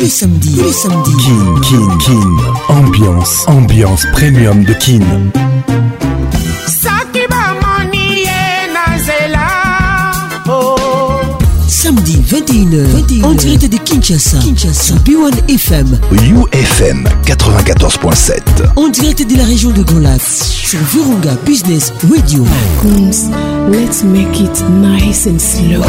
Tous les samedis, Kin, Kin, Kin. Ambiance, ambiance premium de Kin. Oh. Samedi 21h, 21h, direct de Kinshasa, Kinshasa, B1 FM, UFM 94.7, en direct de la région de Grand sur Virunga Business Radio. Let's make it nice and slow.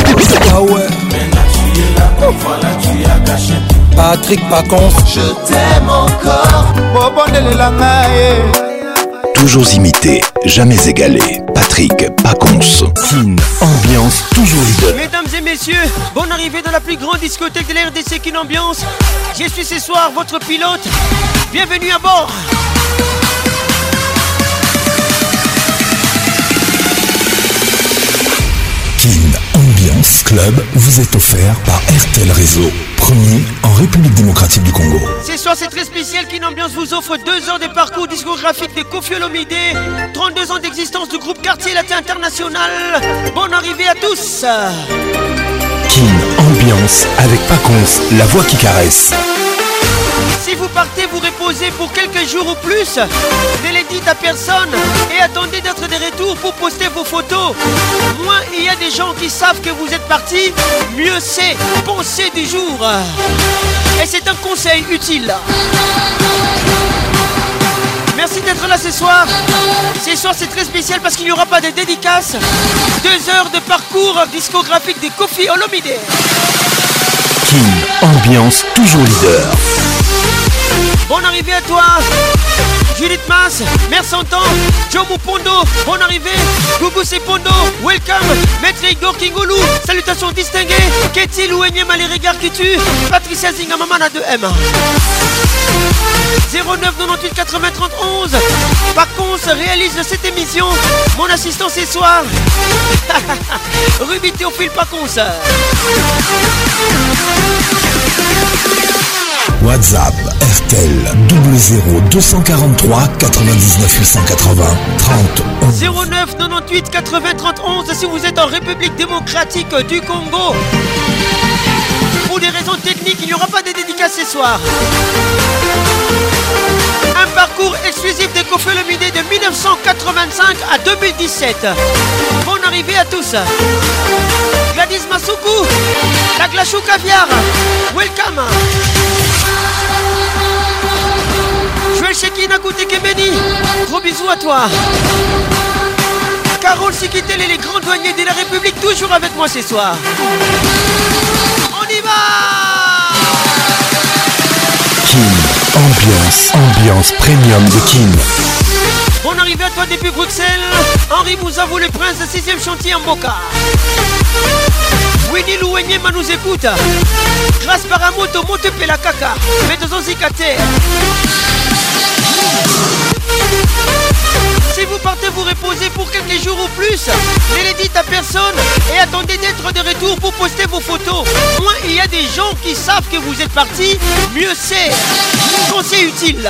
oublié la coupe, voilà tu as caché tout. Patrick Pacons, je t'aime encore. Toujours imité, jamais égalé. Patrick Pacons. Fine, ambiance toujours leader. Mesdames et messieurs, bonne arrivée dans la plus grande discothèque de l'RDC qu'une ambiance. Je suis ce soir votre pilote. Bienvenue à bord. club vous est offert par RTL Réseau, premier en République démocratique du Congo. C'est soir, c'est très spécial. Ambiance vous offre deux ans de parcours discographique de Kofi 32 ans d'existence du groupe Quartier Latin International. Bonne arrivée à tous. Kin Ambiance avec Paconce, la voix qui caresse. Si vous partez vous reposez pour quelques jours ou plus, ne les dites à personne et attendez d'être de retour pour poster vos photos. Moins il y a des gens qui savent que vous êtes parti, mieux c'est. Pensez du jour. Et c'est un conseil utile. Merci d'être là ce soir. Ce soir c'est très spécial parce qu'il n'y aura pas de dédicaces. Deux heures de parcours discographique des Kofi Olomide. King, ambiance toujours leader. Bonne arrivée à toi. Judith Mas, Mère Santan, Jomu Pondo, bonne arrivée. Gougou Pondo, welcome. Maître Igor Kingoulou, salutations distinguées. Ketty à les regards qui tuent. Patricia Zingamamana 2 m 09 98 80 31 réalise cette émission. Mon assistant ce soir. Ruby Théophile Pacons. WhatsApp RTL 00 243 99 880 30 09 98 90 31 si vous êtes en République démocratique du Congo des raisons techniques, il n'y aura pas de dédicaces ce soir. Un parcours exclusif des coffres le de 1985 à 2017. Bonne arrivée à tous. Gladys Masuku, la Glachou Caviar, welcome. Joël Shekina béni gros bisous à toi. Carole Sikitel et les grands douaniers de la République, toujours avec moi ce soir. Kim, ambiance, ambiance premium de Kim. On arrive à toi depuis Bruxelles. Henri vous le prince de sixième chantier en Boca. Winnie Louenyema nous écoute. Grâce par un moto, moto la caca. Mais si vous partez vous reposer pour quelques jours ou plus, ne les dites à personne et attendez d'être de retour pour poster vos photos. Moins il y a des gens qui savent que vous êtes parti, mieux c'est. Conseil utile.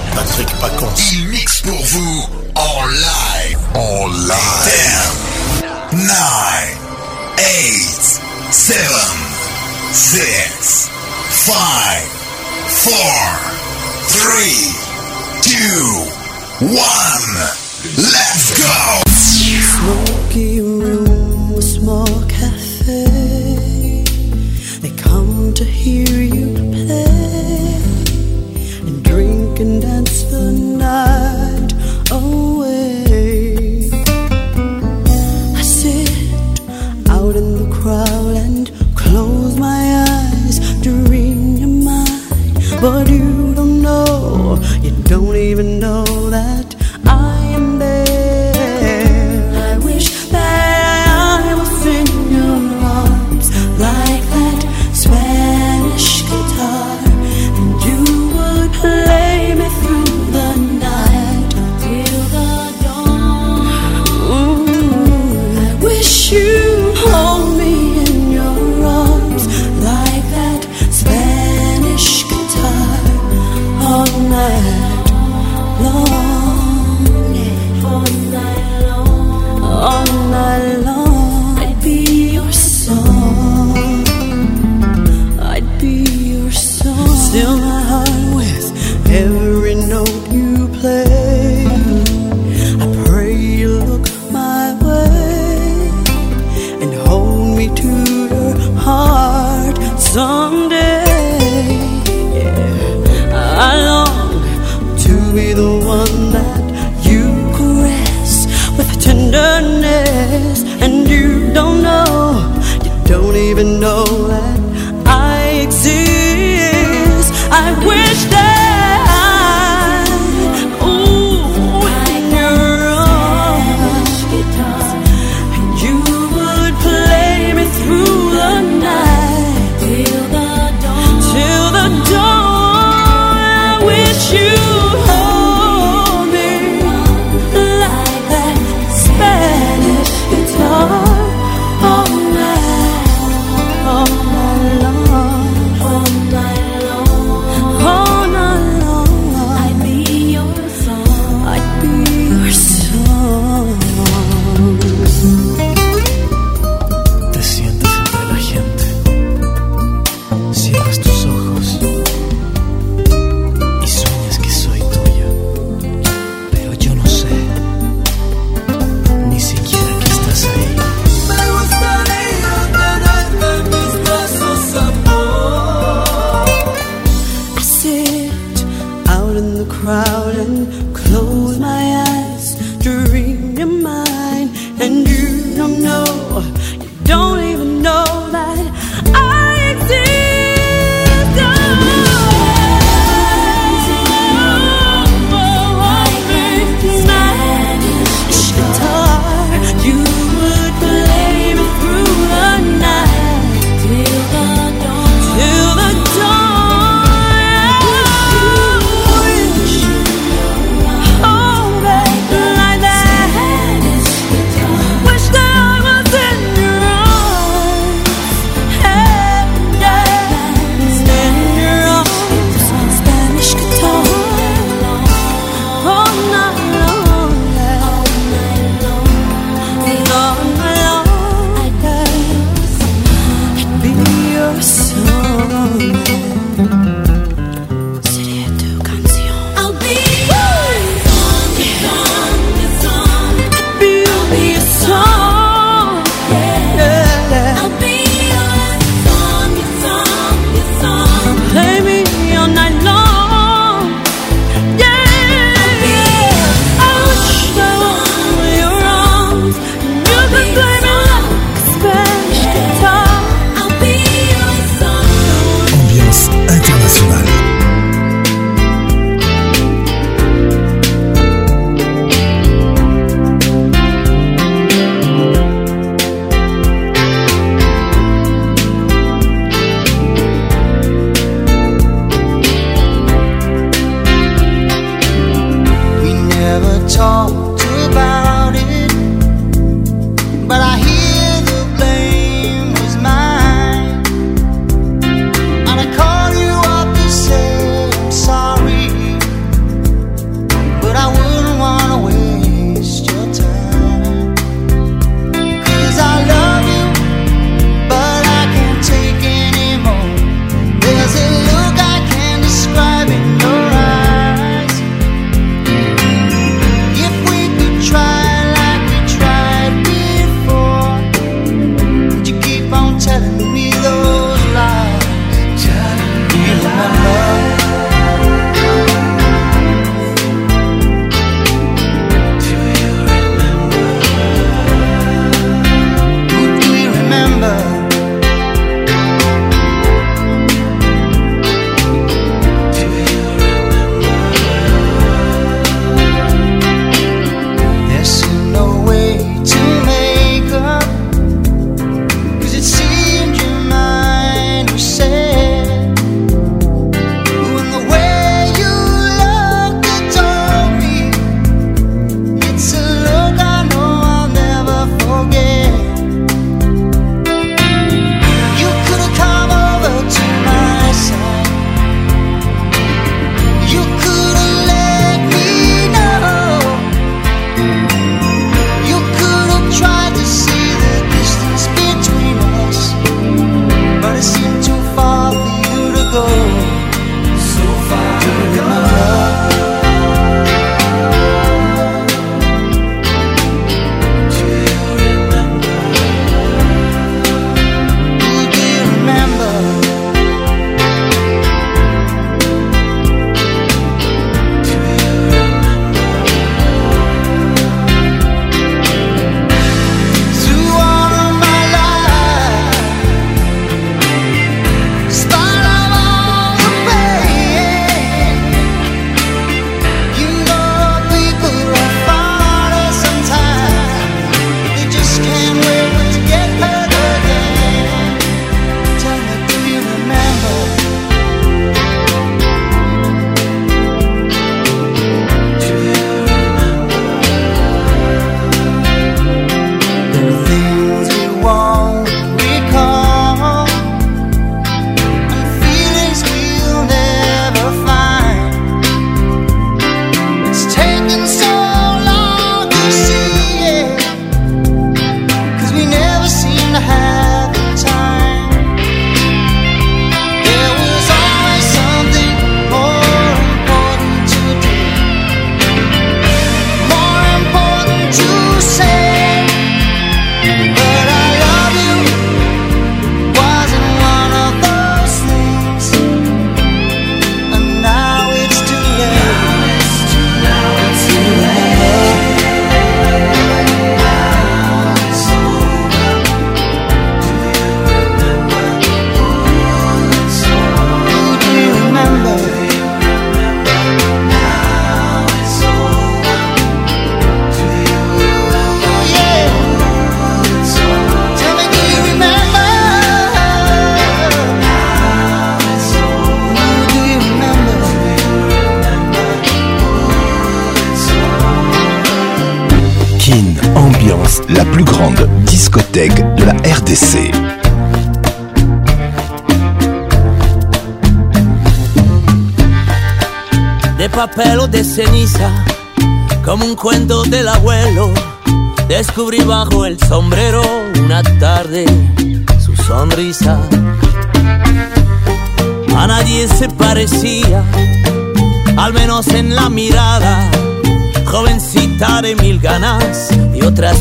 Patrick Il mixe pour vous en live. En live. 10, 9, 8, 7, 6, 5, 4, 3, 2, 1. Let's go! Smoky room small cafe. They come to hear you. away. I sit out in the crowd and close my eyes, dream but you don't know, you don't even know that.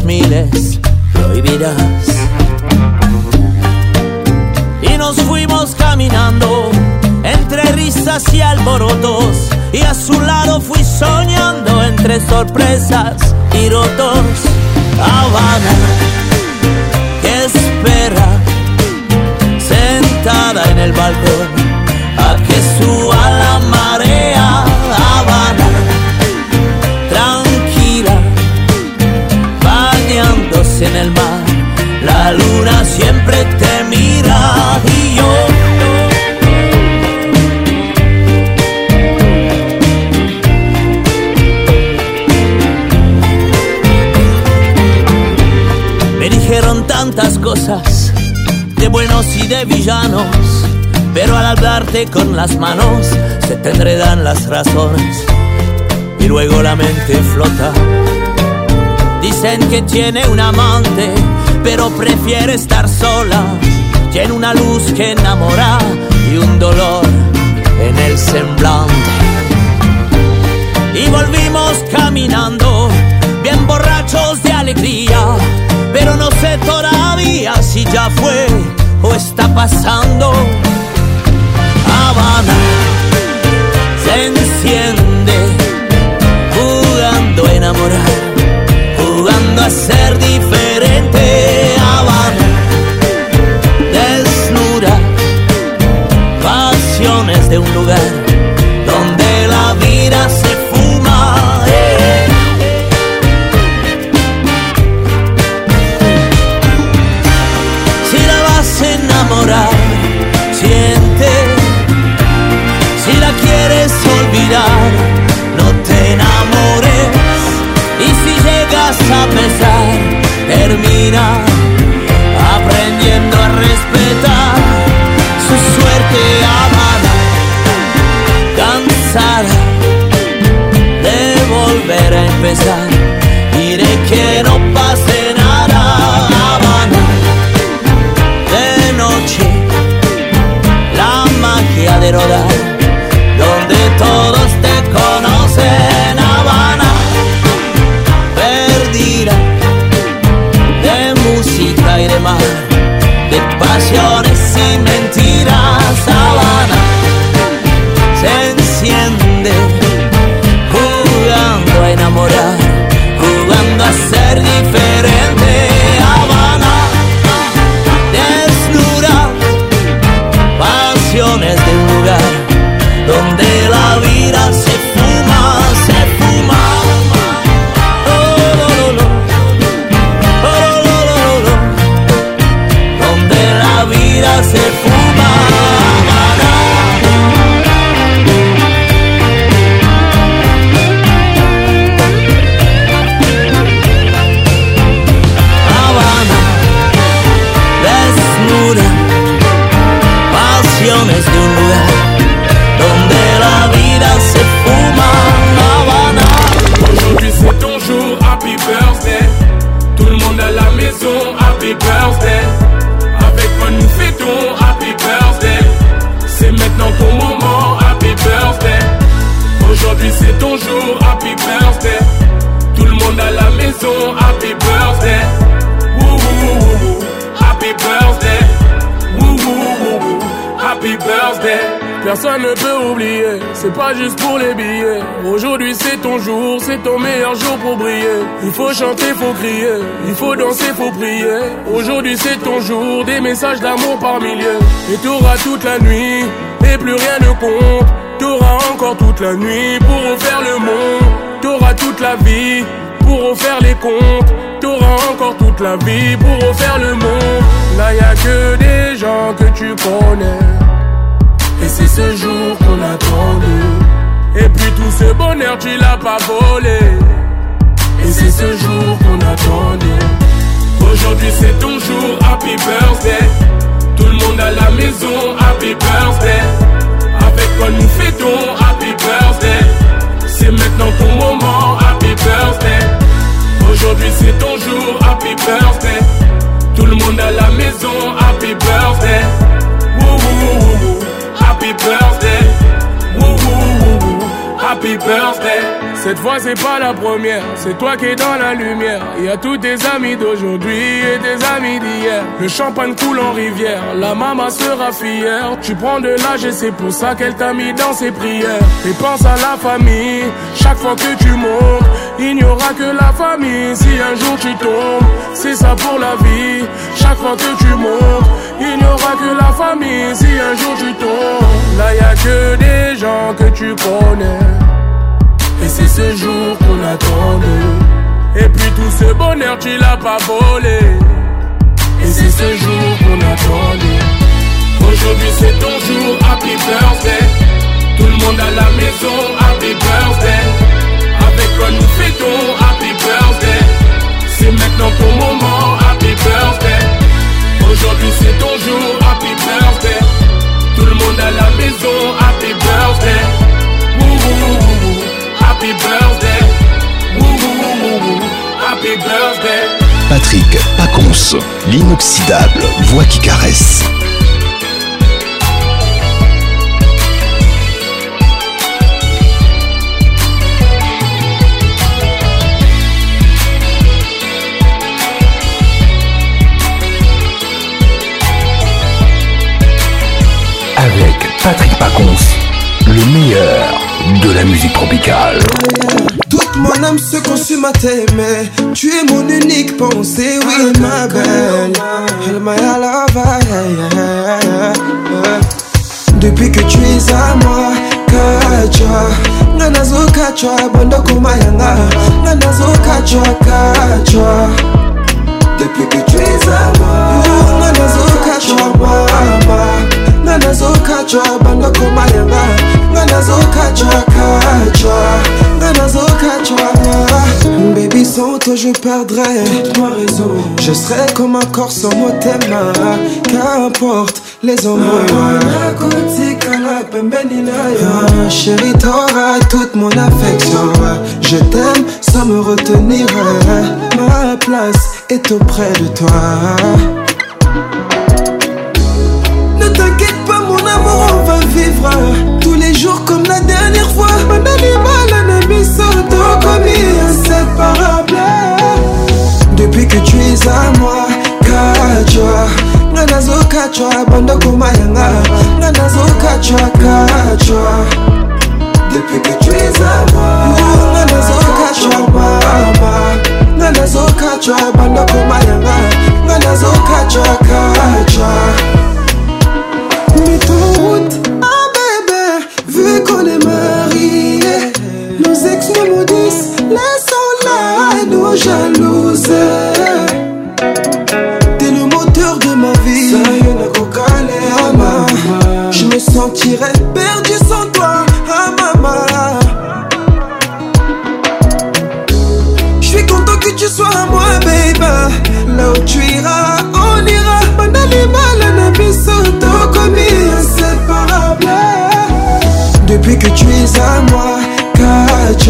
miles prohibidas Y nos fuimos caminando entre risas y alborotos, y a su lado fui soñando entre sorpresas y rotos. Habana, que espera sentada en el balcón La luna siempre te mira y yo. Me dijeron tantas cosas, de buenos y de villanos, pero al hablarte con las manos se te enredan las razones y luego la mente flota. Dicen que tiene un amante pero prefiere estar sola. Tiene una luz que enamora y un dolor en el semblante. Y volvimos caminando, bien borrachos de alegría, pero no sé todavía si ya fue o está pasando. Habana se enciende jugando a enamorar a ser diferente, a desnura pasiones de un lugar. termina aprendiendo a respetar su suerte amada, cansada de volver a empezar. Diré que no pase nada, De noche, la magia de rodar. happy birthday. Avec moi nous fêtons happy birthday. C'est maintenant ton moment, happy birthday. Aujourd'hui c'est ton jour, happy birthday. Tout le monde à la maison, happy birthday. Personne ne peut oublier, c'est pas juste pour les billets. Aujourd'hui c'est ton jour, c'est ton meilleur jour pour briller. Il faut chanter, faut crier, il faut danser, faut prier. Aujourd'hui c'est ton jour, des messages d'amour par milliers. Et t'auras toute la nuit, et plus rien ne compte. T'auras encore toute la nuit pour refaire le monde. T'auras toute la vie pour refaire les comptes. T'auras encore toute la vie pour refaire le monde. Là y a que des gens que tu connais et c'est ce jour qu'on attendait. Et puis tout ce bonheur, tu l'as pas volé. Et c'est ce jour qu'on attendait. Aujourd'hui, c'est ton jour, happy birthday. Tout le monde à la maison, happy birthday. Avec quoi nous fêtons, happy birthday. C'est maintenant ton moment, happy birthday. Aujourd'hui, c'est ton jour, happy birthday. Tout le monde à la maison, happy birthday. Cette fois c'est pas la première, c'est toi qui es dans la lumière. Y a tous tes amis d'aujourd'hui et tes amis d'hier. Le champagne coule en rivière, la maman sera fière. Tu prends de l'âge et c'est pour ça qu'elle t'a mis dans ses prières. Et pense à la famille, chaque fois que tu montes, il n'y aura que la famille. Si un jour tu tombes, c'est ça pour la vie. Chaque fois que tu montes. Il n'y aura que la famille si un jour tu tombes. Là, y'a que des gens que tu connais. Et c'est ce jour qu'on attendait. Et puis tout ce bonheur, tu l'as pas volé. Et c'est ce jour qu'on attendait. Aujourd'hui, c'est ton jour, happy birthday. Tout le monde à la maison, happy birthday. Avec quoi nous fêtons, happy birthday. C'est maintenant ton moment, Aujourd'hui c'est ton jour, happy birthday Tout le monde à la maison, happy birthday Wouhou, happy birthday Wouhou, happy birthday Patrick Paconce, l'inoxydable voix qui caresse Pacons, le meilleur de la musique tropicale. Toute mon âme se consume à t'aimer. Tu es mon unique pensée, oui, ma belle. Elle m'a Depuis que tu es à moi, kacha nanazo Kacha, banda komayanga nanazo Kacha, Kacha depuis que tu es à moi nga moi, mama Nanazo Baby sans toi je perdrai ma raison Je serai comme un corps sans mot Qu'importe les ombres Chérie t'auras toute mon affection Je t'aime sans me retenir Ma place est auprès de toi ne t'inquiète pas, mon amour, on va vivre tous les jours comme la dernière fois. Mon animal, un ami, soldat, commis, inséparable. Depuis que tu es à moi, Kachwa, Nanazo Kachwa, Banda Kumayanga, Nanazo Kachwa, Kachwa. Depuis que tu es à moi, Nanazo Kachwa, Mama. Nanazo zokachwa banda komayanga Nanazo zokachwa kachwa would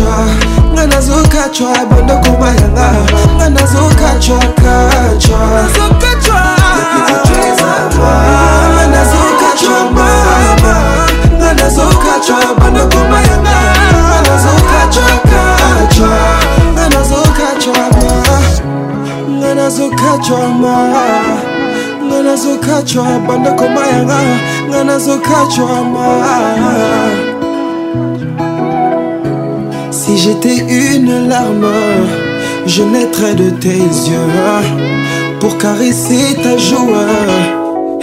kachwa nga nazokachwa bondo koma yanga nga nazokachwa kachwa nga nazokachwa mama nga nazokachwa bondo koma yanga nga nazokachwa kachwa nga nazokachwa ma nga nazokachwa ma nga nazokachwa bondo koma yanga nga nazokachwa ma Si j'étais une larme, je naîtrais de tes yeux pour caresser ta joie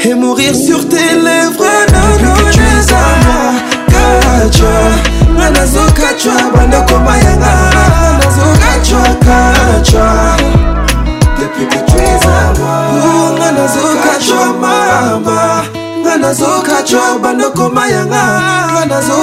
et mourir sur tes lèvres. Non, que tu es à moi, Kachwa, Nanazo Kachwa, Bando Komayanga, Nanazo Depuis que tu es à moi, Nanazo Kachwa, Mama, Nanazo Kachwa, Bando Komayanga, Nanazo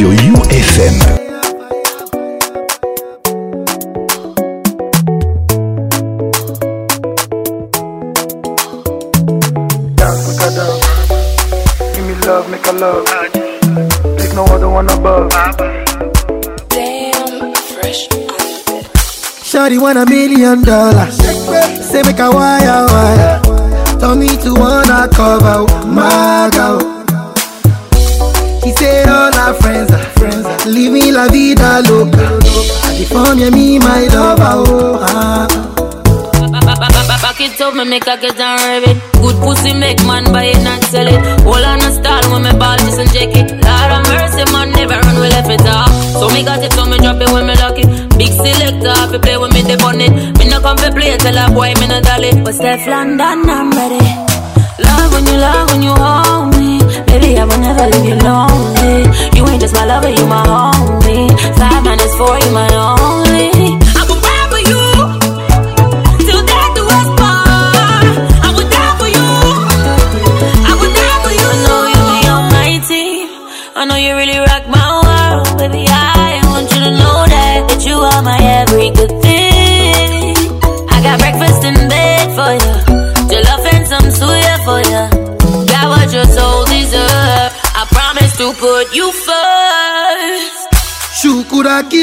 sur UFM. Give me love, make a love. no other one above. Damn, fresh. Shawty want a million dollars. Say make a wire, wire. Tell me to wanna cover my girl. la vida loca. California, me, my lover, oh, ah. Back it up, me make a get and rev Good pussy make man buy it and sell it. Hold on a stall when me ball just and check it. Lord of mercy, man, never run we left it off. So me got it, so me drop it when me lock it. Big selector, fi play with me, they on it. Me no come for play, tell a boy me no dolly. But Steph London, I'm ready. Love when you love when you hold I will never leave you lonely. You ain't just my lover, you my homie. Five minus four, you my only.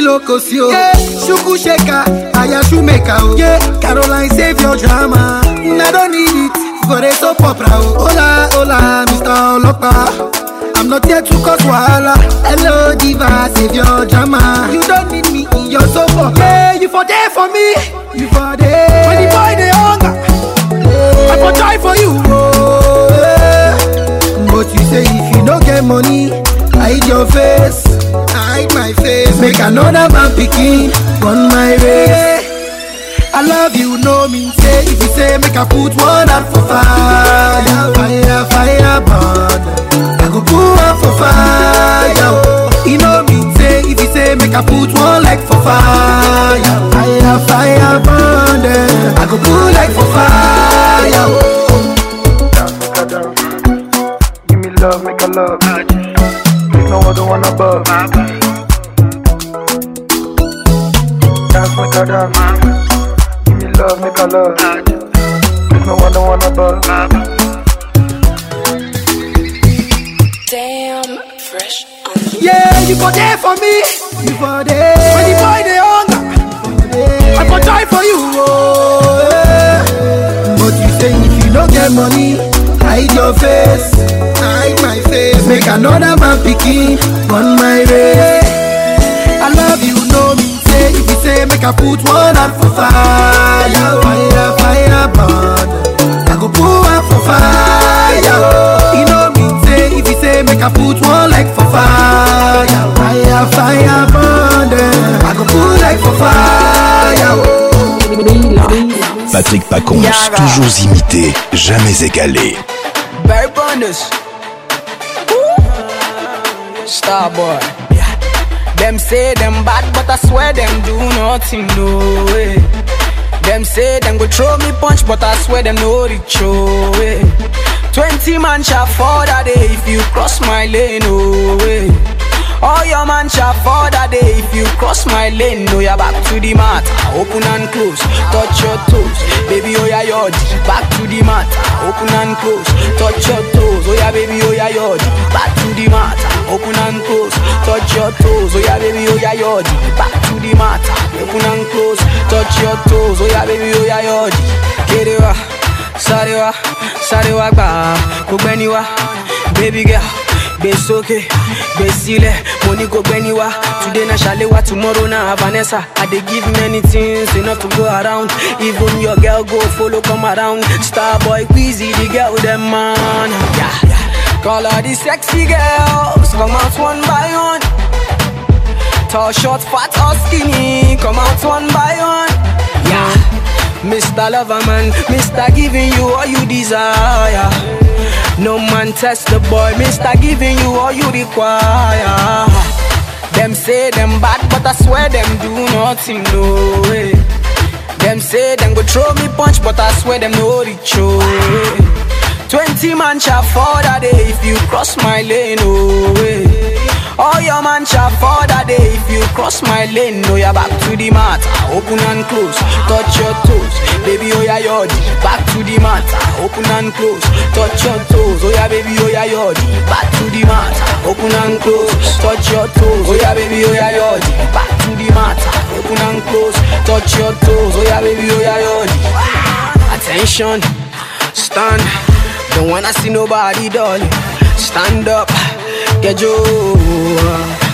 lokosio eh, shuku sheka ayashumeka o eh, caroline save your drama na don need it for a soap opera o hola hola mr ọlọpàá. I'm not here to cause wahala. Hello, diva, save your drama. You don't need me in your sofa. Yeah, you for there for me. You for there. When the boy they hunger, yeah. I for try for you. Oh, eh, yeah. But you say if you don't get money, hide your face. hide my face. Make another man picking on my way. I love you, no mean say. If you say, make I put one up for fire, fire, fire, burn. I go put one for fire. You know mean say. If you say, make I put one leg for fire, fire, fire, burn. I go put like for fire. Give me love, make a love. Please no other one above. dog. Give me love, make I love. Make me wonder, wanna bug. Damn, fresh. Yeah, you go there for me. You for there. When the boy they hunger, I go die for you. Oh, yeah. But you say if you don't get money, hide your face, hide my face. Make another man picking on my race. make a put one hand for fire, fire, fire burn. I go put one for fire. You know me say if you say make a put one leg for fire, fire, fire burn. I go put leg for fire. Patrick Pacons, toujours imité, jamais égalé. Barry Bonus. Starboy. Them say them bad, but I swear them do nothing, no way. Them say them go throw me punch, but I swear them no reach, oh way. Twenty man shall fall that day if you cross my lane, Oh, way. All your man shall for that day If you cross my lane, no, you're back to the mat Open and close, touch your toes Baby, oh yeah, yod, back to the mat Open and close, touch your toes Oh yeah, baby, oh yeah, yod, back to the mat Open and close, touch your toes Oh yeah, baby, oh yeah, yod, back to the mat Open and close, touch your toes Oh yeah, baby, oh yeah, yod Get it wa, sorry wa, sorry wa, ba Kukweni wa, baby girl Besoke, besile, gbèsè go mo today na ṣàléwá tomorrow na Vanessa I dey give many things enough to go around even your girl go follow come around star boy Quizzy the girl dem man. Yeah, yeah. Call all the sexy girls come out one by one tall short fat or skinny come out one by one. Yeah. Mr. Loverman, Mr. Giving you all you desire. No man test the boy, mister giving you all you require Them say them bad, but I swear them do nothing, no way Them say them go throw me punch, but I swear them no reach, Oh, twenty Twenty man shall fall that day if you cross my lane, Oh, way all your man shall fall that day If you cross my lane, no, you're back to the mat Open and close, touch your toes Baby, oh yeah, yodi, back to the mat Open and close, touch your toes Oh yeah, baby, oh yeah, yodi, back to the mat Open and close, touch your toes Oh yeah, baby, oh yeah, yodi, back to the mat Open and close, touch your toes Oh yeah, baby, oh yeah, yodi Attention, stand Don't wanna see nobody, darling Stand up you.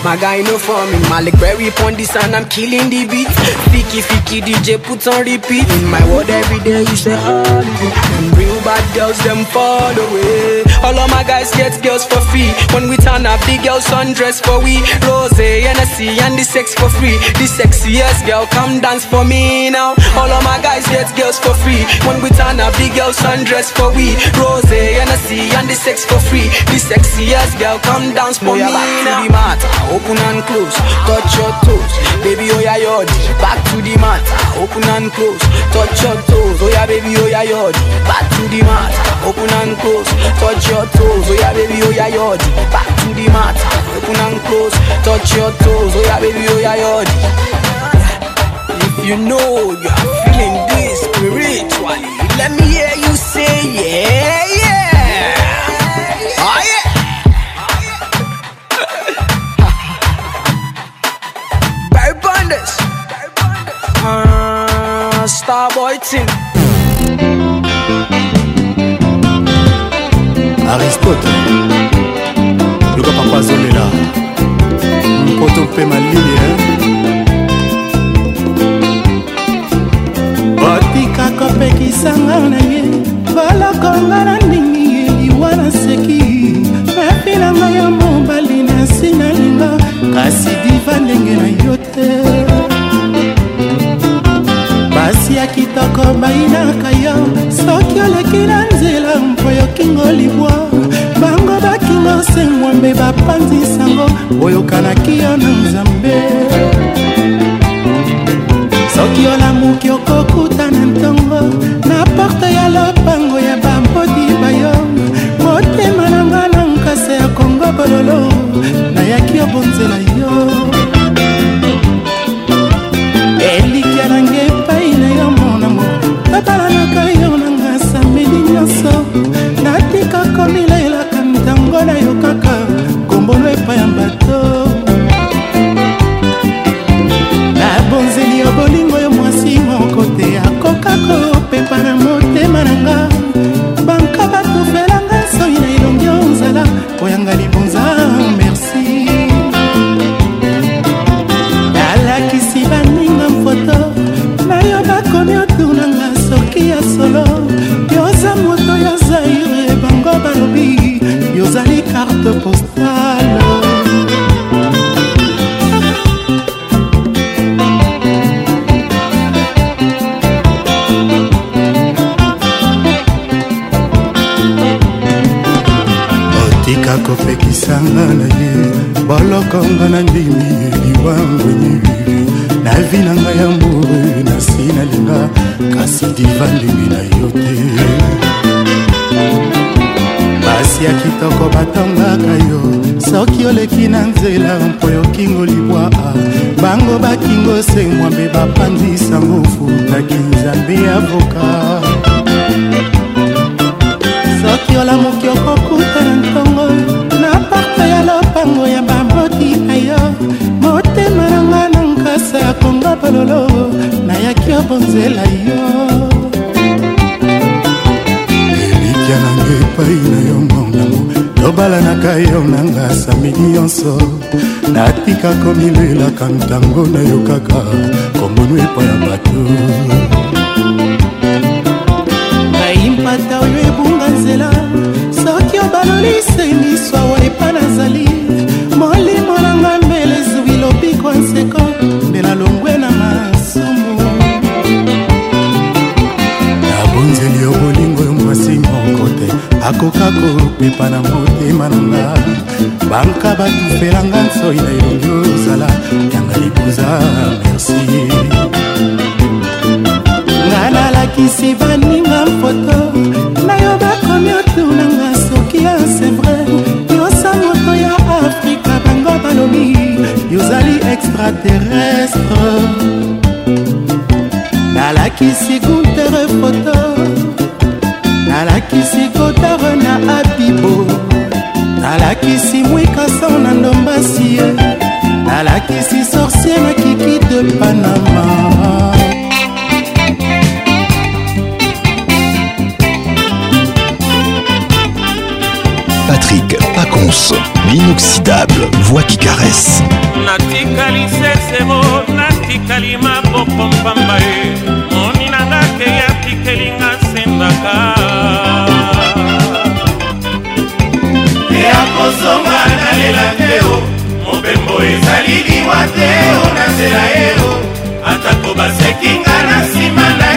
My guy no me. Malik Berry upon this and I'm killing the beat Fiki Fiki DJ put on repeat In my world every day you say holiday bad girls, them fall away. All of my guys get girls for free. When we turn up, the girls undress for we. Rose, Hennessy, and the sex for free. The sexiest girl, come dance for me now. All of my guys get girls for free. When we turn up, the girls undress for we. Rose, Hennessy, and the sex for free. The sexiest girl, come dance for Boy, me back now. To the matter, open and close, touch your toes, baby. Oh yeah, yodi. Back to the matter, open and close, touch your toes. Oh yeah, baby. Oh yeah, yodi. Back to the the mat, open and close, touch your toes, oh yeah baby, oh yeah yodi. Back to the mat, open and close, touch your toes, oh yeah baby, oh yeah yodi. If you know you are feeling this spiritually, let me hear you say yeah, yeah. Oh yeah. Barry Bunders, ah, Starboy Team. aristote luka papa azolela mpoto mpe malili otika kopekisanga na ye bolokonga na ndingi liwa na seki mapi na ngai ya mobali na nsi na linga kasi diva ndenge na yo te ya kitoko bayinaka yo soki oleki na nzela mpo yokingo libwa bango bakingo sengwambe bapanzisango oyokanaki yo na nzambe soki olamuki okokuta na ntongo na porte ya lopango ya babodi bayo motema na nga na nkasa ya kongo bololo nayaki obonzela yo nyonso natikako milelaka ntango nayokaka kombono epai ya bato na batufelanga nsoi na elongi ozala yanga liboza merci nga nalakisi baninga foto nayo bakomi otunanga soki ya sevre yosa moto ya afrika bango balobi yozali extraterrestre nalakisi guntere foto nalakisi mwikasa na ndombasi la nalakisi sorcier na kiki de panama Patrick Pacons, l'inoxydable voix qui caresse. natikali sesero natikali maboko mpamba ye moni nanga sendaka mosonga nalela teo mobembo ezali liwa teo na nzela eo atako basekinga na nsima na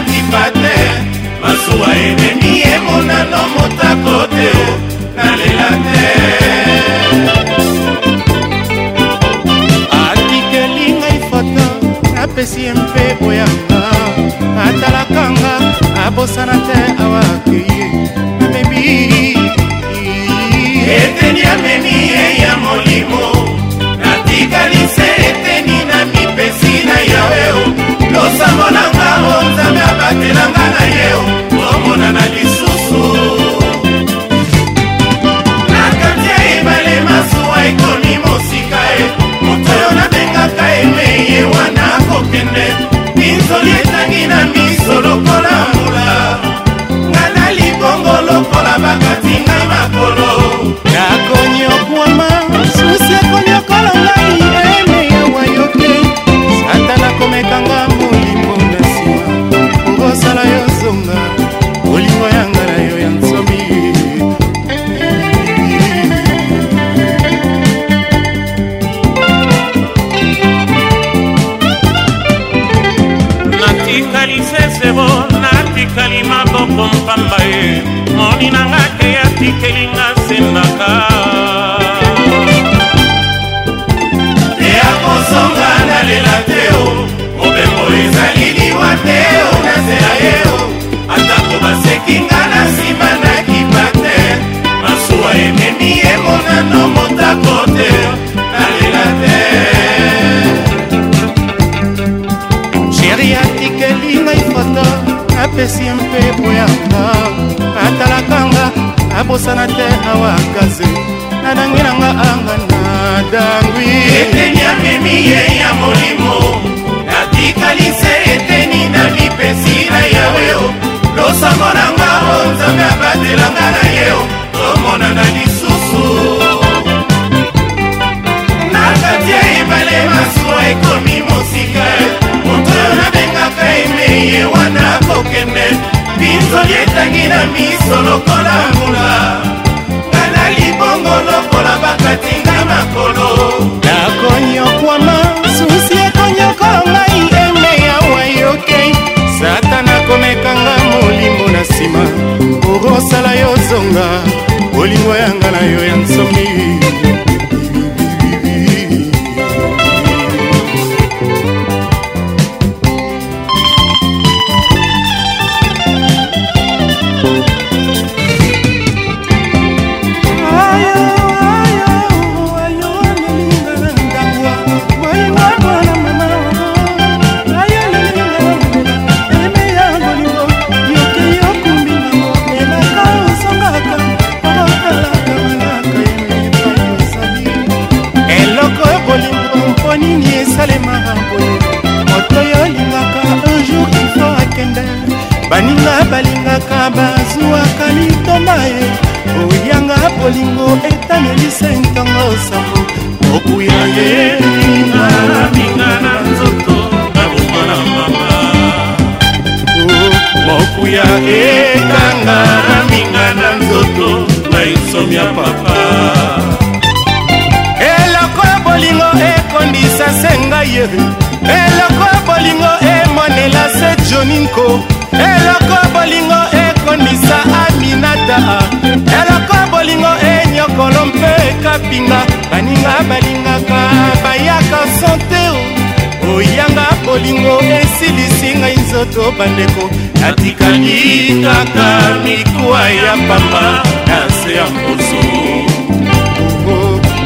pamba oh, na se ya mposo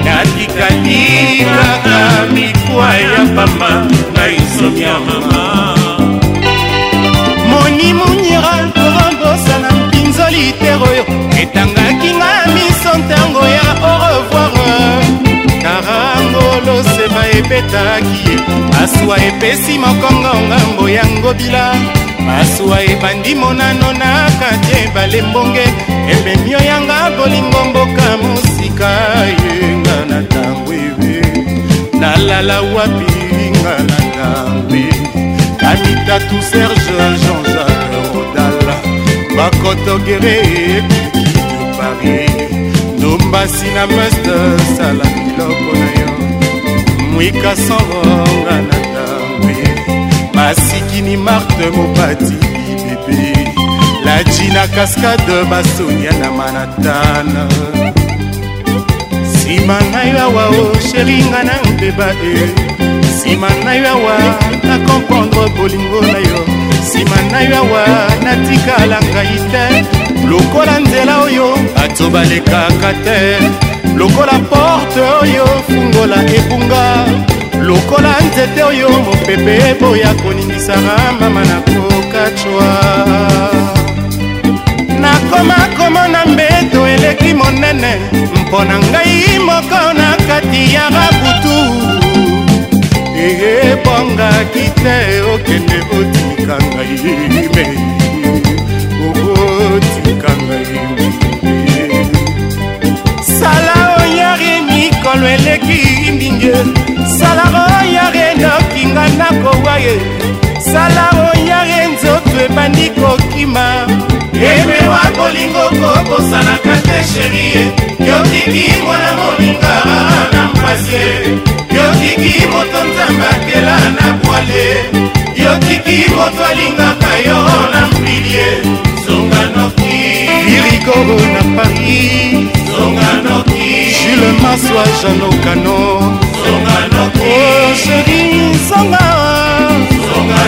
natikatikaka mikwa ya pamba na isomi ya mama moni muniral korambosa na mpinzoli tero oyo etangaki nga miso ntango ya orevoir karangolo sema ebetaki ye aswa epesi mokongo ngambo ya ngobila masuwa ebandi monano na kati ebale mbonge ememio yanga bolingo mboka mosika yenga na ntango ebe nalala wapi nga na ntango e? abitatu serge jean-jacques rodala bakotogere ekiki de paris ndombasi na meste sala biloko na yo mwika sangonga na asikini marte mopati bebe lajina kaskade basonia na manatana nsima ngai awa o oh, sheri ngai na mbeba e eh. nsima ngai awa na komprendre bolingo na yo nsima ngai awa natikala ngai te lokola nzela oyo bato balekaka te lokola porte oyo fungola ebunga lokola nzete oyo mopepe eboya koningisaka mama na kokacwa nakoma komona mbeto eleki monene mpo na ngai moko na kati ya babutu eyebongaki te okende otika ngai ye sala oyare nzoto ebandi kokima emewa kolingo kokosanaka te sherie yokiki mwana moninga na mpase yokiki moto nzambe akela na bwale yokiki moto alingaka yo na mpilie zonganoki irikoro na paris zonganoki jules maswa janokano zonganoki oh, sheri zonga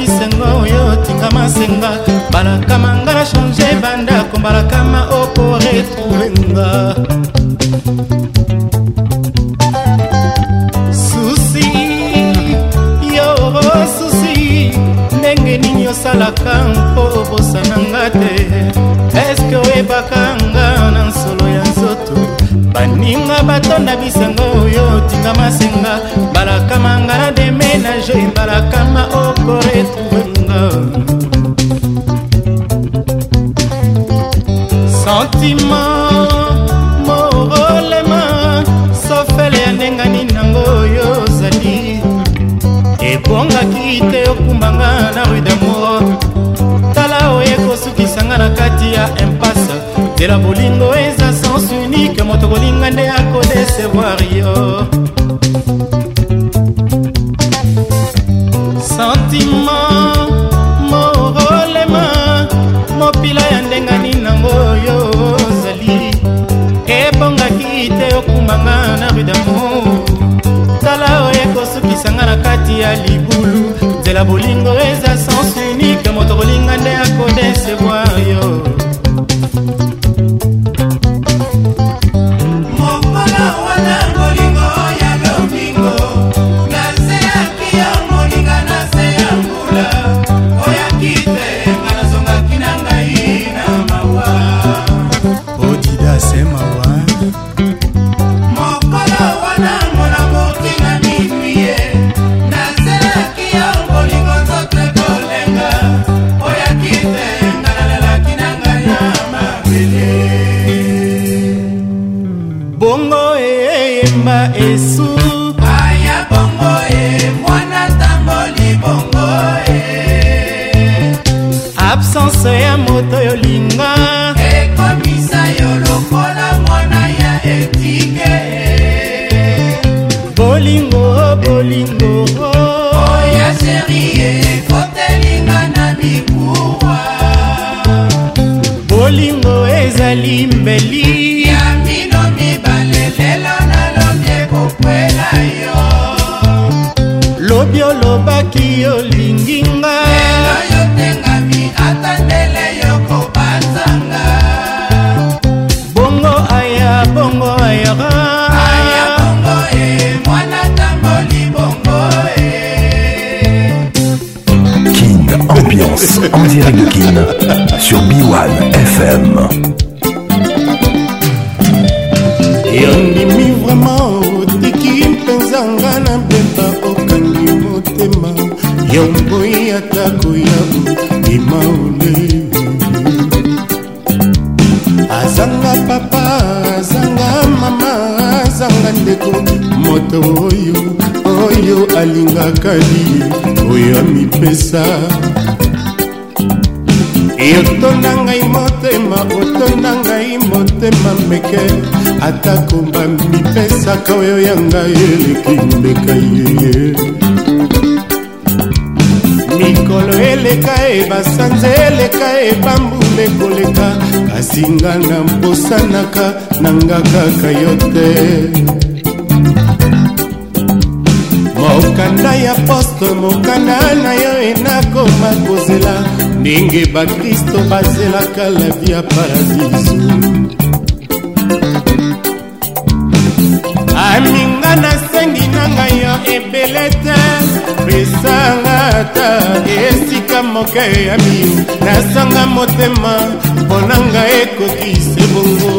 bisengo oyo tinga masenga balakama nga na change bandako balakama okoretrouvenga susi yo susi ndenge nini osalaka mpo obosana nga te eske oyebaka nga na nsolo baninga batonda bisengo oyo tinga masenga mbalakama nga deménage mbalakama okoretrouvenga sentima moolema sofele ya ndengani nango oyo ozali ebongaki te okumbanga na rue damour tala oyo ekosukisanga na kati ya impase nzela bolingo eza moto kolinga nde akodesevoir yo santima morolema mopila ya ndengani nango yo ozali ebongaki te okumanga na rudamour tala oyo ekosukisanga na kati ya libulu nzela bolingo eza atako bamipesaka oyo ya ngai eleki mbeka ye mikolo eleka e basanza eleka e bambula ekoleka kasi nga na mposanaka na nga kaka yo te mokanda ya poste mokanda na yo enakoma kozela ndenge bakristo bazelaka la via paradiso nga nasengi na ngai yo ebele te pesanga ta esika moke ya mio nasanga motema mpona ngai ekoki se bongo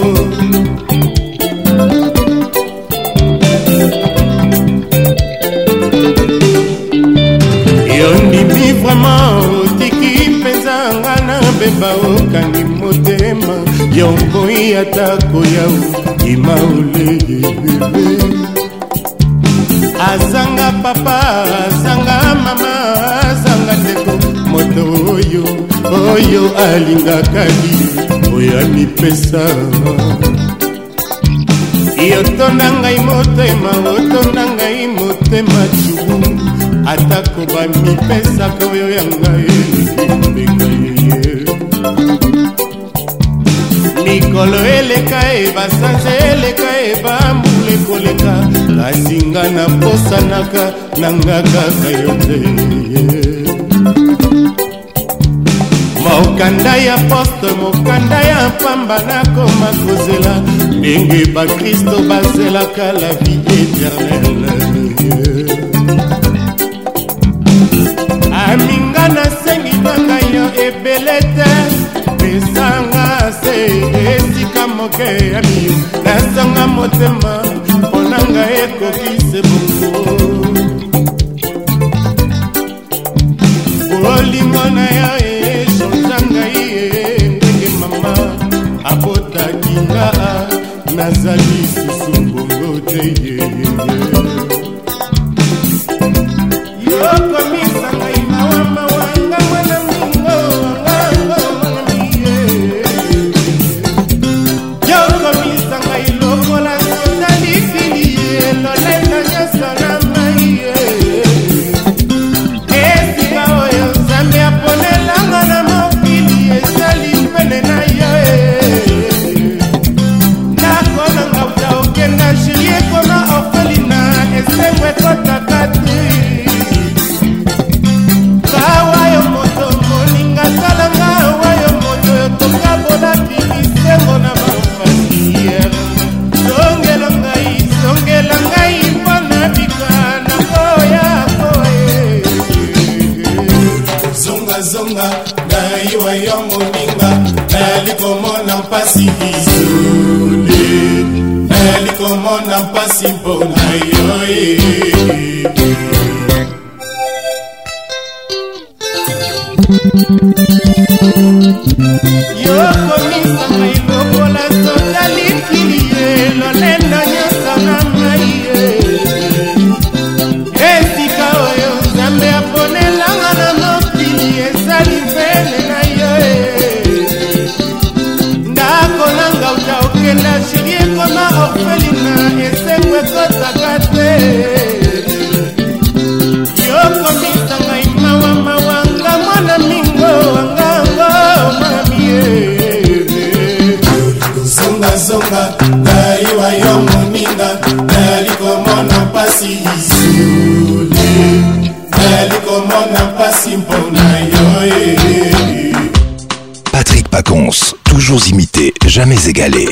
yondimi vraimen otiki mpenza nga na beba okani motema yonkoyi atako yau ima olelebebe azanga papa azanga mama azanga ndeko moto oyo oyo alingaka li oyo amipesa yotonda ngai motema otonda ngai motema cubu atako bamipesaka oyo ya ngai ndeka yeye mikolo eleka e basanze eleka e bambu ezangi koleka kasi nga naposanaka nanga kaka yo te mokanda ya poste mokanda ya pamba nakoma kozela ndenge bakristo bazelaka la vie éternele aminga nasengi na ngai yo ebele te pesanga se esika moke ya mio nasanga motema nanga ekoki se bongo olingo na yo C'est gallé.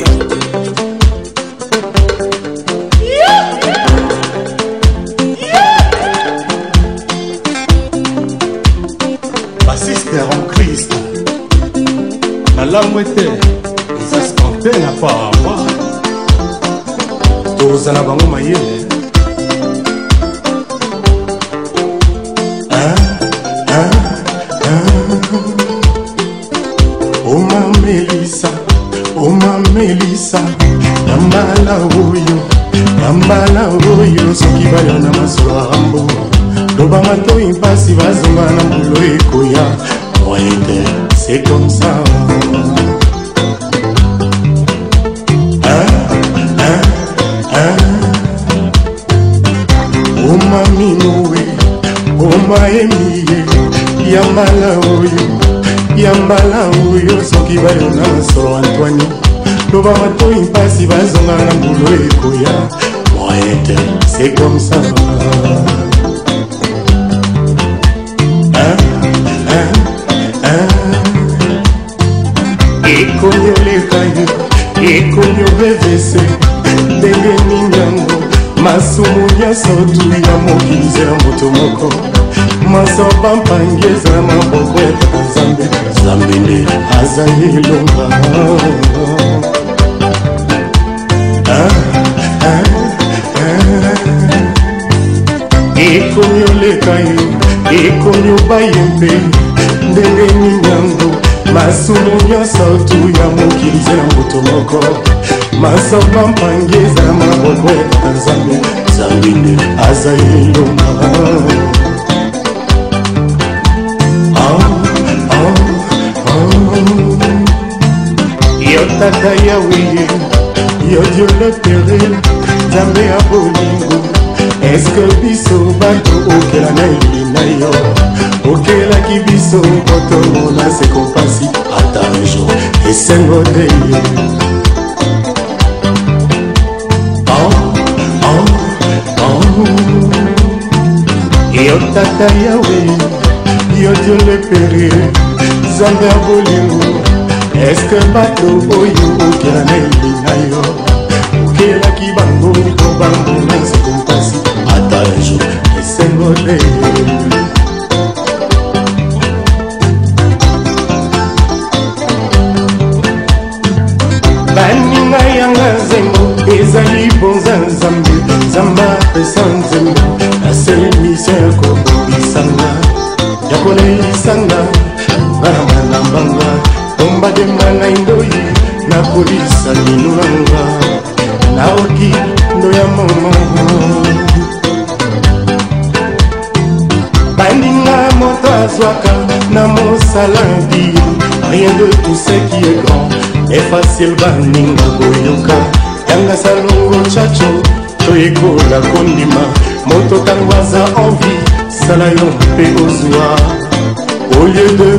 koloba matoi mpasi bazonga na mbulu ekoya moete c'est comme ça ekomi oleka yo ekomi obevese ndenge nini yango masumu nyonso tu ya mokinzi na moto moko masoba mpangi eza na maboko ya kaka nzambe nzambe nde azali elonga koleka yo ekonyoba ye mpe ndenge nini yango masumu nyonso tu ya mokinzi na moto moko masamba mpangi eza na maboko ya nzambe nzambe nde aza elonga yo tata yawe ye yo dio le pere nzambe ya bolingo eske biso bato okela na elili na yo okelaki biso kotomona sekopasi ata rejo esengo te yo tata yawe yo diolepere nzambe ya bolingo eske bato oyo okela na elili na yo okelaki bango po bango na nsekompasi banjo esengole baninga yanga nzengo ezali bonza nzambe nzambe apesa nzembo naselimisa ya kobongisanga ya koleisanga bana malambanga tombademba ngai ndoyi nakolisa minulanga naoki ndo ya momo kalandi rien de tout ce qui est grand est facile baninga koyoka yanga salongo chacho toyekola kondima moto ntango aza envi sala yo mpe ozwa au lieu de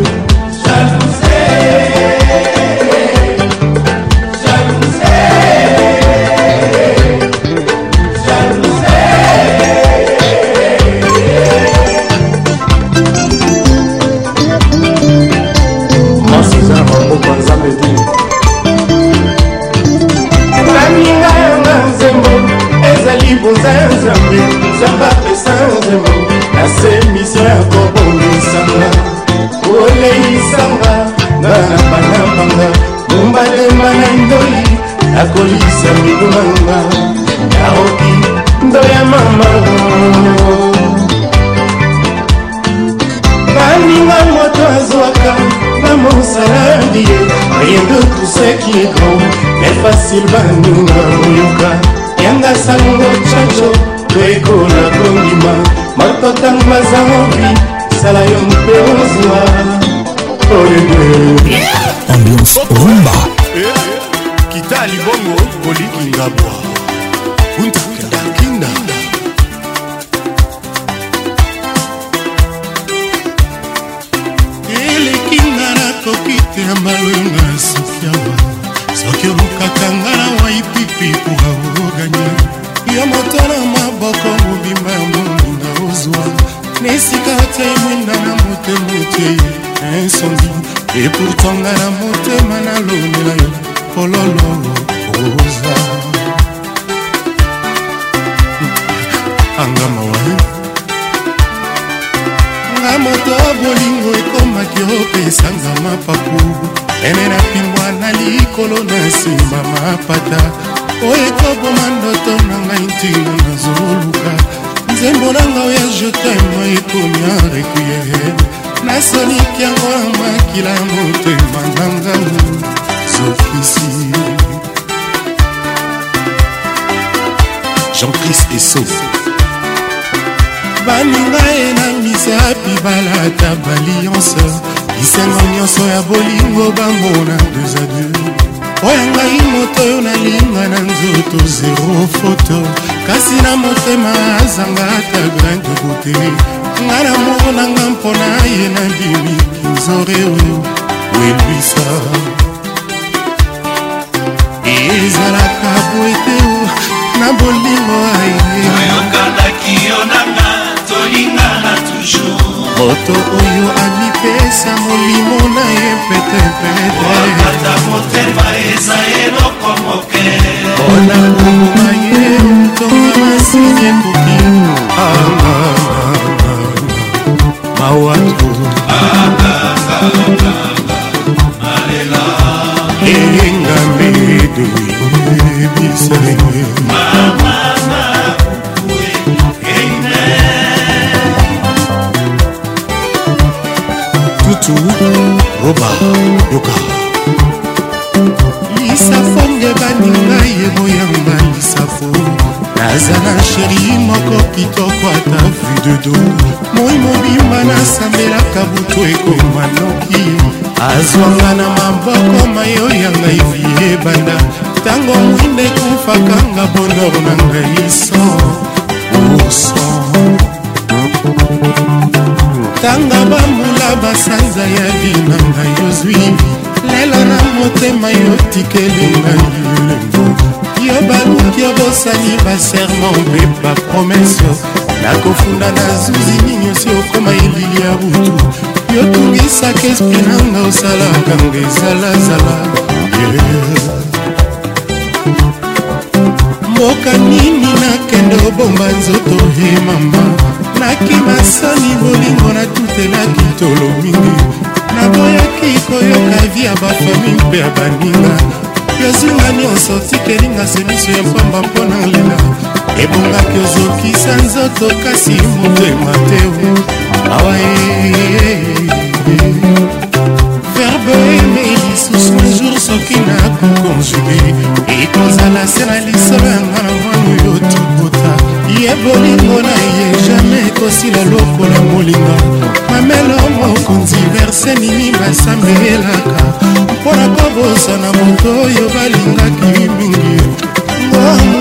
nakelinga semiso ya pamba mpo na lela ebongaki ozokisa nzoto kasi motema te awa eh, eh, eh. verbe emei lisusu jour soki nakokonjuge ekozala se na lisolo yanga na mwana oyo tokota ye bolingo na ye jamai ekosila lokola molinga mamelo mokonzi verse nini basambelaka mpo na kobosa na moto oyo balingaki mingi ah,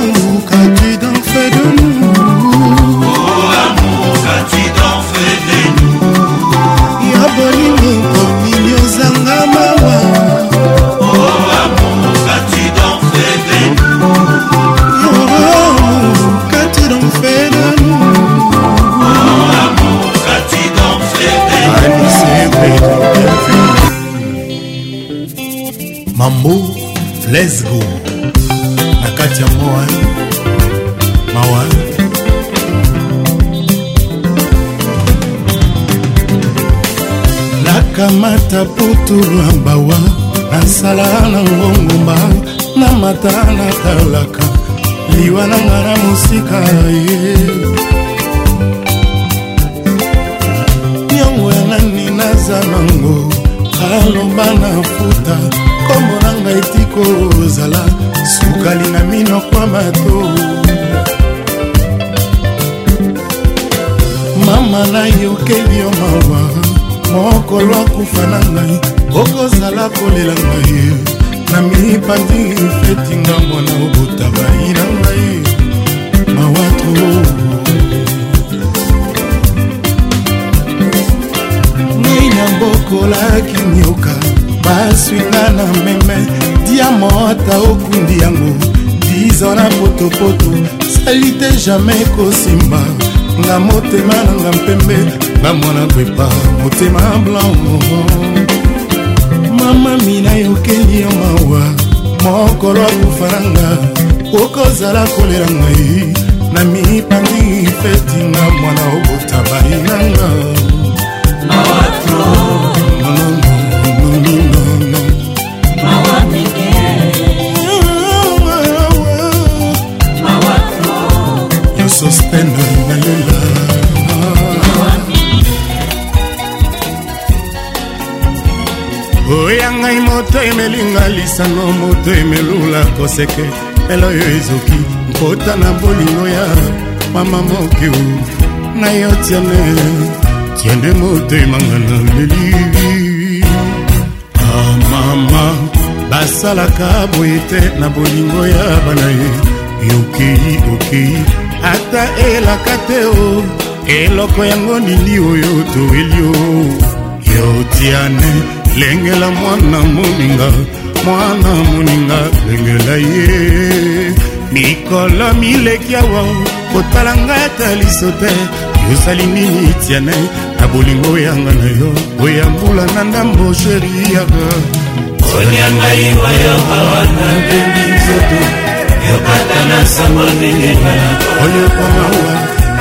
lesgo na kati ya moa eh? mawa eh? nakamata putulwambawa nasala na ngongomba na mata natalaka liwa na nga na mosika ye nyongo ya nani naza nango aloba na futa nkombo na ngai etiko ozala sukali na minokwa mato mama nayokeli yo mawa mokolo akufa na ngai okozala kolela ngai na mipandi feti ngambo na obota bai na ngai mawatro ngai na mbokolaki nyoka maswinga na meme diamota okundi yango dizo na potopoto sali te jamai kosimba na motema nanga mpembe na mwana kwepa motema blanco mama mina yokeli yo mawa mokolo akufa nanga okozala kolela ngai na mipangi fetinga mwana okotabai nanga sostene na lela oya ngai moto emelinga lisano moto emelula koseke elo oyo ezoki nkota na bolingo ya mama mokiu na yo tiane tiende motemanga na leli amama ah, basalaka boye te na bolingo ya bana ye yokei okei ata elaka te o eloko yango nini oyo toweli o yotiane lengela mwana moninga mwana moninga lengela ye mikolo mileki awa kotala ngai ata liso te yozali nini tiane na bolingo oyanga na yo oyambula na ndambo sheri yaka olia ngai oyo awa nabemi nzoto yokata na sango ndingena oyo komawa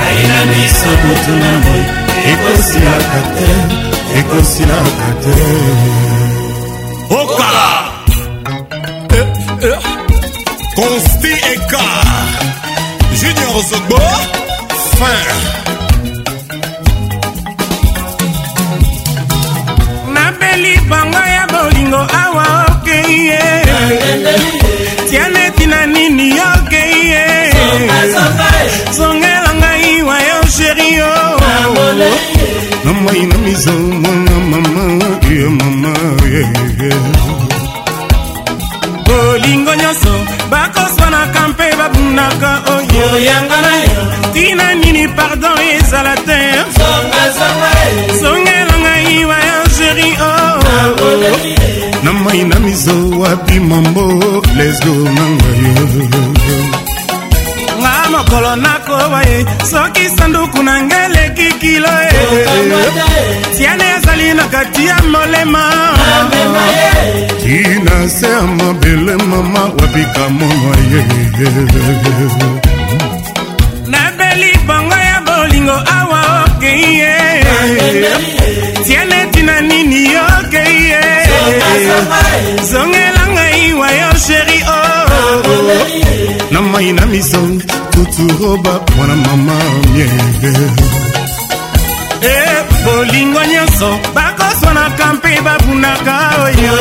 aina miso mutu na moi ekosilaka te ekosilaka te okala consti eh, eh. ekar junior zogbo fin napeli bango ya bolingo awa okeye tiane na nini okeye eh. zongela ngai wayo sheri o eh. na moi na mizo mwana mama ye mama bolingo nyonso bakoswanaka mpe babunaka oyoyanga na yo tina nini pardon ezala te eh. zongela ngai wayo sheri o mai na mizo wapi mambo lesgo na ngayo nga mokolo nakoba ye soki sanduku na ngai eleki kilo e tiane ezali na kati ya molema eh. tina se ya mabele mama wabika mono ye nabeli bango ya bolingo awa okei ye tiane tina nini yo zongela ngai wayo sheri o oh. na mai na misong tuturoba mwana mama miebe e bolingo nyonso bakoswanaka mpe babunaka oyo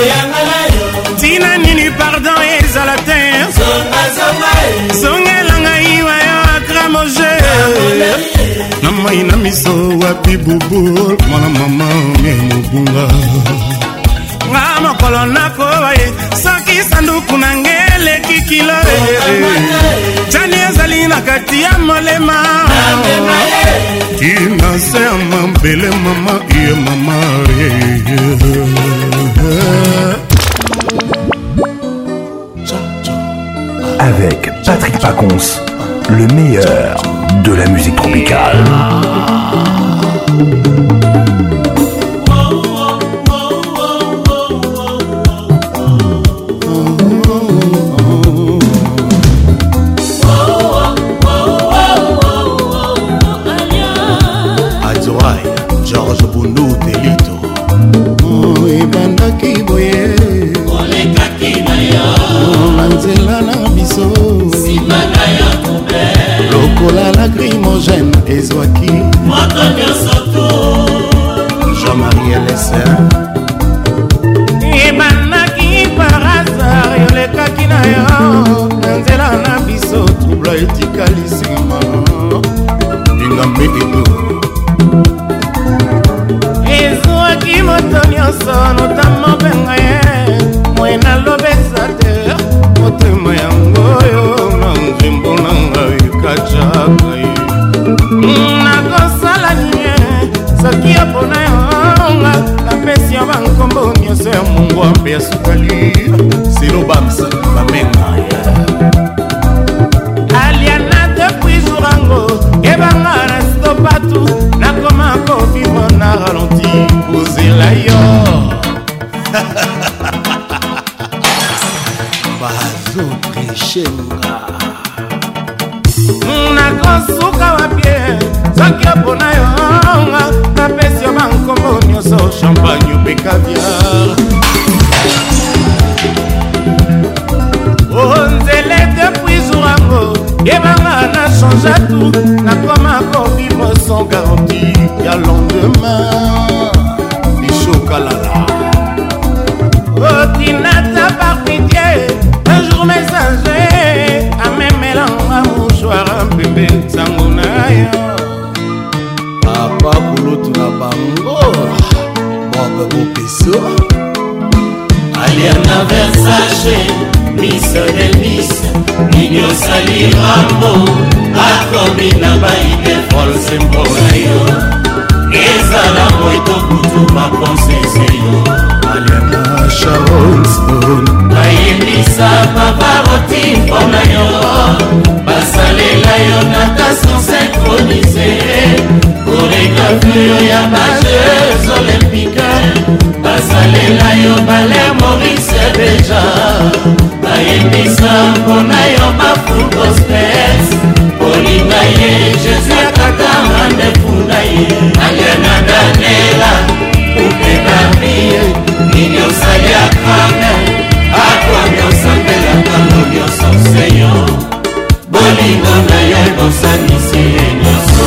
ntina nini pardon ezala te zongela ngai wayo akramoje na mai na miso wapi bubul mwana mama mie mobunga mokolo nakoba ye soki sanduku na nge eleki kilo jani ezali na kati ya molema tina se ya mabele mama ye mama Avec Patrick Pacons, le meilleur de la musique tropicale. mpona yo bafugostes kolinga ye jésus akata randevu na ye aliana danela kupe marie nini osali akrame akwami osambelaka no nyonso seyo bolingo na ye bosanisi ye nyonso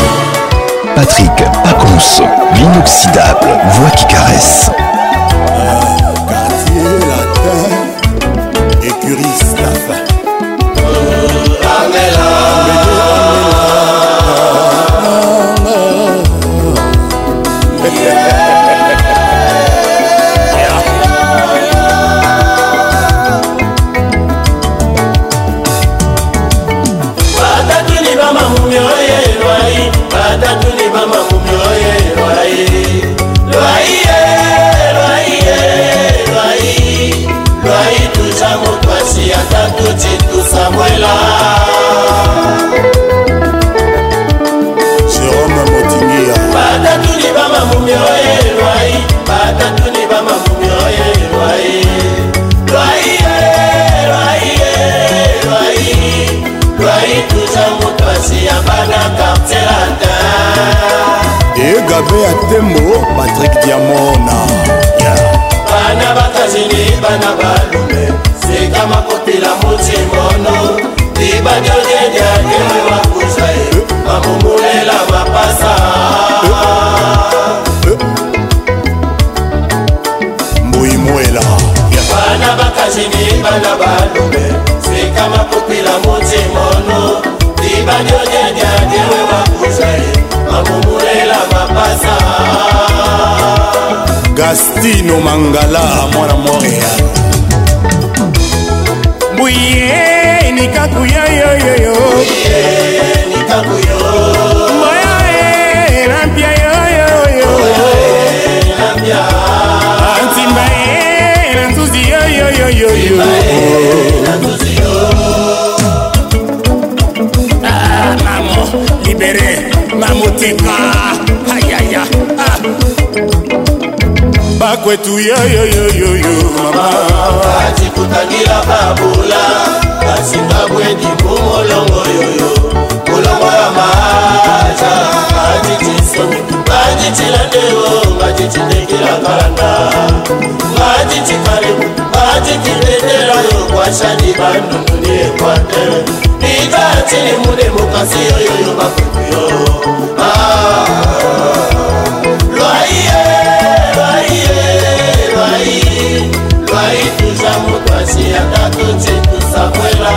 patrick pacons l'inoxydable voix qui caresse tino mangala mwana moya mbuye nikakuya yoyoyo mboyo elampia eh, yoyoyo eh, antimba e eh, na nzuzi yoyoyoyoyo ah, libere mamoteka kwetu yoyoyoyoyoakutagila babula asingabweni kumolongo yoyo kulongo ya maaa aiisoaji cilandeo aji cindekila kalanda aji cikalemu aji kitendelayo kwashani bandunguni ekwatele ita cilimune mukasi yoyoyo bakuuyo ah. mutwasi akatutikusakwela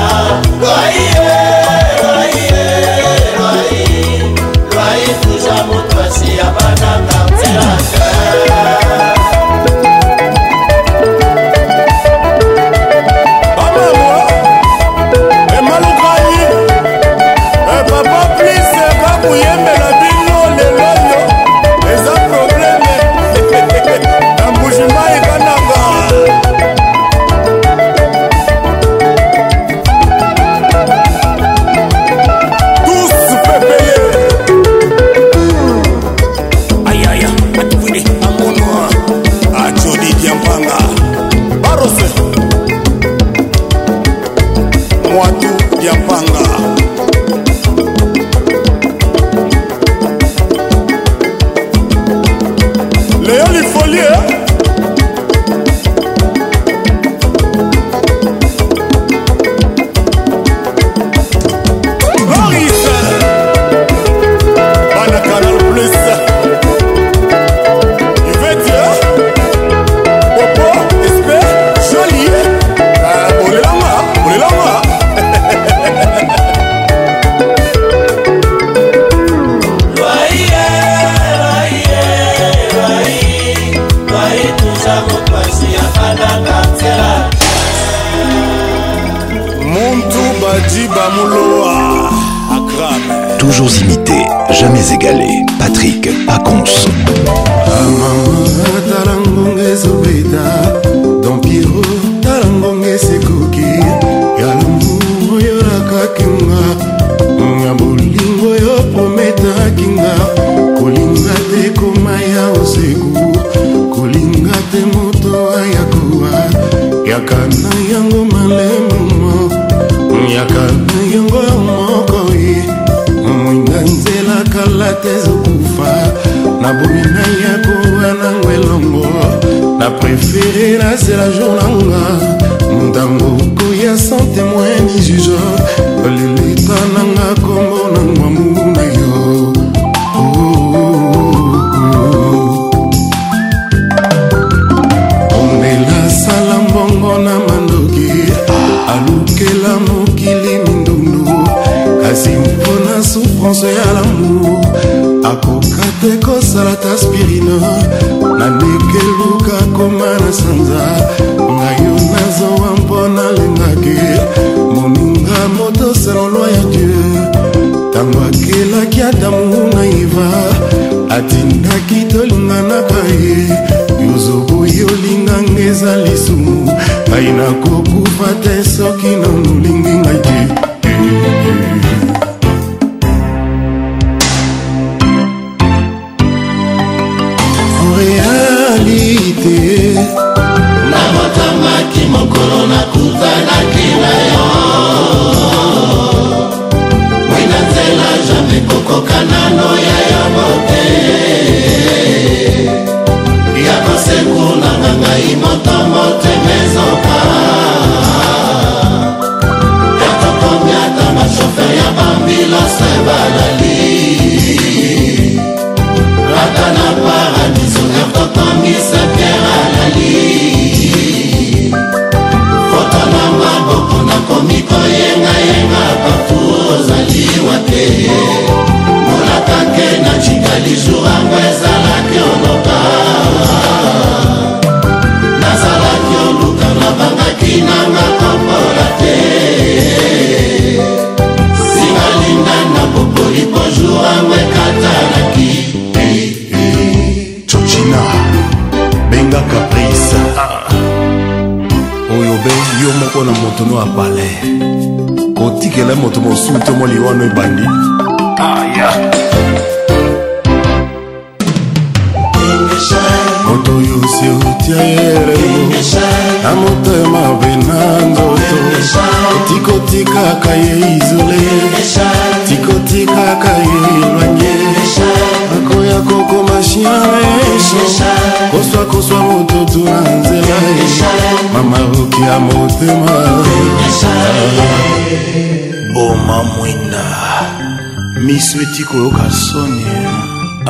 eti koyoka soni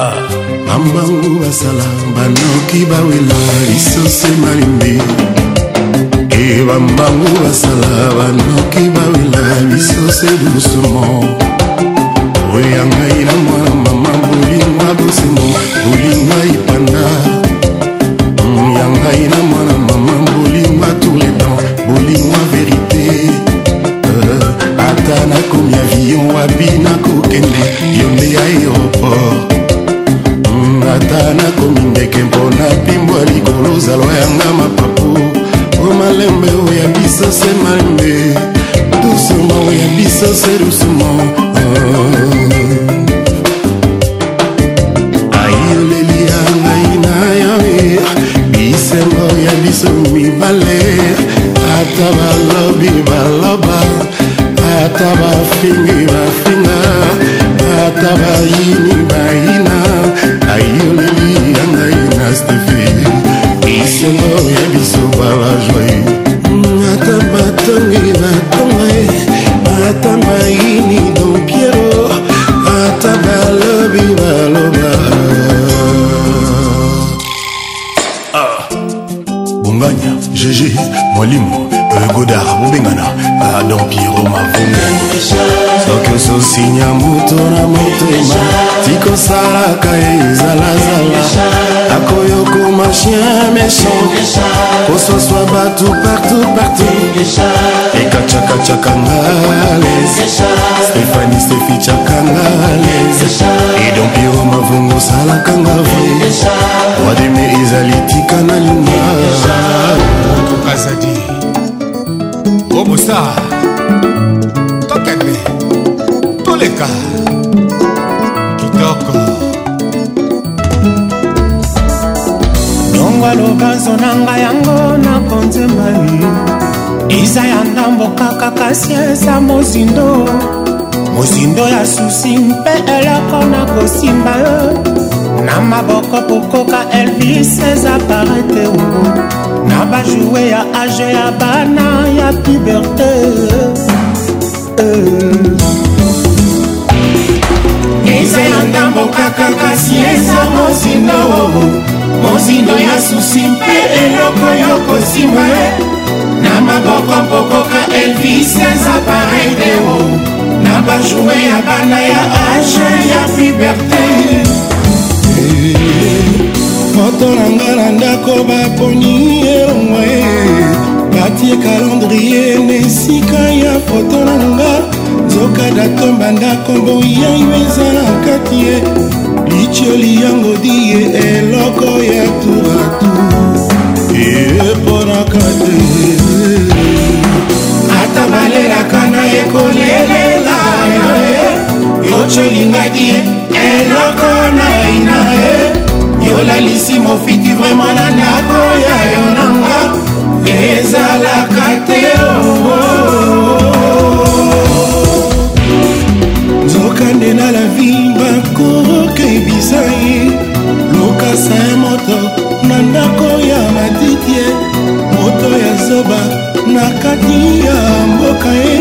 ah. bambangu basala banoki bawela lisose malimbi e bambangu basala banoki bawela lisose lusumo oya ngai na mwana mama bolinga bosimo bolinga ipanda mm, ya ngai na mwana mama bolinga tuledan bolinga yo wapi nakokende yo nde ya aéroport mm, ata nakomi ndeke mpona pimbwa likolo ozalwa yanga mapapu o oh, malembe oya biso se malembe dusuma oya biso se dusuma oh. ayoleli ya ngai na yo eh. bisengo oya biso mibale ata balobi baloba ata bafenge bafenga ata bayini bayina ayoleli ya ngai na stefe esengo ya biso balajoi mm, ata batongi na tonga e ata bayini dompiero ata balobi baloba ah. bonganya gg molimo euh, godard bobengana adon ah, piro soki ososinya moto na motema tikosalaka ezalazala akoyo okoma chien méchant koswaswa bato partout partout ekacakacakanga les stefani stefichakanga les edompiro mavungo osalakanga vre wademe ezali tika na linga tokazadi obosa baloba nzona ngai yango nakonzemani eza ya ndambo kaka kasi eza mozindo mozindo ya susi mpe eloko nakosimba yo na maboko pokoka elvis eza parete ongo na bajoue ya age ya bana ya puberté eza eh. ya ndambo kaka kasi eza mozindo mozindo ya susi mpe eloko yo kosimba na maboko mpokoka elvis ezaparey deo na bajoue ya bana ya age ya puberté moto na nga na ndako baponi elongwa ye batie kalendrie na esika ya foto na nga nzoka datomba ndako mboyayo eza na kati ye tioliyango die eloko ya turatu eponaka te ata balelaka na ekolelela yo yotolingaki eloko na ina ye yolalisi mofiti vraimen na ndako ya yo nanga ezalaka te oh, oh, oh. nzoka nde na la vimba na kati ya mboka ye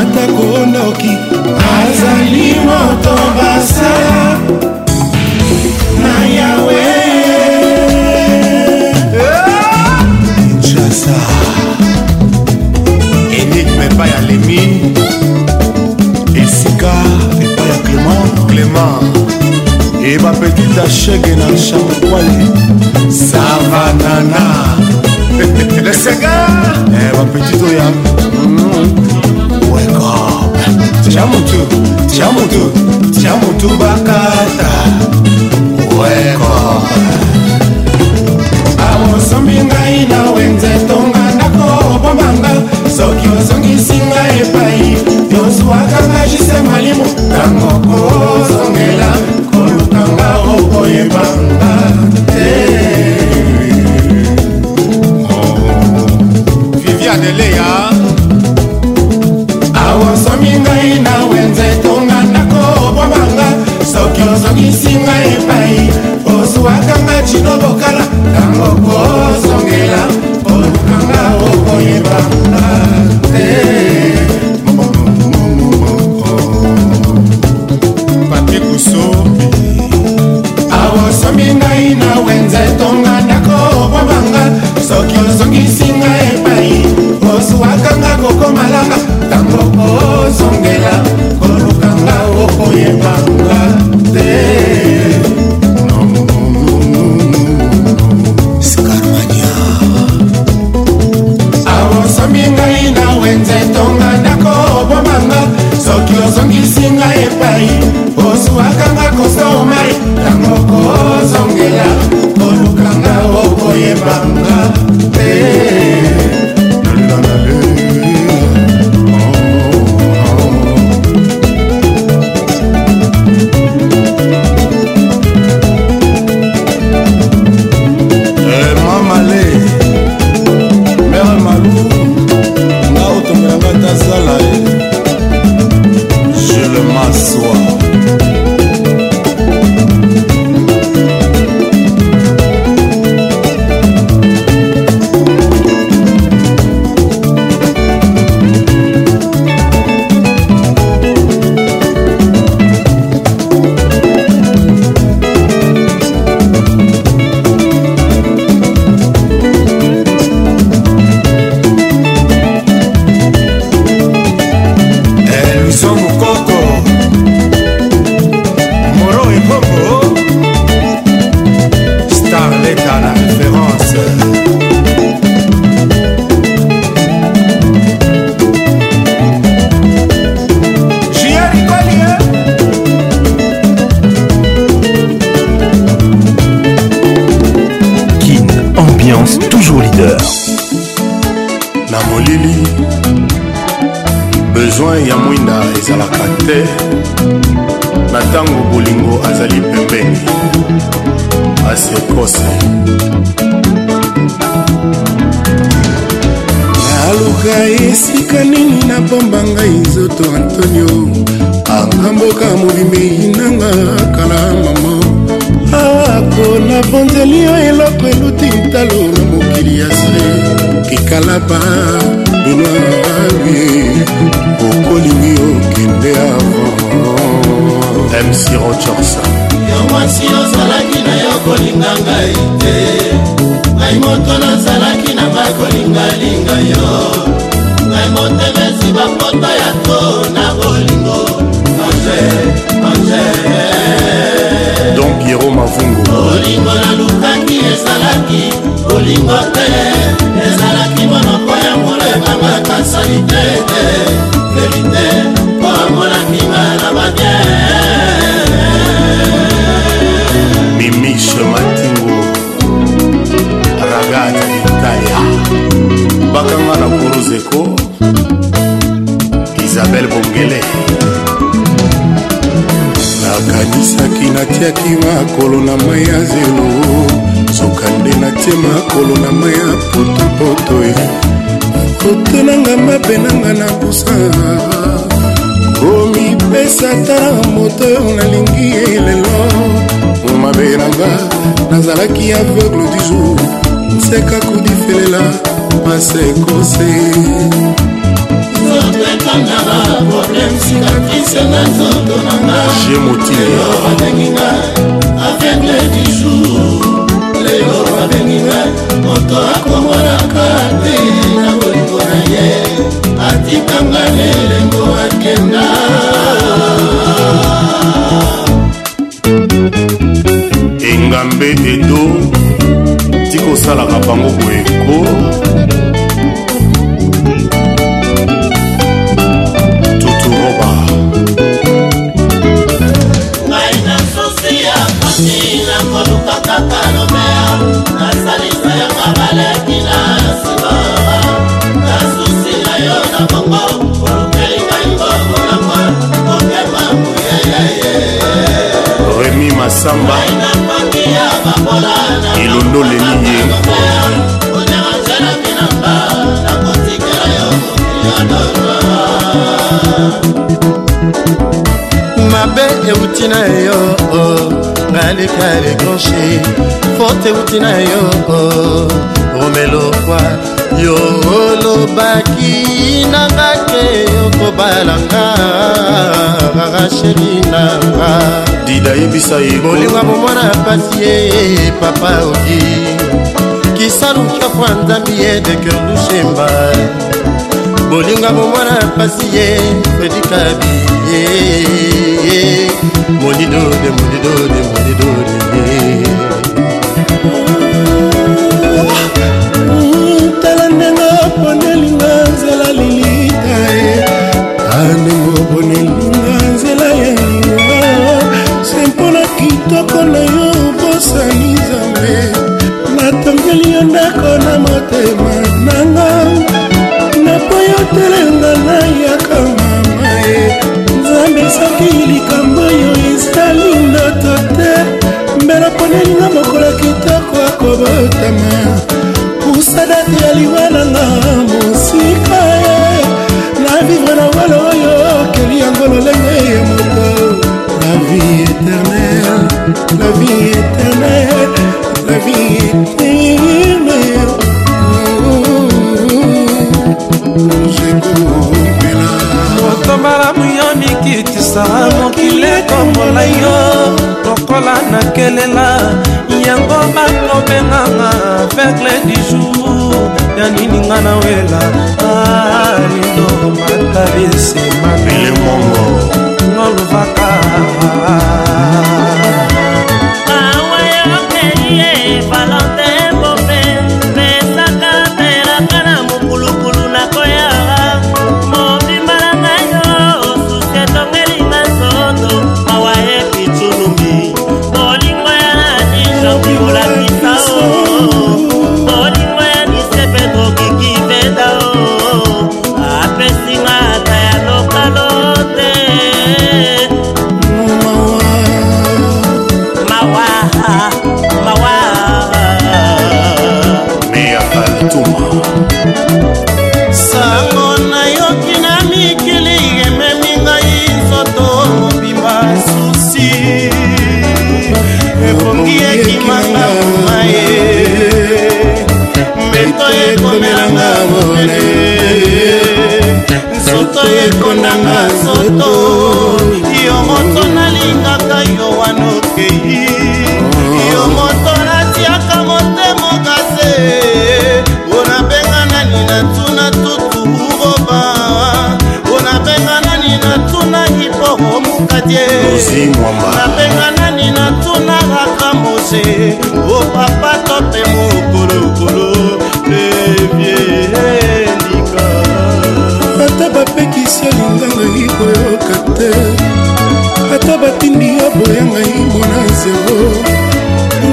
atako ndoki azali moto basala na yawe jasa enigme epai ya lemi esika epai ya clément clément e bapetite ashege na chapekwali savanana esenga eh, bapetite oya tia motu tia motu tia motu bakata weko abosombi ngai na wenze tonga ndako obomanga soki ozongisi ngai epai yozwakanga jise malimo ntango kozongela kolukanga okoyebanga eleya awosomi ngai na wenze tonga ndako obwamanga soki ozongisi ngai epai ozwaka ngai cino bokala ntango ko nandaki makolo na mai ya zelo suka nde natie makolo na mai ya potopoto e. kote nanga mabe nanga na busa komipesa tala moto oyo nalingi ye lelo momabe nanga nazalaki aveugle du jour nseka kudifelela pase ekose ekanga problème cicatrice na nzoto nanga jemotiea abenginga aveugle du jour lelo abenginga moto akomonaka te na bolingo na ye atikanga lelengo akenda engambe edo tikosalaka bango boyeko kasi nakoluka kaka lobea nasalisa yanga baleki na nsima nasusi na yo na bongo olukeli ngai ngobolongo kokema muyeyeye remi masamba nakoki ya babola ilondo leliye oderanzelaki nanga nakotikela yo mokili ya dodoa mabe euti na yo ngaleka oh, lekonche fote euti na yo oh, omelokwa yo olobaki nanga ke yokobalanga racheli nanga dida yebisa ye bolinga bomwana pasi ye papa oki kisalukiafwa nzambi ye de kerdushemba bolinga bomwana pasi ye fredikabi molidode molidode molidode tala ndenge oponelinga nzela lilita ye andenge oponelinga nzela yaiwa se mpona kitoko na yo obosani nzambe natongeli yo ndako na motema soki likambo oyo esali ndoto te mbela mpona elinga mokolo kitoko akobotama pusadati ya liwa nanga mosika na vivre na walo oyo okeli yango lolenge ya moto la vie éternelle la vie éternelle kosa mokili ekombola yo lokola nakelela yango bakobenganga vegle du jour ya nini nga na wela alindo ah, matalesemango noluvaka awayokelie bala sango nayoki na mikili ememi ngai nzoto mobimba susi ebongi ekimanga moma ye mbeto ekomelanga bone nzoto ekondanga nzoto mokonzi mwamba nabenga nani natunakaka mose o oh, papa tope mokolokolo levielika eh, ata bapekisi alinga ngai koyoka te ata batindi ya boya ngai mona zero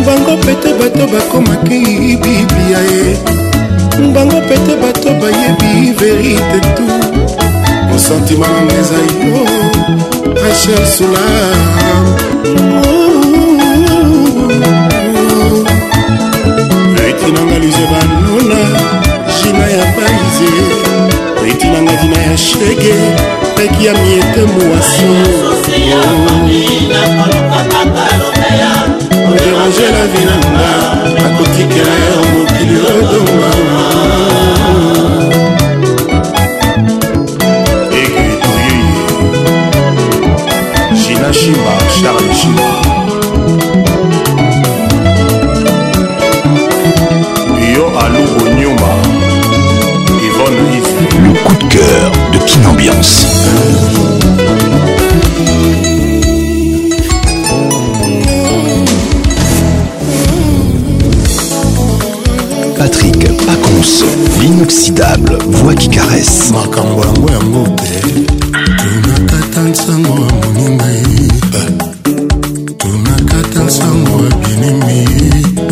mbango pete bato bakomaki biblia ye mbango pete bato bayebi verite tu mosantima nanga ezai yo richesse la etinanga lize banuna jina ya baize etinanga dina ya shege peki ya miete moaso oderange la vinanga akotikela yo mokili odongama nashimba shitara nashimba yo alubo nyuma yvonne ive le coup de cœur de kinambiance Patrick Pacons, l'inoxydable voix qui caresse. Makambo yango yango pe nakata nsango amoni ngai eh. tunakata nsango abinimi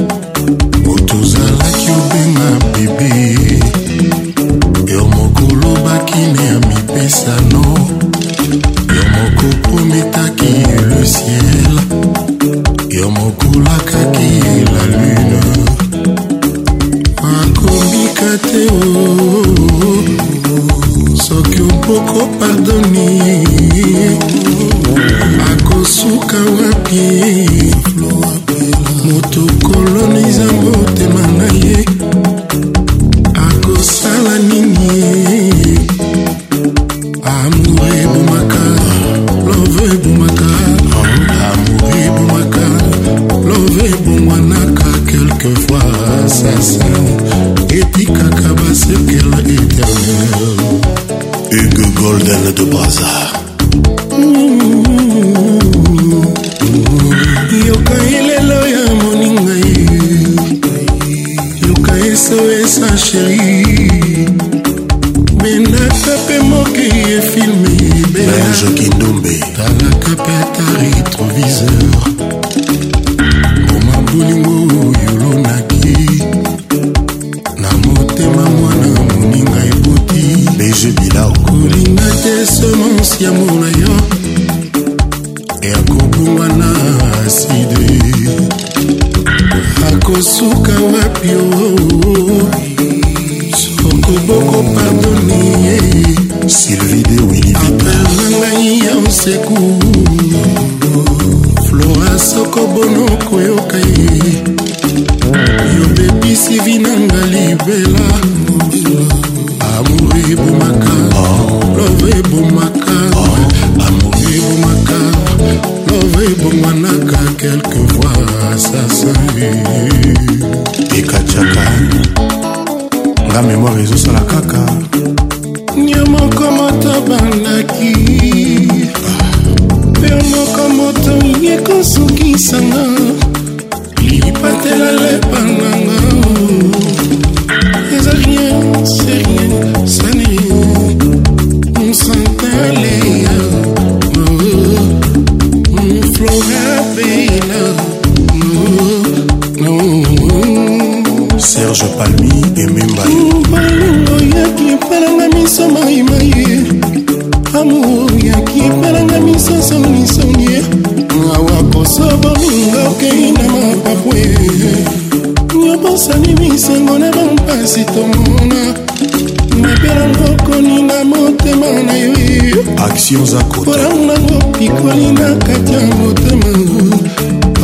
sionza kotopolango pikwali na kati ya motema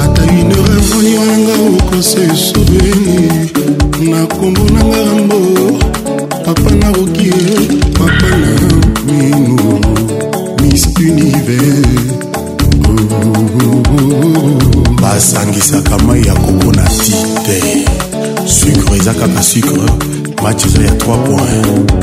ata uneur evoli wananga okose sobeni na kombo nanga rambo papa na roki papa na mino mis univers basangisaka mai ya kokona ti te sucre eza kaka sucre match eza ya 3 point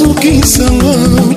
asukisanga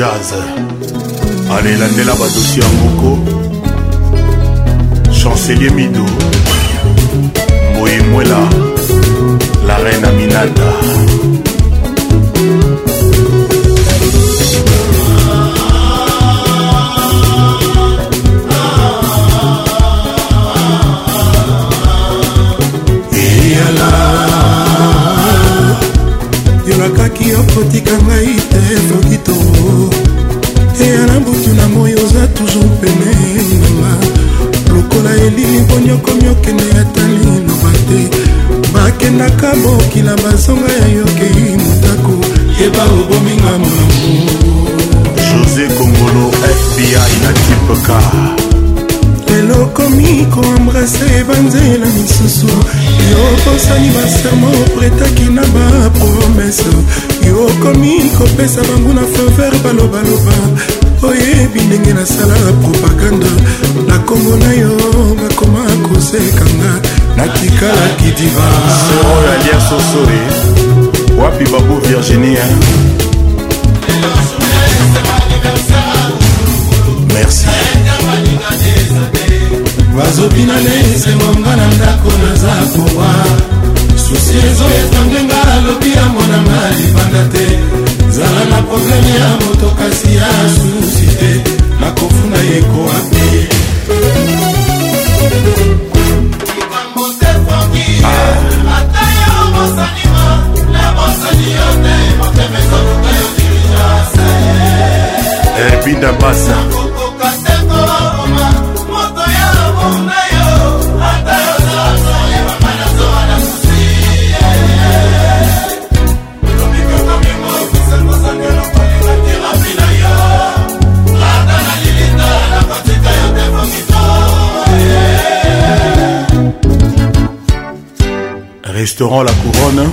jazz alelandela badosi ya moko chancelier mido mboyemwela la reine aminata nataka bokila bazonga ya yokei motako yeba obominga mamu josé kongolo fbi na tipeka elokomi koambrase banzela misusu yokosani basermo pretaki na bapromese yokomi kopesa bango na faveur balobaloba oyebi ndenge nasala propagande na nkombo na yo bakoma kosekanga nakikalaki divaoyo alia sosoe eh. wapi babu virginia eh. merci bazobina nesemwanga na ndako naza kowa susi ezoyetangenga alobi ya monanga libanda te zala na probleme ya moto kasi ya susi te nakofunda ye kowapi erbinda eh, basa Restaurant La Couronne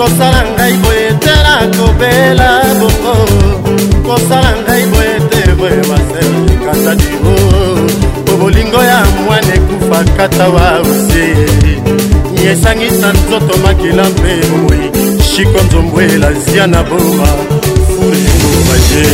kosala ngai boye te nakobela bongo kosala ngai boye te boye baserikata diro po bolingo ya mwana ekufaka tawa osie yesangisa nzoto makila mpe moi shiko nzombwela zia na boma furingo baje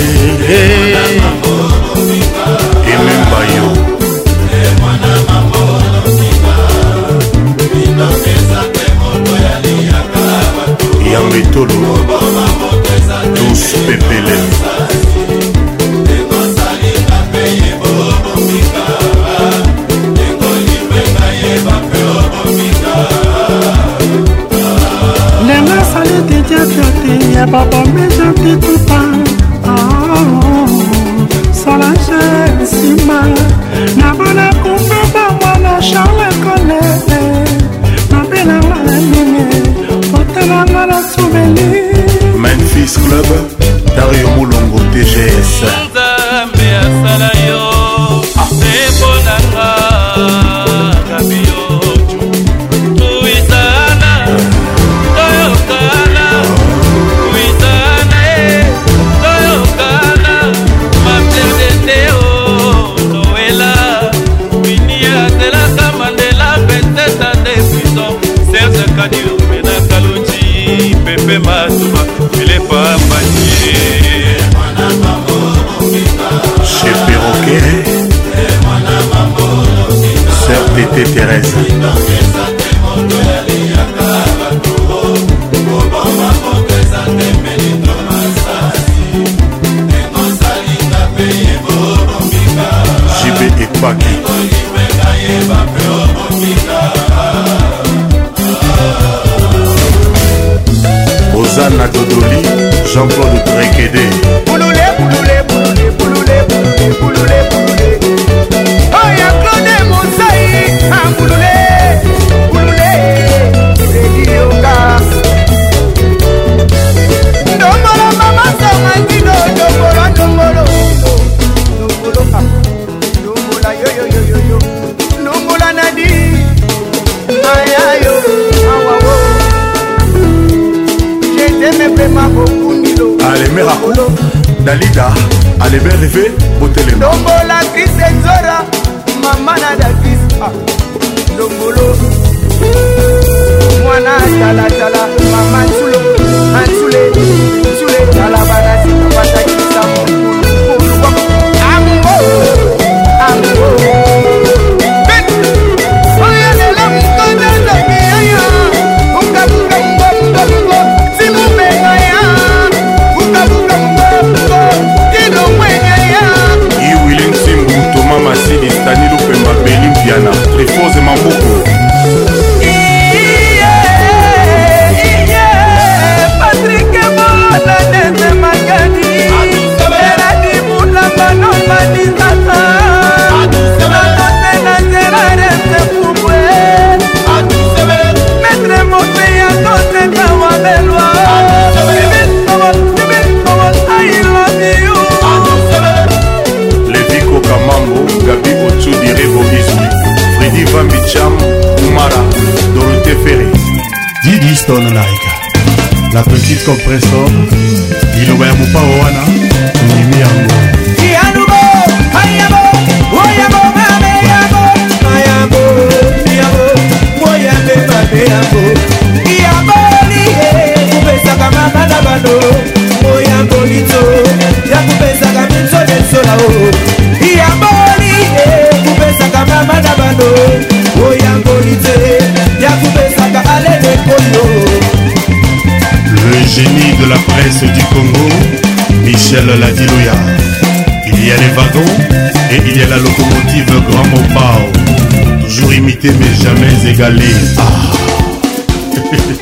mais jamais égalé. Ah.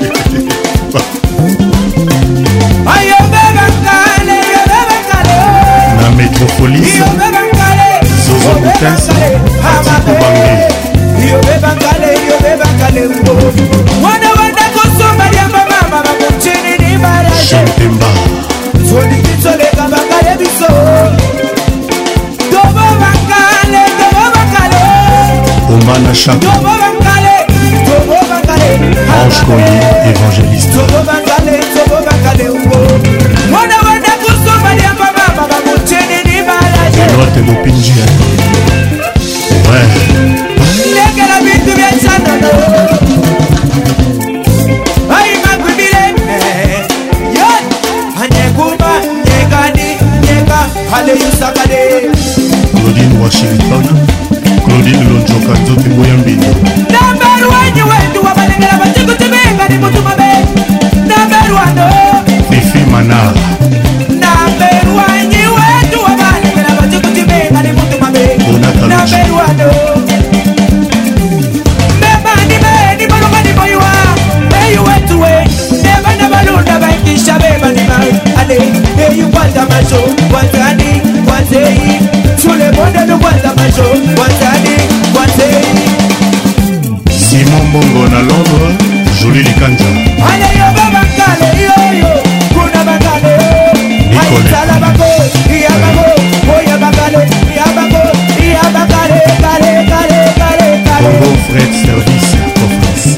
Chapeau Ange Collier, évangéliste Elote Mopinji Ouais Claudine Washington odini lonjoka nzoto eboyambini nambaru wenyi wendu wabalengela batikuti bingani mutuma be namberu wano fifi manar namberu wenyi wendu wabalengela batikuti bingani mutuma be namberu wano bemani beni balumani boyiwa beyi wetu we nebana balunda baikisha bemani bae ale eyi kwata maso kwatani kwateyi Shule bonde ni kwanza macho Watani, watani Simon Bongo na Londres Julie Likanja Ana yo baba kale yo yo Kuna bakale yo Nikole Aitala bako, iya bako Oya bakale, iya bako Iya bakale, kale, kale, kale, kale Bongo Fred Service pour France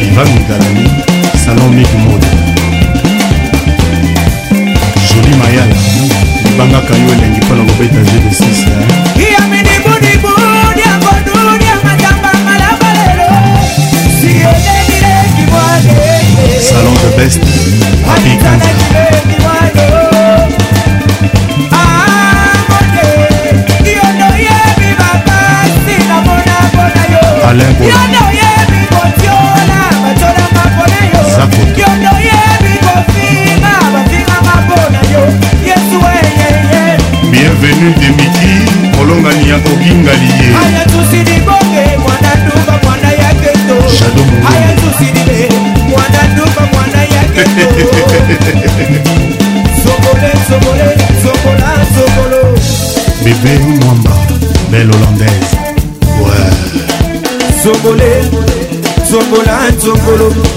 Ivan Galani Salon Mick Mode Jolie Mayala libanga kayo elengi Freitas de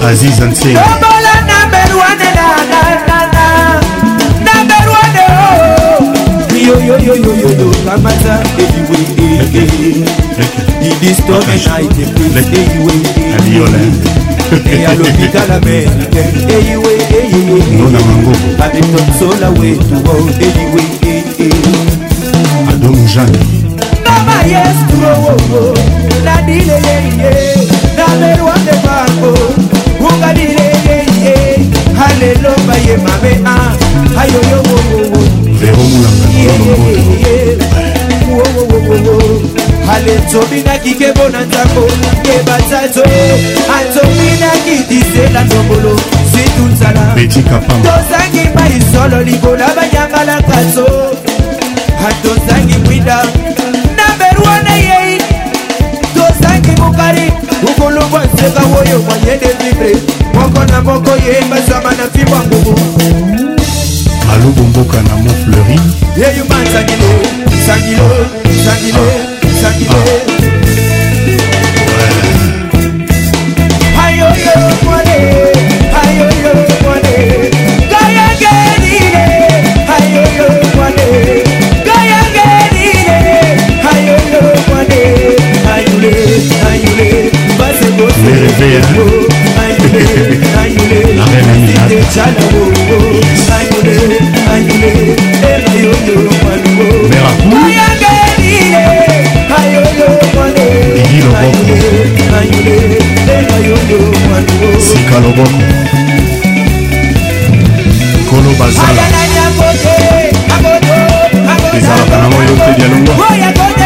aziz anse kamata eliwe idistorbe na itepe eyiwe eya lopital américain eyiwe eyiwe adetonsola wetuwo eliwe adonujane namayestrowo nadileleye mutamberwa tebango ungalileyeye halelo bayema bea hayoyowowowo ale tobinaki kebo na ntango yebazazo atobinaki disela nombolo situ nzala tozangi maisolo libola bayangalaka so atozangi mwinda na berwana ye ukolobwa nsenga oyo mwayende libre moko na moko yembasama na fimwa ngubu malobo mboka na mont fleuri yeyuma nsangilo nsangilo nsangilo nsangilo ayoyo mwane ayoyo mwane kayangedile ayoyo mwane rêvé. La reine Aminata. Merakou. Eyi Loboko. Sika Loboko. Kolo Bazala. ezalaka nango yo te dialongo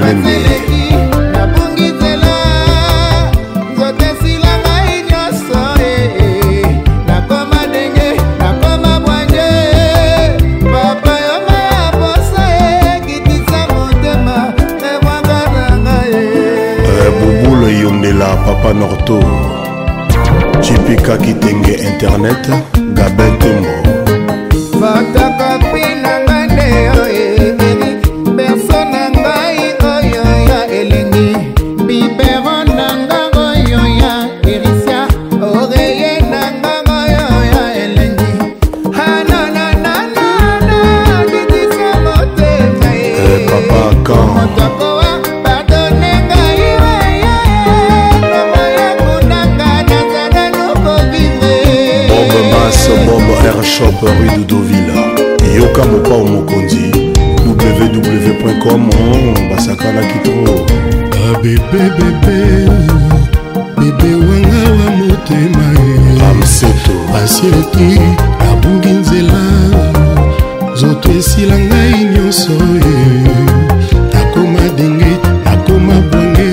malembe nabungi nzela nzoto esila ngai nyonso eh, eh. nakoma ndenge nakoma bwanje papa yonga ya posa ekitisa motema ebwanga na ngai eh. bubulu eyondela papa norto cipika kitenge internet gabin tembo bebebe bebe wanga wa motema amseto asieki abungi nzela nzoto esila ngai nyonso nakoma denge nakoma bwange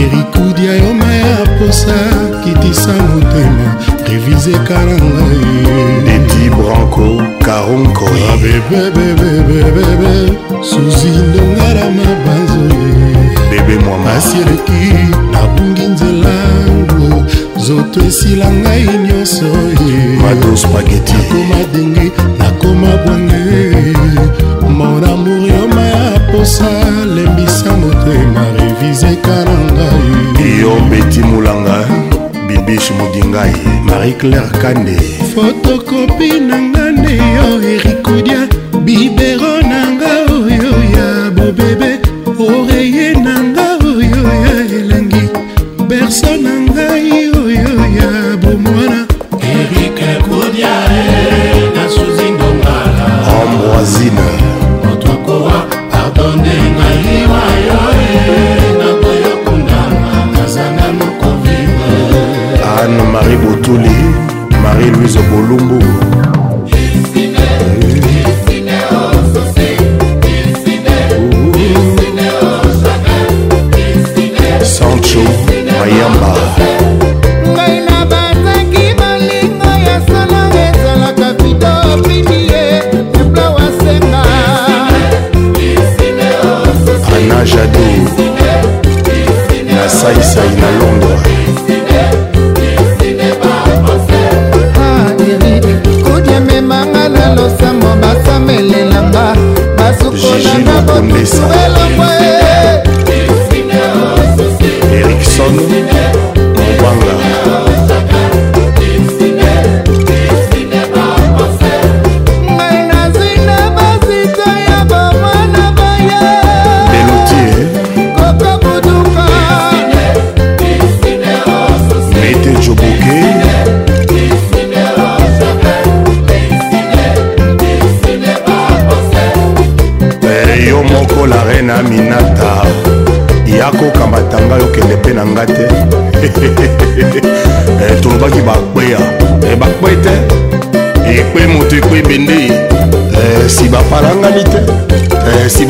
erikudia yoma ya posa kitisa motema revizeka na ngai dedi branco karonkoabebebebebebe suzi ndonga na mabanzo mpe mwamasi eleki nabungi nzelangu zoto esila ngai nyonso nakoma denge nakoma bwange mon amour yoma ya posa lembisa motema revize kala ngai yo beti mulanga bibish modingai marie claire kande fotokopi na ngane yo erikodia bibero marie botuli marie louise bolumbu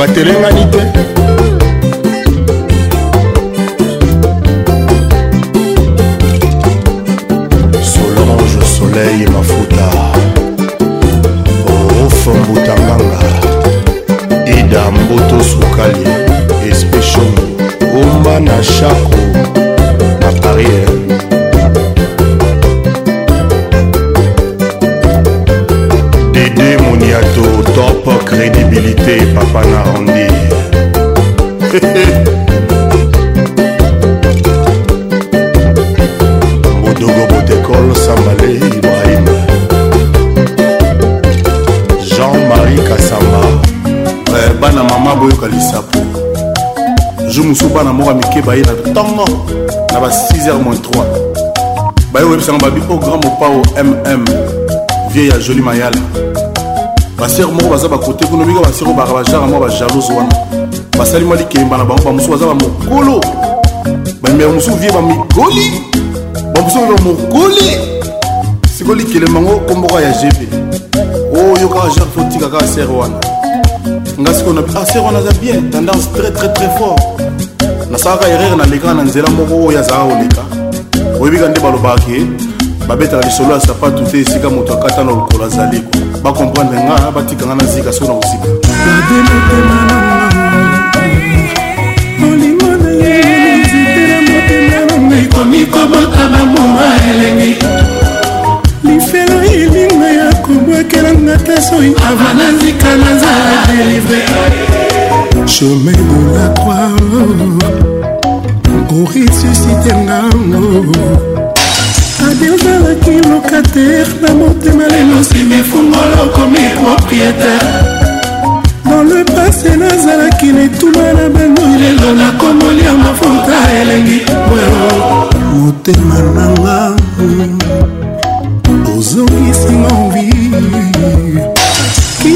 batelengani te bana moko ya mike baye na ntongo na ba 6h 3 baye koyebisanga babipo oh, grand mopao mm vie ya joli mayala basiere moko baza bakote kuna bika basiere obaka bajara moko bajalose wana basali mwa likemba na bango bamosusu baza bamokolo bamibeka mosusu vie bamigoli bamosusu vie bamokoli sikoyo likelemba ngo komboko ya gb oyo oh, kaka jare fotika kaka sere wana nga sikoyo na ah, sere wana aza bien tendance très très très fort nasalaka erreur nalekaka na nzela moko oyo azalaka koleka oyebika nde balobaka ke babetaka lisolo ya sapatu te esika moto akata na lokolo azali bakomprendre nga batika nga na zika so na kozika komikobota bamuma elengi lifelo elinga ya kobwakelanga ta soi avanazika naza delivre chemin de la croix pour ressusciter ngango adio zalaki locataire na motema lelo simi fungolo komi propriétaire dans le passé nazalaki na etuma na banoi lelo nakomolia mafuta elengi motema nanga ozongisinga envie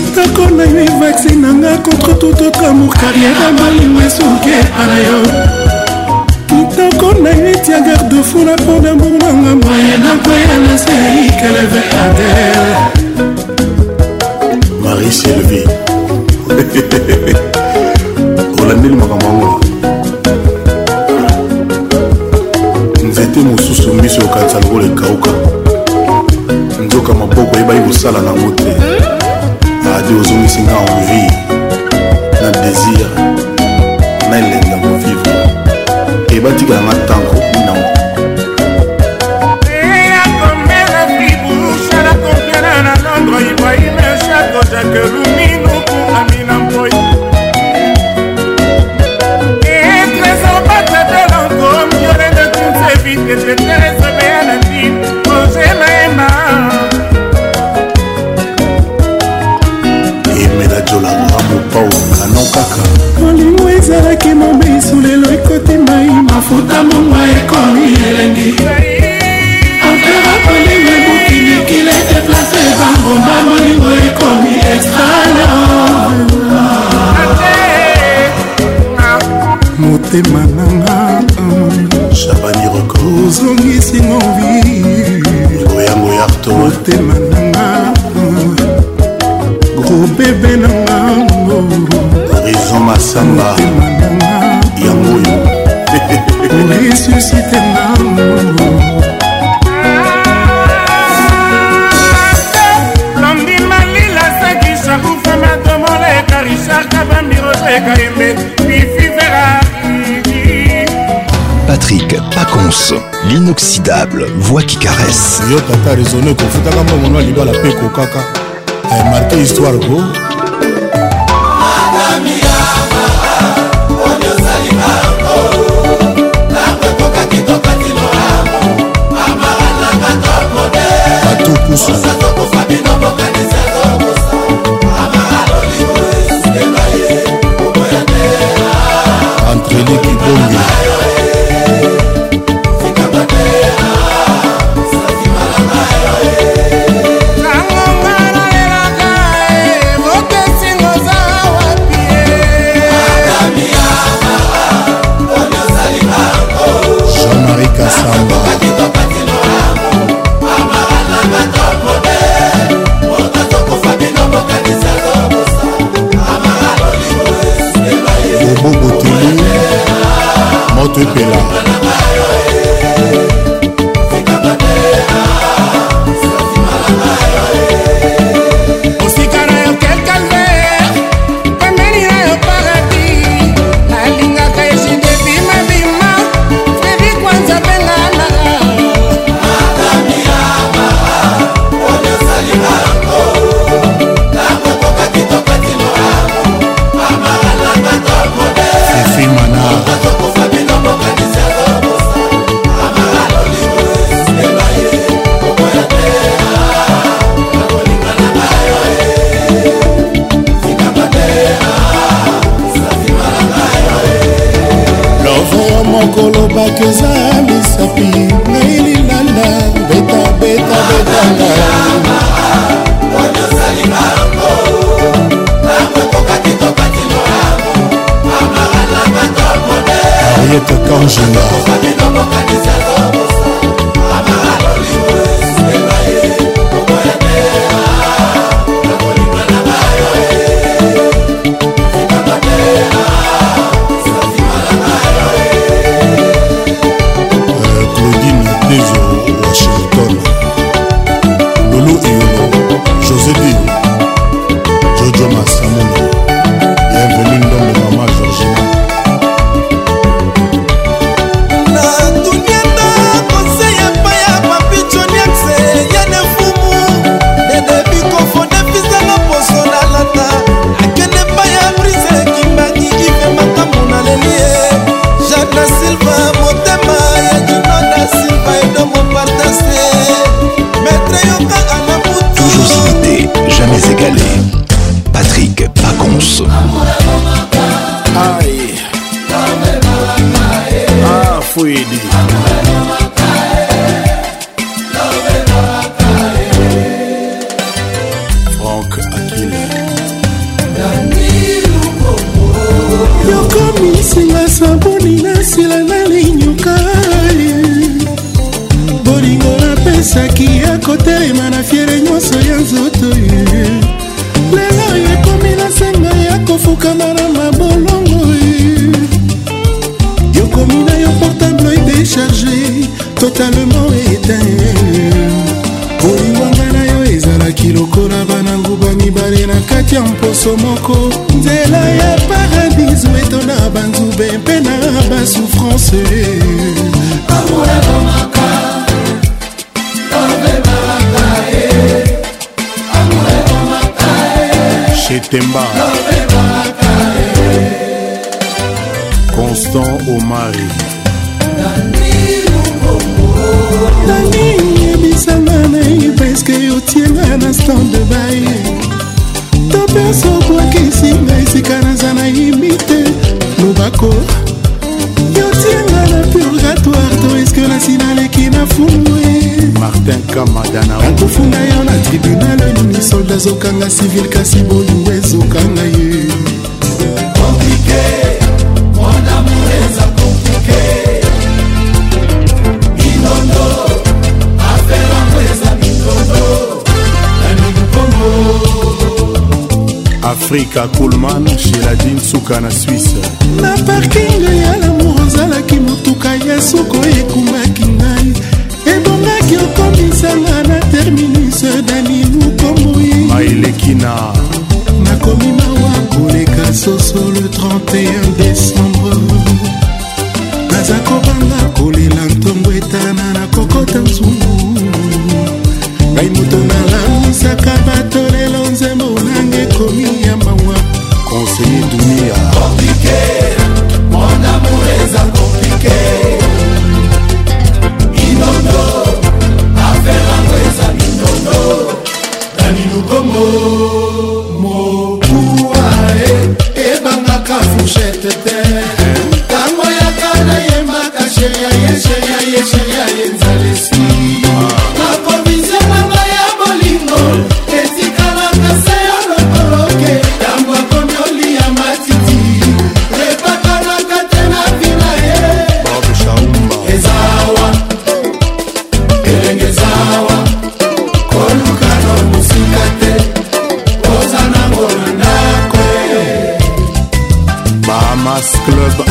kitako na yo evaccine nanga contre tout autre amour carrière ya malingo esuke ana yo kitako na yo etia garde fou na mpo na mbongo nanga maye nakoya na seikeleve adel marie sylvie olandeli makambo yango nzete mosusu miso yokanisa lokola ekauka nzoka maboko eyebaki kosala nango te radio ozongisi nga envie na désir na elengi ya kovivre ebatikala nga ntango minango ibrahim chako jake lumino kuamina mpoi etrésor batadelango miorende tunse vite tetere soki mobesu lelo ekoti mai mafuta mongwa ekomi elengi afera kolime bukilikile deplace bangomba molingo ekomi extraleo motema inoxydable voix qui caresse yokata raisonne kofutaka mbongono ya libala mpe kokaka amarke histoire ko batukusu monika kulman sheladi msuka na swisse na parking ya lamour ozalaki motuka yesu koyekumaki ngai ebongaki okomisanga na terminus dani lukomoi maeleki na nakomi mawa koleka soso le 31 décembre naza kobanga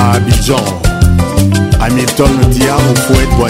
à Abidjan. Hamilton ah, au fouet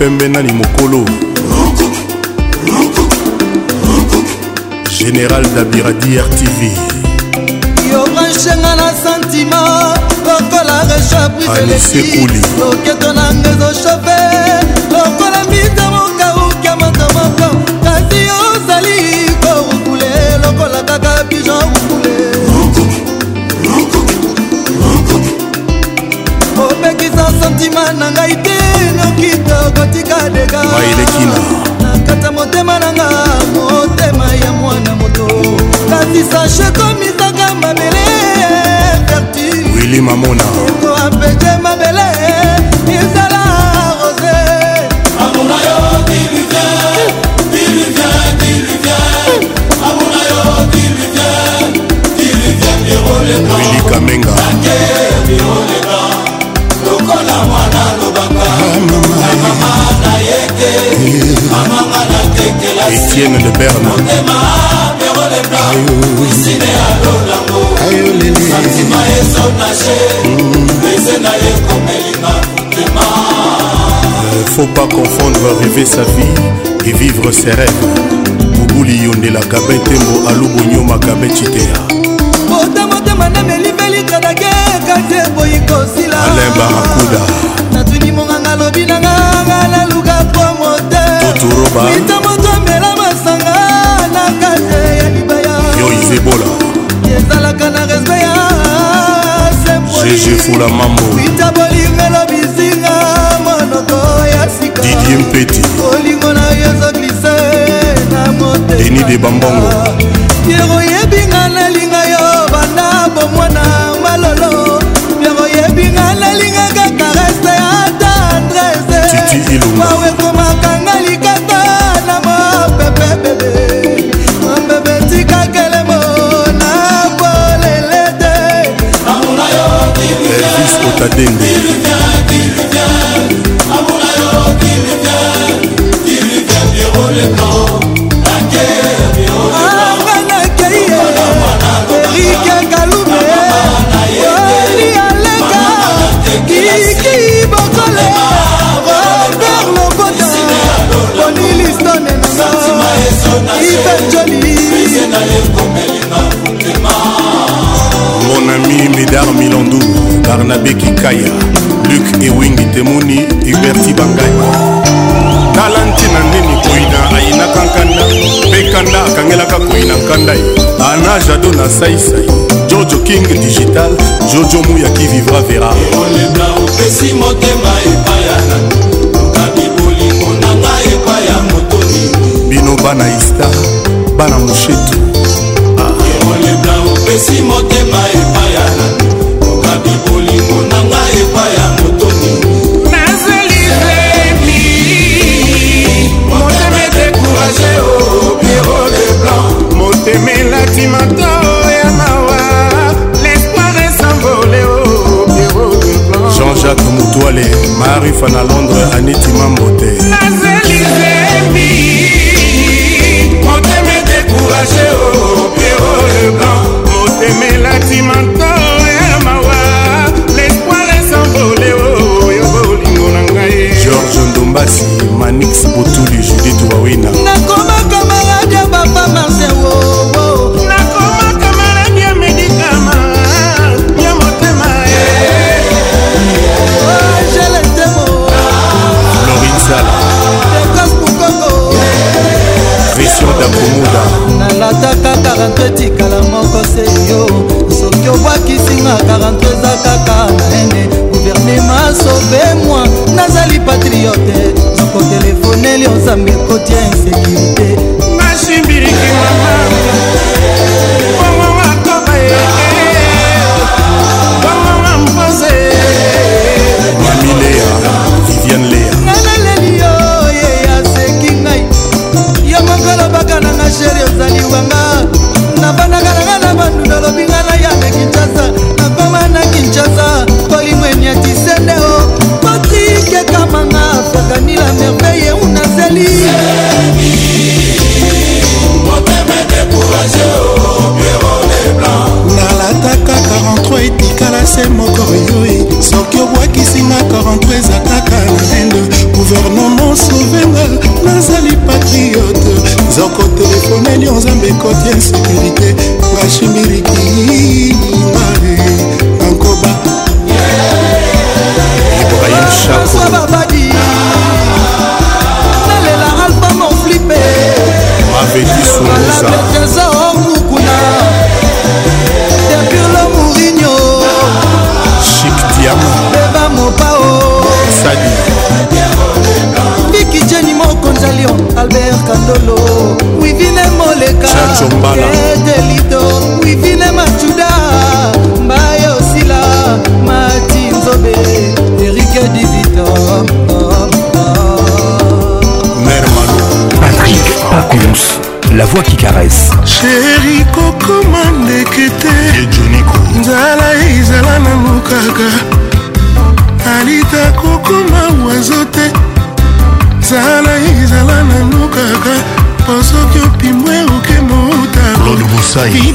pembe nani mokolo général dabiradi rtv yobranchenga na sentima lokola rechaprisesekuli loketo nanga ezoshafe sentima na ngai te noki tokotika deganakata motema na nga motema ya mwana moto kasi sache komisaka mabele vertu wili mamona koapeje mabele Étienne de Berne santima ezonage bese na ye komelinga motema faut pas confondre rêver sa vie et vivre ses rêves bobuli yondela gabe ntembo alubonyo magabe citea bota motema na meliveli kadage mboka te boyi kosilalembakuda natuni monganga lobi nanga nga naluka po motemita moto ambela masanga na kate ya libaya yoizebola ezalaka na respe ya sempolifula mambo ita bolingo elobisinga monoko ya sika didie mpeti olingo na yo ezoglise na motedeni de bambongo yero yebinga nalinga yo banda bomwana malolo neti ilungawekomakanga likata na mopepe bebe mobebe tikakelemo na polele te elvis otadende mon ami médar milandou barnabe kikaya luc ewingi temoni huberti bangaya tala ntina ndeni koyina ayinaka nkanda mpe kanda akangelaka koyina nkanda ye ana jado na saisai jojo king digital jojo muyaki vivra vera olenda opesi motema epaya na kabibolingo nanga epaya motoni bino bana iste bana moshetu komoneka opesi motema epai ya nani okabi bolingo na ngai epai ya motoni motema elati matao ya mawa l'espoir esanvole o piero de blanc jean-jacques motoale marie fana londres anitima mbote nazelize attaché au pierrot le blanc motemela timanto ya mawa l'espoir esenvole oyo oh, oh, oh, bolingo na ngai george ndombasi manix botuli judit wawina karanto etikala moko seyo soki obwakisinga karanto eza kaka naene guvernema sobe mwa nazali patriote nakotelefone lio nzambe ekoti ya insekurité ventre eza kaka na haine gouvernement sauvenga nazali patriote nzoko telefoneli yo nzambe kotiense Sky.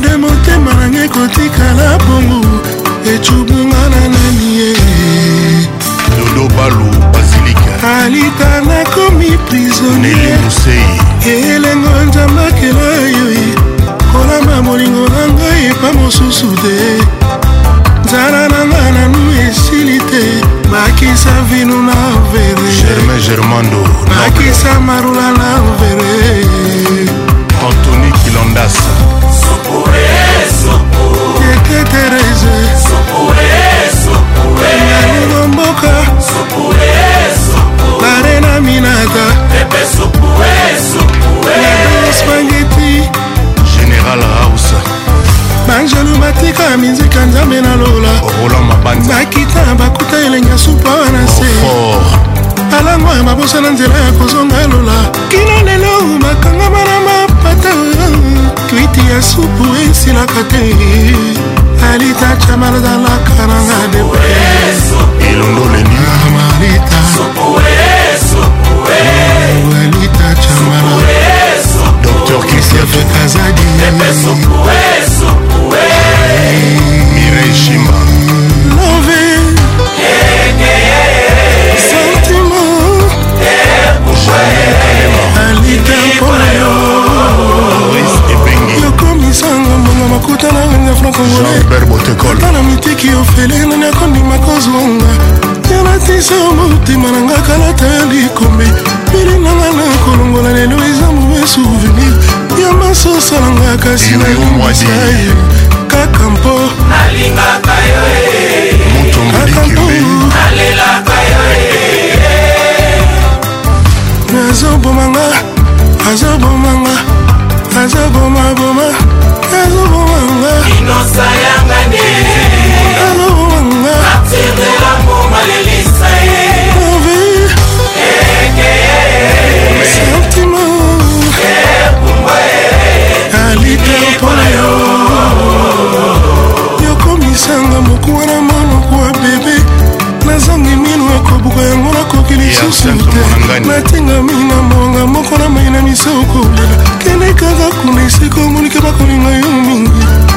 natingami na monga moko na mai na miso kolela kende kaka kuna esika omonike bakolinga yo mingi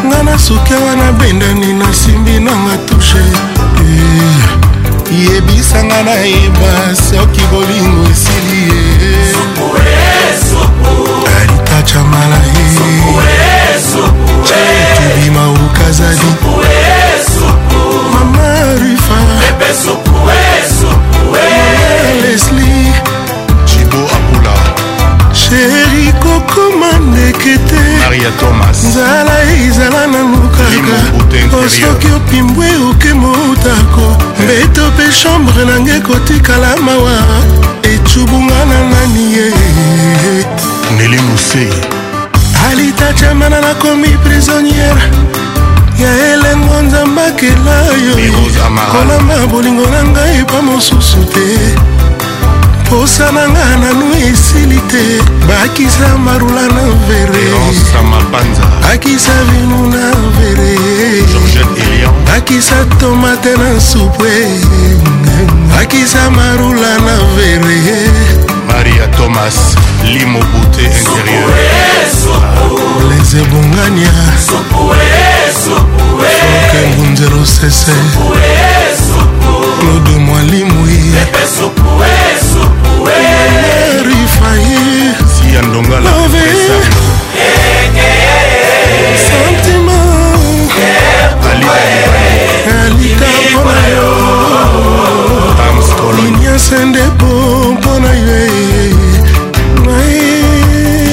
nga na suki awa nabendani nasimbi nanga tushe yebisanga nayeba soki bolingo esili ye alitacha malaye tubima ukazali ya thomas nzala ezala na lukaka soki opimbwe oke motako mbeto eh. mpe chambre nange kotikala mawa ecubunga na nani ye nelimuse alitachamana nakomi prisonniere ya elengo nzambakela yo kolamba bolingo na ngai epa mosusu te posa na nga nanu esili te bakisa marula na vere bakisa vino na vere bakisa tomate na supwe bakisa marula na vere maria thomas limobute intérieur les ebongania foke mbunzero sese claude mwalimwi rifai siandongalove santima alitambo na yo inyasende po mpo na yo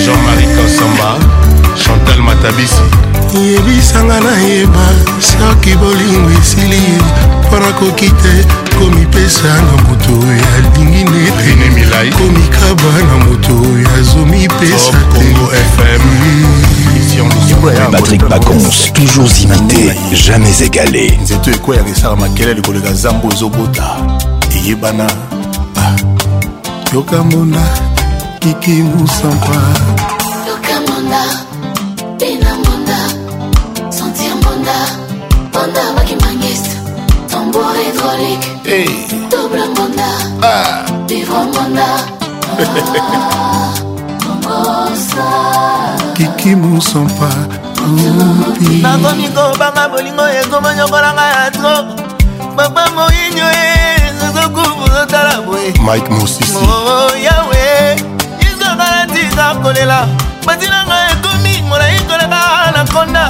jean-marie kosamba chantal matabisi yebisanga nayeba soki bolingo esili mpo nakoki te komipesa na moto oyo alingi nete milai komikaba na moto oyo azomipesa patrik pacons toujours imité jamais égalé nzeto ekweyaka esala makelele koleka zambo ezobota eyebana ah. yokamona kikimusampa yokamona Kende ah. Dobra Monda ah. Vivo Monda kiki mosompa nakomi kobanga bolingo ekoma nyokola ngai ya tro papa moyinyo e eh, ezokubu zotala boye mike mosisi oh, yawe izokala ntika kolela matinanga ekomi molai koleka na konda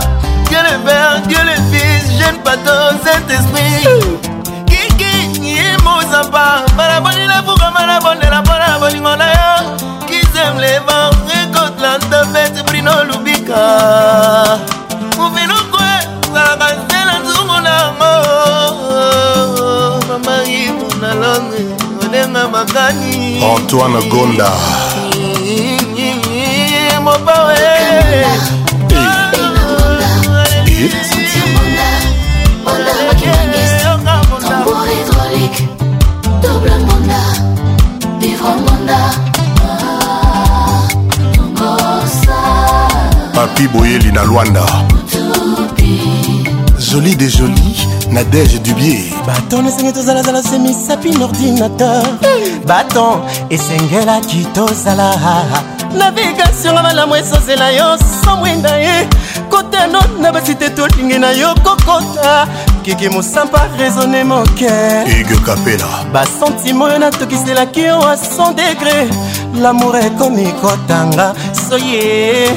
dieu le père dieu le fils jeune pato cet esprit nzapa banabonile fuka banabondela mpona bolingo na yo kisem levan ekotlanto bet brino lubika mofinoko ezalaka nzela nzungu nango mamarivu na londre olenga makani antoine gonda mopawe eh. eh. ah, papi boyeli na lwanda joli de joli nadege dubie baton esengi tozalazala se misapi na ordinateur baton esengelaki tozala navigatio nga malamu esozela yo somwinda ye kotano na basite tolingi na yo kokota kiki mosampa raisonne moke ige kapela basentima oyo natokiselaki yo a 100 degre lamour ekomi kotanga biso ye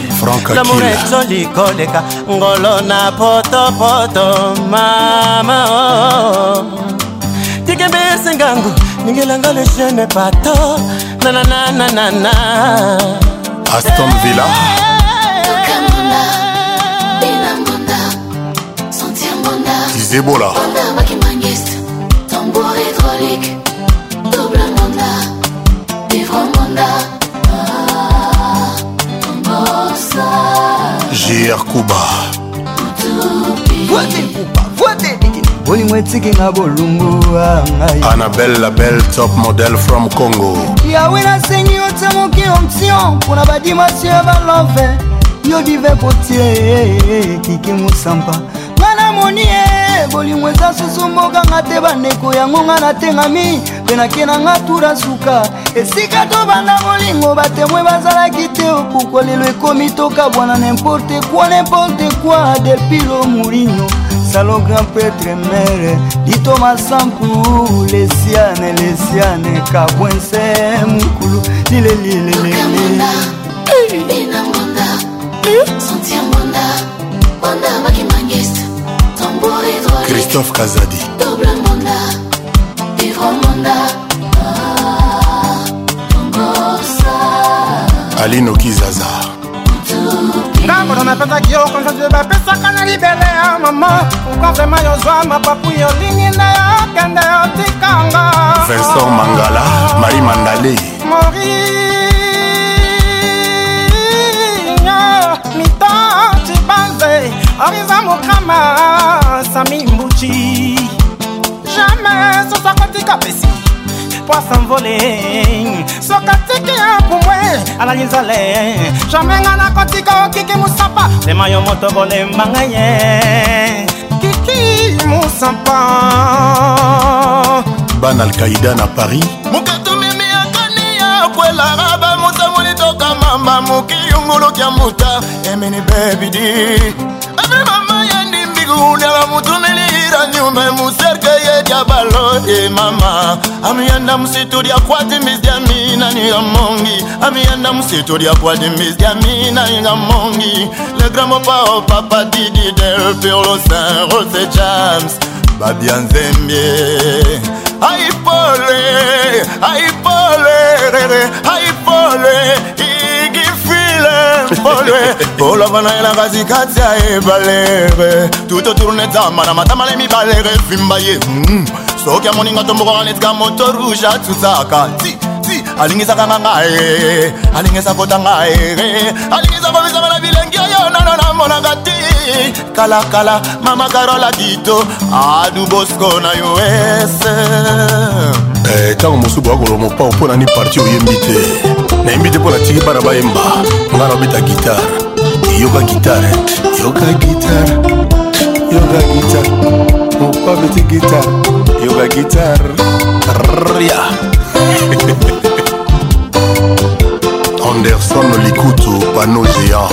l'amour ezoli koleka ngolo na potopoto mama tikembe oh. esengangu ningelanga le jeune bato nananananana aston villa zebola Tambor hydraulique roger kuba bolingo etikinga bolungu ngai anabel label top model from congo yawe nasengi otya moke option mpona badimasio ya balove yo dive potie kiki mosampa ngai namoni e bolingo eza susu mbokanga te bandeko yango ngai natengami mpe nakendanga tura suka esika tobanda molingo batemwe bazalaki te okukolelo ekomi tokabwana nimporte kwa nimporte kwa delpiro molino salon grand prêtre mere dito masanku lesiane lesiane kabwense mokulu lilelilelele hmm? Christophe Kazadi alinokizaza ndamboto napesaki yo konsantie bapesaka na libele ya mama pourkui vraimen yozwa mapapu yolingi nde yokende yotikanga vincent mangala marie mandale morinyo mito cibanze oriza mokama sami mbuci jamai sosakotika pesi poisson volé soki atiki ya pumbwe alali nzale jamai nga nakotika okiki musapa tema yo moto bolemba ngai ye kiki musapa bana alkaida na paris mokatumimi akani ya kwelara bamosamoli toka mamba mokiyunguluki ya muta emini bebidi abimama ya ndimbikunela mutuneli kiumbe museke yedya balo e mama amienda msitu dya kwati misyamina niga mongi amienda msitu dya kwati mina niga mongi le gramopao papa didi del pirlo san rose james babia nzembie aipole aipole aipole, aipole. mokile polwe kolongo na ye na katikati ya ebalere tuto tourne tamba na matama le mibale refimba ye hmm. soki amoninga tombokoka netika moto rouge atutsaka ti alingisaka nga ngae eh, eh, eh. alingisa kota ngae alingisa kobisanga na bilengi oyo nano namonaka ti kalakala mama karola dito adu bosko na us ntango mosubu akoloma pao mpo nani parti oyembi te nayembi te mpo natiki bana bayemba nga nabeta gitare yoka gitare yoka gitare yoka gitare mopabeti gitare yoka gitare ria Anderson Likutu, panneau géant.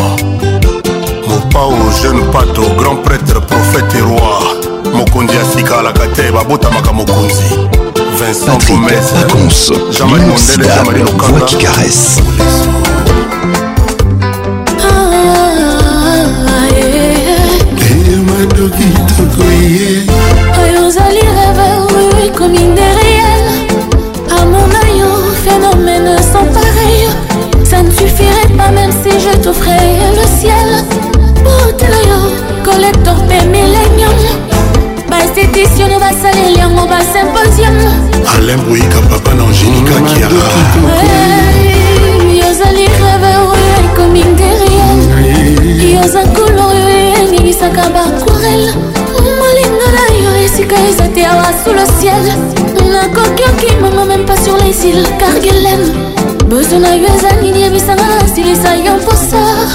Mopao, jeune pato, grand prêtre, prophète et roi. Mokondi Asika, Alakate, Babotamaka Mokonzi. Vincent Gomez, Jamais qui caresse. Ah, ah, ah, papa symposium alain boyika papa na angélika kiara yozali reve oyo ekomi nteriel yoza kolor oyo eningisaka baquarel molinga na yo esika eza te awa sous le ciel nakoki okimanga meme pas sur les îles cargelen bezo na yo eza nini ebisanga na silisa yo mposar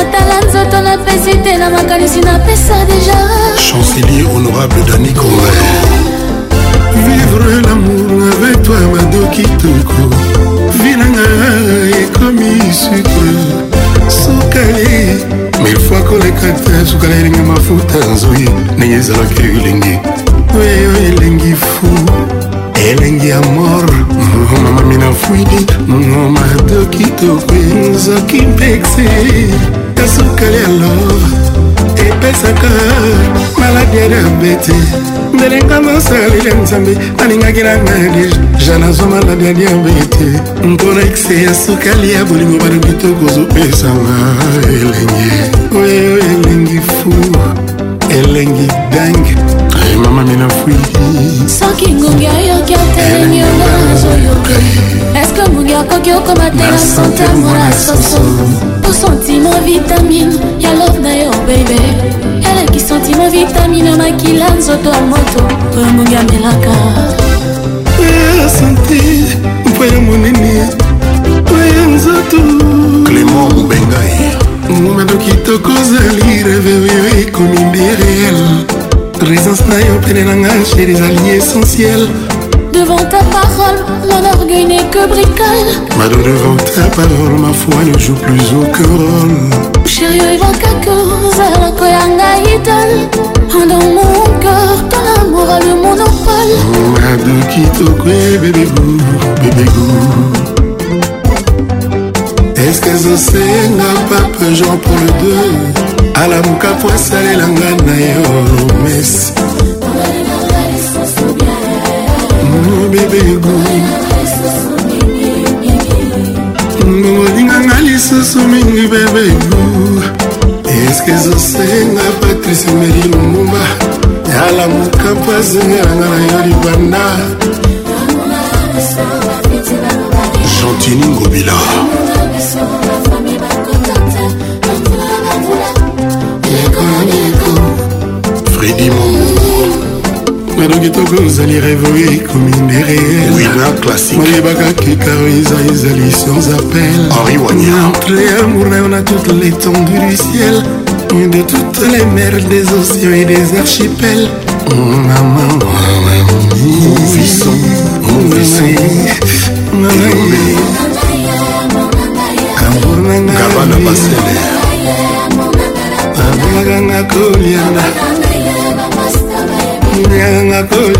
atala nzoto napesi te na makanisi napesa deja chancelier honorable dani convert vivre l'amour avec toi mado kitoko vinanga ekomi sucre sukali milfoi koleka te sukala elingi mafuta nzoi ndenge ezalaki elengi oyo elengi fu elengi ya mor mamamina fwidi mado kitoko nzoki mpexe ya sukali ya love apesaka maladi ya diabete ndelenga mosalile nzambe alingaki nanga deja nazwa maladi ya diabete mpona ekse ya sukali ya bolingo balobi tokozopesanga elenge oyo elengi fu elengi dange mama minafui soki ngongi ayoki atelemi onga nazoyoka soki mbungi akoki okoma te na santamo na soso po sentimo vitamine ya love na yo bebe eleki sentimo vitamine ya makila nzoto ya moto oyo mbungi amelaka santi mpo ya monene mpo ya nzoto clément mobengai momado kitoko ozali reveweyo ekomi nde réel présence na yo pene na nga chéri ezali essentiel Devant ta parole, mon orgueil n'est que bricole. Mado devant ta parole, ma foi ne joue plus aucun rôle. Chérie, il va qu'à cause, alors que yanga Dans mon cœur, ton amour a le monopole. Oh, Mado qui te bébé bou, bébé bou. Est-ce que zosenga papa Jean pour le deux? alamuka po asalelanga na yo oh, mesi bebego ngolinganga lisusu mingi bebego eske ezosenga patrice meri lumumba yala mokampo azengelanga na yo libanda gentini ngobila fredi momo ngano kitoko ozali revo ekomi nderemalebaka kikaro eza ezali sans appel entre amour na yo na toute l'étendue du ciel de toutes les mers des océans et des archipels oh, maman mon visson mon visson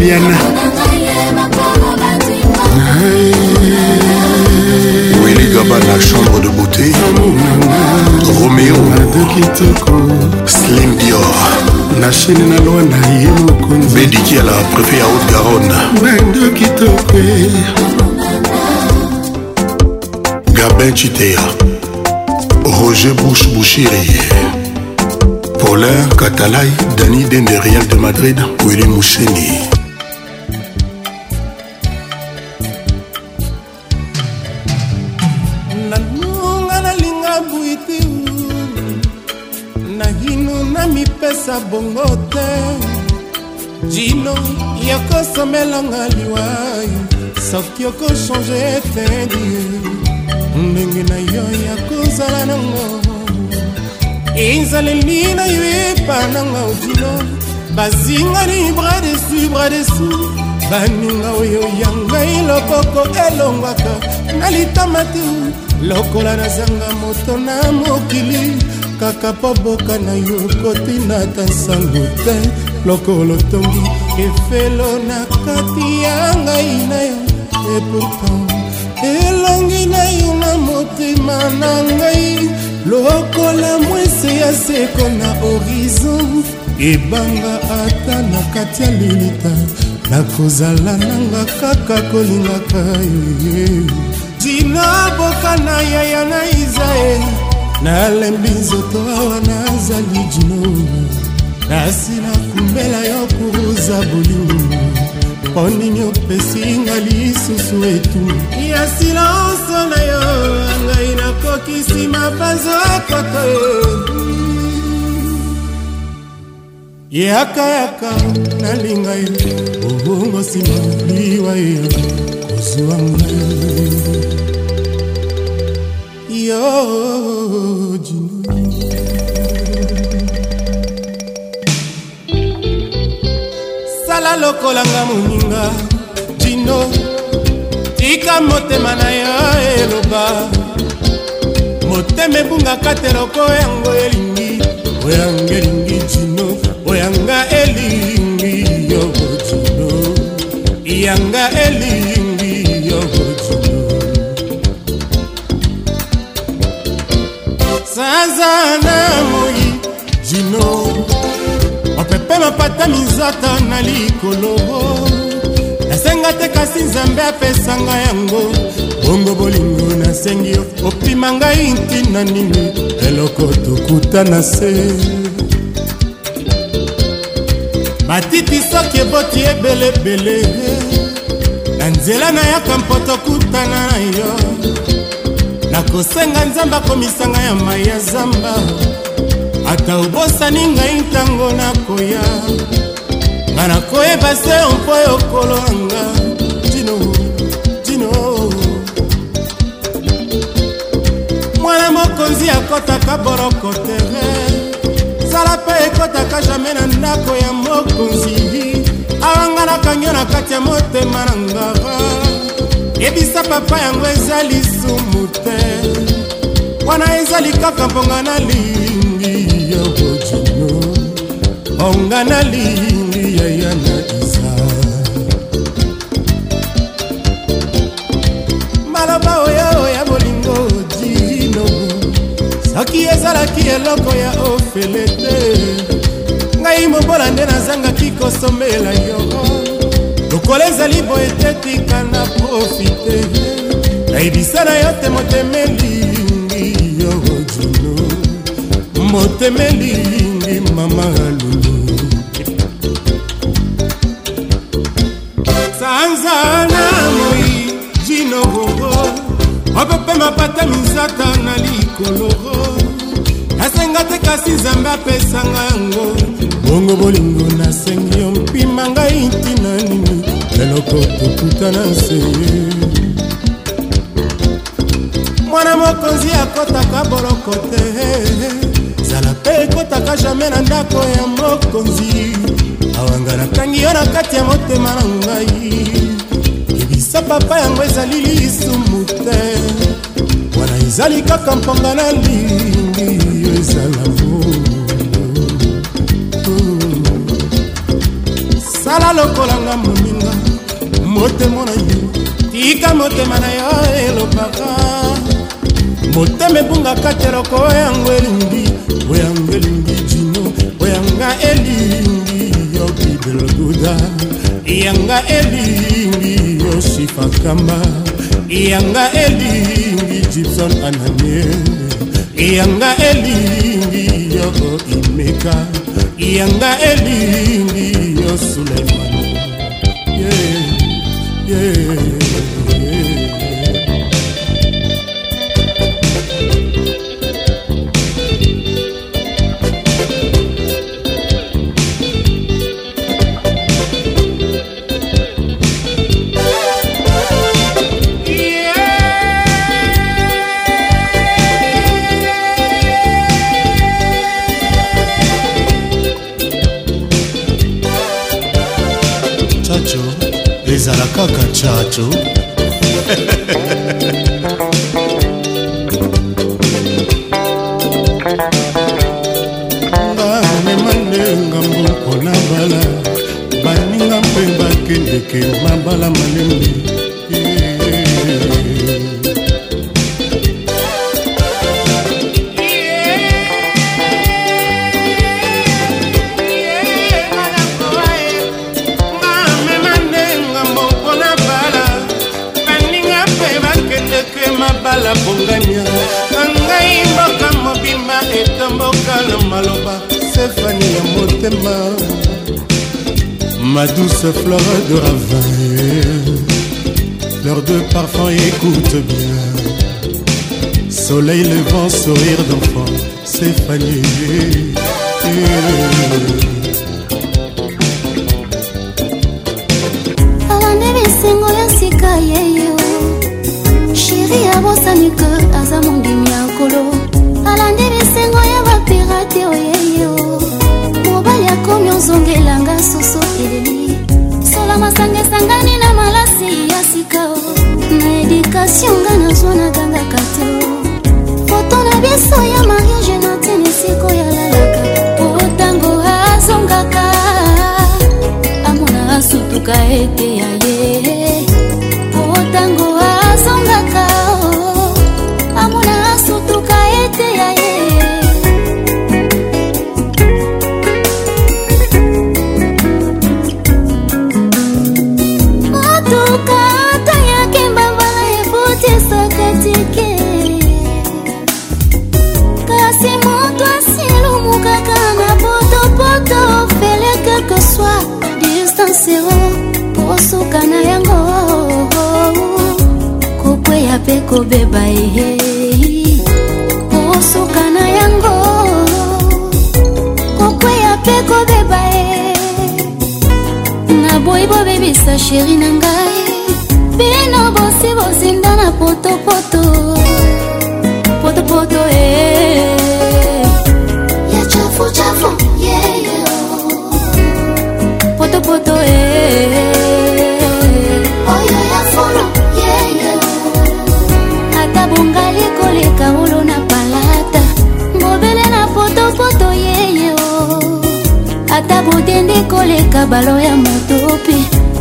Fabienne. Willy la chambre de beauté. Roméo. Slim Dior. na chine na loin à préfet haute garonne gabin chitea roger Bouche Bouchiri. Paulin Catalay, dani denderial de madrid wili musheni okomelanga liwai soki okochange etedi ndenge na yo ya kozala nango ezaleli na yo epananga okino bazinga ni bras desu bras desu baninga oyo ya ngai loboko elongwaka na litama te lokola nazanga moto na mokili kaka mpo boka na yo kotina ta nsango te lokolo tongi efelo na kati ya ngai na yo epourtant elongi na yo na motema na ngai lokola mwese ya seko na horizon ebanga ata na kati ya lilita nakozala nanga kaka kolingaka yo jina boka na yaya na isael nalembi nzoto awa nazali jino nasila mbela yo kuruza bolingo mpo nini opesinga lisusu etu ya silanso na yo ngai nakokisi mapanzo akoko yakayaka nalinga yo obongo nsima liwa yo kozwa ngai yo jini zala lokolanga moninga dino tika motema na yo eloba motema ebungaka te loko yango elingi oyanga elingi dino oyanga elingi yoko dino yanga elingi yoko dino sazan mpe mapata minzata na likolo nasenga te kasi nzambe apesanga yango bongo bolingo nasengi opima ngai ntina nini eloko tokuta na se matiti soki eboti ebelebele na nzela nayaka mpo tokutana na yo nakosenga nzambe akomisanga ya mai ya zamba ata obosani ngai ntango nakoya nga nakoyeba se mpo okolanga tino tino mwana mokonzi akɔtaka boroko tere sala mpe ekɔtaka jamai na ndako ya mokonzi awanga nakangi na kati ya motema na ngara yebisa papa yango eza lisumu te wana eza likaka mponga na li yo bojono onga nalindi yaya na iza maloba oyo ya bolingo dino soki ezalaki eloko ya ofele te ngai mobola nde nazangaki kosomela yo lokola ezali boye te tika na profite nayebisa na yo te motemeli motemelingi mama alulu sanza na moi jinororo opepe mapata misaka na likoloro nasenga te kasi nzambe apesanga yango bongo bolingo nasengi yo mpima ngai ntina nini leloko tokutana nseye mwana mokonzi akotaka boloko te zala mpe ekotaka jamai na ndako ya mokonzi awanga nakangi yo na kati ya motema na ngai ebisa papa yango ezali lisumu te wana ezali kaka mponga na lingi yo ezala sala lokolanga moninga motema na yo tika motema na yo elobaka motema ebungaka te loko yango elingi oyanga elingi dino oyanga elingi yo bibelguda yanga elingi yo sifakamba yanga elingi gibson ananie yanga elingi yo imeka yanga elingi yo suleiman yeah, yeah. ezala kaka chacho bamema nde ngambo mpona bala baninga mpe bakendeke mabala malembe ma douce fleur de ravin. L'heure de parfum, écoute bien. Soleil levant, sourire d'enfant, c'est fané. alandi singo ya sika yeyo à abosanike aza mondimi ya nkolo alandi bisengo ya bapirate oye oh, okomi ozongelanga soso eleli sola masanga esangani na malasi ya sika na edikatio nga nazwa nagangaka te foto na biso ya mariage natene sikoyalalaka po ntango azongaka amona asutuka ete yaye mpe kobeba ehei kosuka na yango kokweya mpe kobeba e naboyi bobebisa sheri na ngai bino bosi bozinda na potopoto potopoto e eh, eh. ya chafuchafu yeyo potopoto e eh, botendi koleka balo ya moto mpe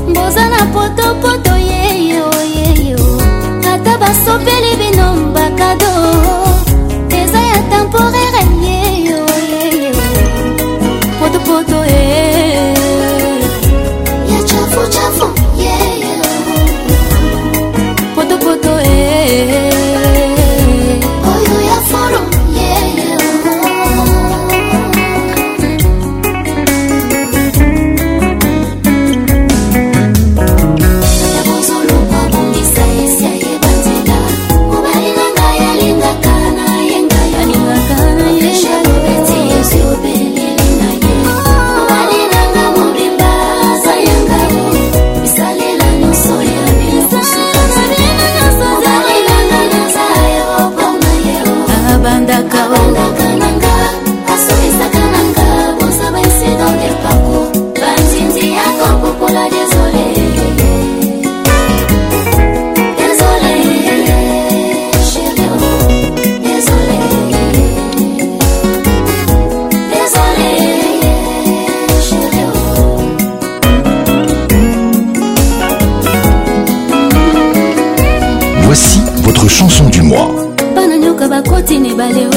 mboza na potopoto yeyeoyeyo ata basopeli bino mbakado eza ya temporaire yeyoyeyo potopoto ye valeu.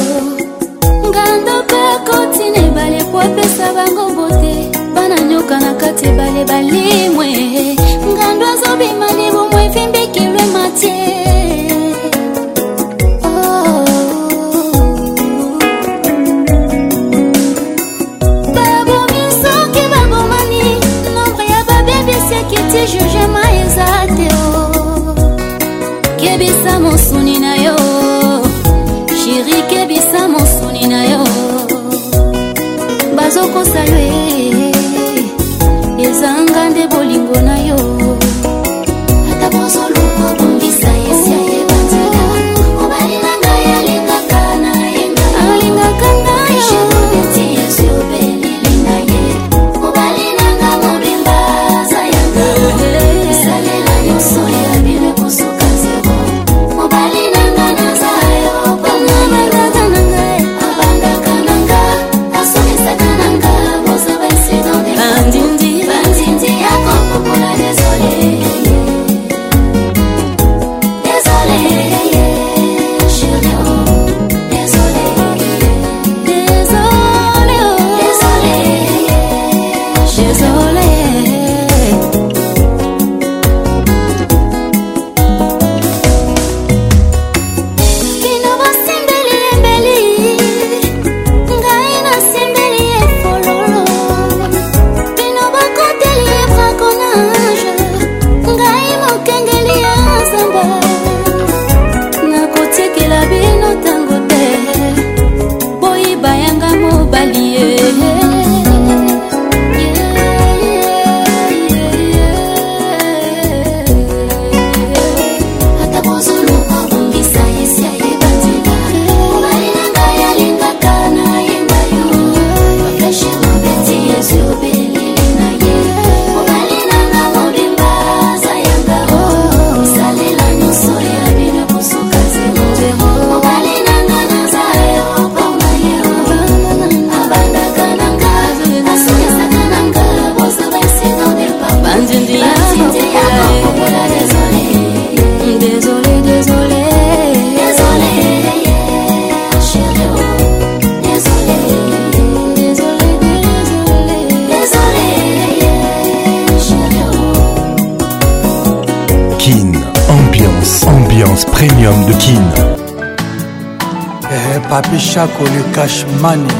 mani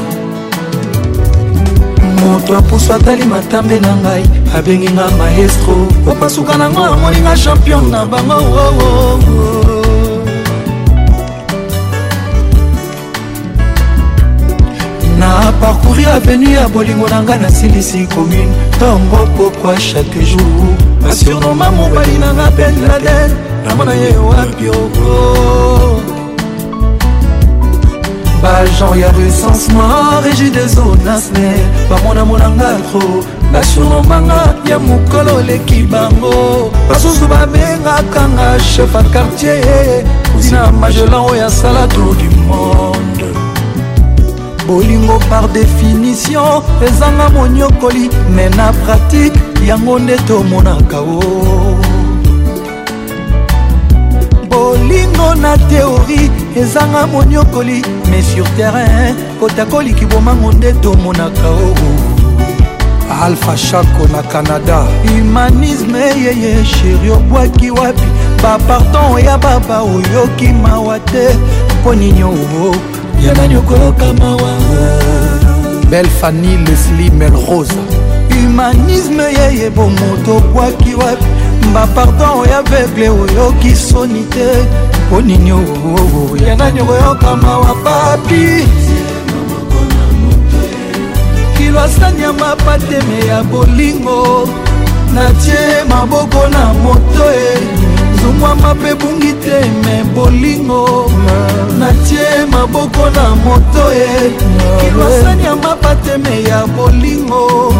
moto apusu atali matambe na ngai abengi nga maestro opasuka nango amoni nga champion na bango wowowo oh, oh, oh, na parcouri avenu ya bolingo na ngai nasilisi commune ntongo pokwa chaque jour basurnoma mobali na nga ben laden namona ye wapi oo bajan ya resence noir egidezo nasne bamonamonanga tro basurombanga ya mokolo oleki bango basusu babengakanga chef a quartier tina magelan oyo asala tour du monde bolingo par définition ezanga moniokoli me na pratike yango nde tomonaka o bolingo na teori ezanga moniokoli mais sur terrain kotakoliki bomango nde tomonaka oo alpha shako na canada humanisme yeye sheri obwaki wapi bapardon oya baba oyoki mawa te mpo nini oo ya nani okoyoka mawa belle fani lesli melrose humanisme yeye bomoto obwaki wapi bapardon oya vegle oyoki soni te onini oo ya nani okoyokama wa papi kilo asani ya mapateme ya bolingo natie maboko na moto e zumwama mpe bungi te me bolingo natie maboko na moto e kilwasani ya mapateme ya bolingo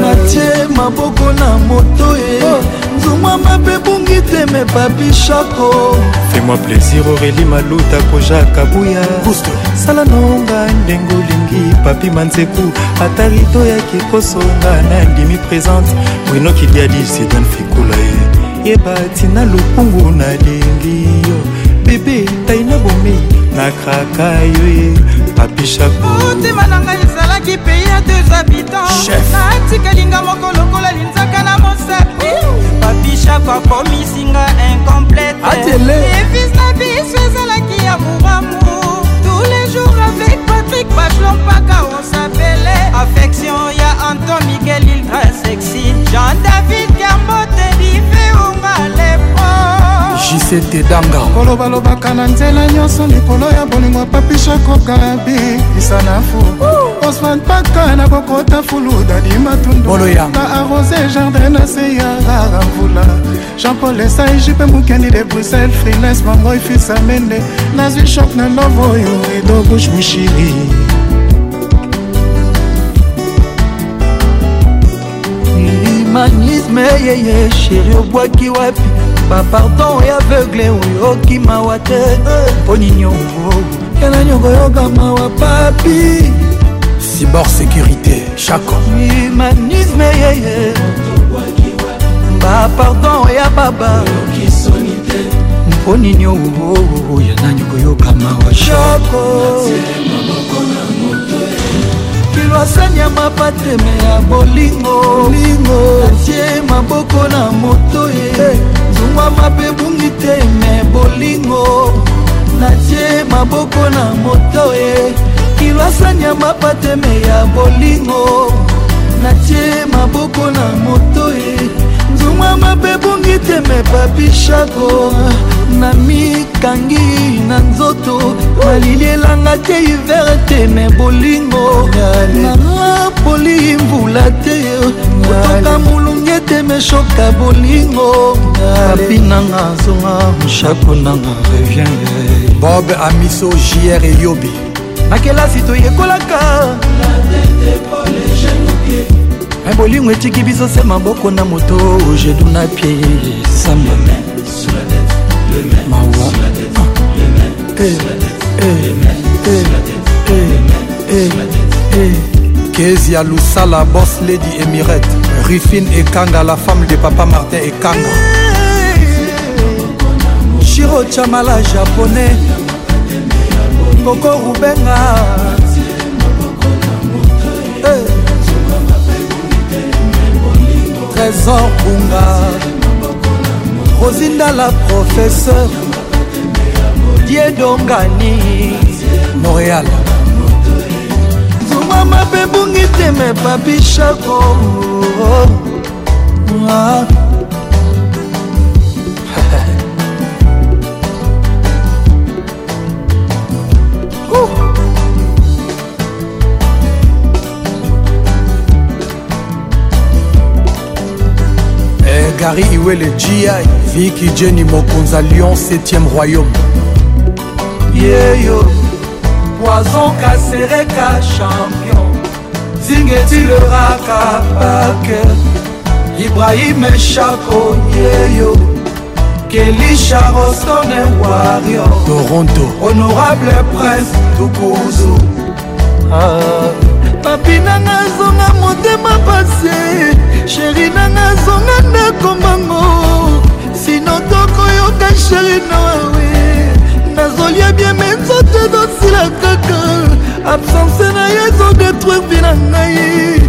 natie maboko na moto e zumwama mpe bungi te me papishako fais-moi plaisir aurélie maluta koja kabuya sala nonga ndenge olingi papi manzeku ata rido yaki kosonga nandimi présente winoki diadi sidan fekula ye yeba tina lokungu nalingi yo bebe tai na bomei nakraka yo ye papi chapo motema na ngai ezalaki pei ya deux habitants natikalinga moko lokola concept papishako akomisinga incomplete efis na biso ezalaki ya mouramour tous les jours avec patrik bachelon mpaka osapele affection ya anton miguel ilgra sexy jean david sete danga kolobalobaka na nzela nyonso likolo ya bolingo papishakokarabi isa na fu osman paka na kokota fulu dadimatumbona arose jardin na se ya rara mvula jean-paul esai jupe mokendi de bruxelles frines mangoi fisa mende nazwi shok na love oyo rido bush mushiri humanisme yeye sheri obwaki wapi bapardon ya aveugle oyo okimawa te mpo eh. ninio yana nyongo yokamawa papi cibor sécurité chaco humanisme yeye bapardon ya baba mpo nini oo yana nyongo yokamawa shoko kilwasani ya mapateme ya bolingo atie maboko na moto ye hey. tungwa mabe bungi te me bolingo natie maboko na moto ye kilwasani ya mapateme ya bolingo natie maboko na moto ye nzungwa mabe bungi te me papishako na mikangi na nzoto malili elanga te hiver te me bolingo napoli mvula te kotoka mulu miteme shoka bolingo papi nanga azonga moshaku nanga revien bob amiso jr eyobi na kelasi toyekolaka me bolingo etiki biso se maboko na moto jedu na pie samba mawa kezi ya lusala bos lady emirete Griffin Ekanga, la femme de papa Martin Ekanga. Shiro Chamala japonais, Coco Rubenga. Hey. Eh. Trésor Bunga, Rosinda la professeure, Diedongani, Montréal. mama mpe bungi teme papishako eh, gary iwele gi viki jeni mokonza lyon 7e royaume yeyo yeah, poison kasereka champion zingetileraka pake ibrahim echako yeyo kelisha rostone wario toronto honorable prince tukuzu ah. papi nanga zonga motema pase sheri nanga zonga ndakombango sino tokoyoka sheri nawawe nazolia bieme nzoto ezosila kaka absence na ye ezodetruire vi na ngai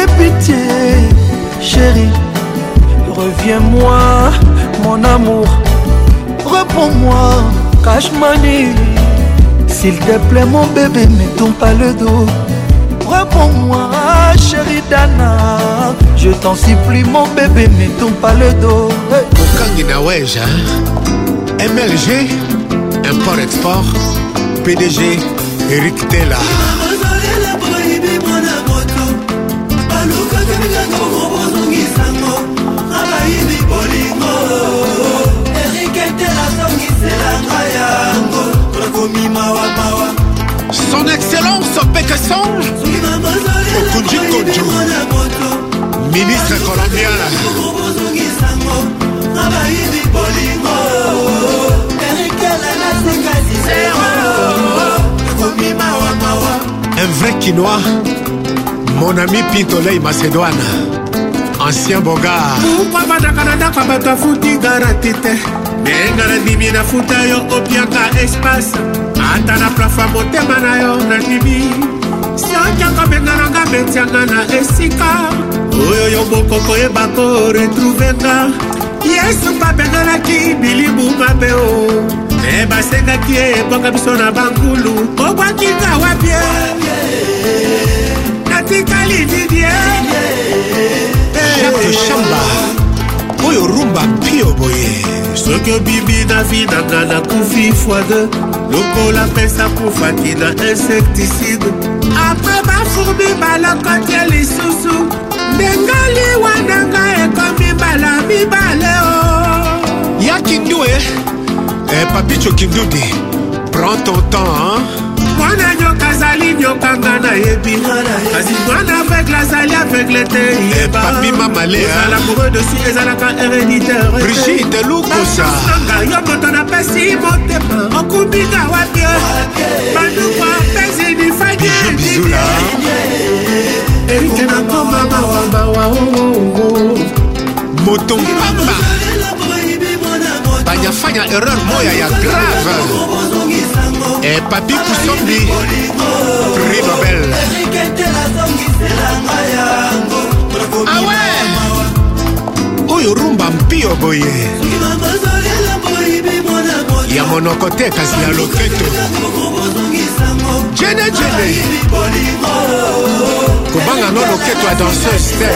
epitie chéri reviens-moi mon amour reprends-moi cashmani s'il te plaît mon bébé ne tourne pas le dos reprends-moi chéri dana je t'en supplie mon bébé ne tourne pas le dos hey. okangi na weja mlg Import-export, PDG Eric Tella. Son Excellence Pekeson Okunji Kodjo Ministre colombien Kinois, mon ami Pintolei Macédoine, ancien boga. obandaka na ndako bato afuti garati te ndenga nandimi nafuta yo opiaka espace ata na plafa motema na yo nandimi sokiaka benga nanga betianga na esika oyo yo boko koyeba koretruvenga yesu babengalaki bilibu mabe o me basengaki ebonga biso na bangulu obwakinga wapie otikali didie jacke shamba oyo rumba pio boye soki obibi davidaka nakufi fwade lokola pesa kufaki na insecticide apre bafurbi balokoti ya lisusu ndengali wananga ekomi mbala mibale o ya kindu e eh, eh papicho kindude prends ton temps hein? mwana nyoka azali nyokanga nayebi kasi mwana aveugle azali aveugle te yebaaala moredosi ezalaka héréditaire lukusanga yo moto napesi motema okubika wapi bandukwa pesi mifakebizula erike nakoma mawambawa moto mpamba banyafanya erreur moya ya grave eh, papi kusombi prix nobel awe ah oyo rumba mpio boye ya monoko te kasi ya loketo jene jene kobangano loketo ya danseuse te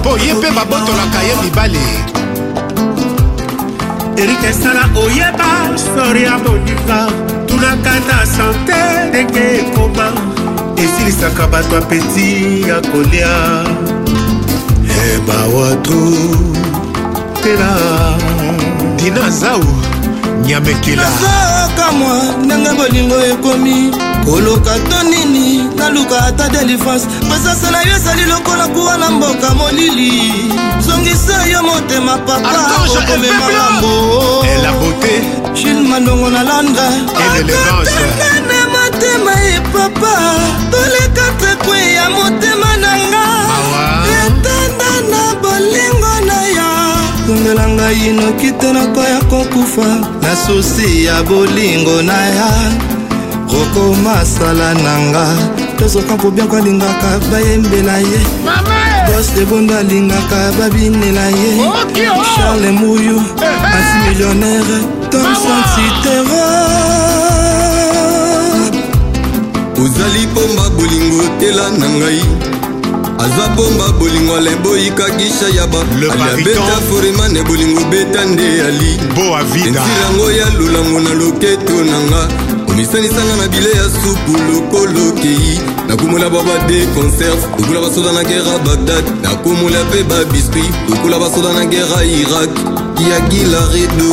mpo ye mpe babotolaka ye mibale erike esala oyeba sori ya boliva tunaka na sante ndenge ekoma esilisaka bato apeti ya kolia eh ebawatu tela dina zau nyamekelaka mwa ndanga bolingo ekomi koloka to nini naluka ata delivrance presence na yo ezali lokola kuwa na mboka molili zongisa yo motema papa okomema ngambo jule mandongo na londre akatengana motema ye eh, papa toleka tekwe ya motema na nga etanda na bolingo na yo tungela ngai noki te nakoya kokufa na susi ya bolingo na ya roko masala na nga tozoka kobiako alingaka bayembela ye bos debondo alingaka babinela ye oh! charle muyu eh, eh! asi millionnaire tomson citero ozali bomba bolingo tela na ngai aza bomba bolingo alemboyika gisha yaba aliabeta foremane bolingo beta nde ali entirango ya lolango na loketo na nga komisanisanga na bile ya supu lokolo kei nakomola bwa badeconserve lokola basoda na gere ya bagdad nakomola mpe babiskuit lokola basoda na gere ya irak ya gilaredo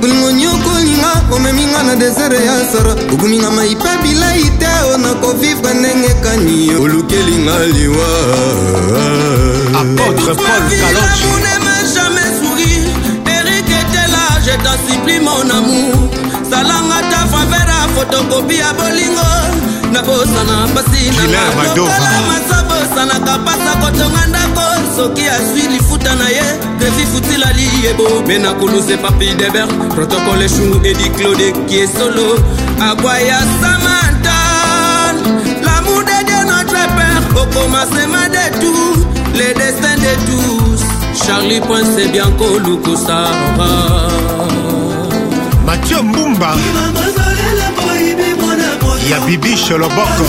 bolingo nyokolinga omeminga na desere ya sara okominga maipe bilei te o nakovivre ndenge kani olukelinga liwa apôtre paul kalonji ne m'a jamais souri eric était là je t'en supplie mon amour salanga ta favera fotokopi ya bolingo nabosana pasi na malokola masabosanaka pasa kotonga ndako soki azwi lifuta na ye defi futila liyebo me na koluse papi deber protokole eshungu edi claude kiesolo akwa ya samantan lamour de dieu notre père okomasema de tout le destin de tous charlie point c'est bien kolukosaa mathieu mbumba ya bibi sholoboko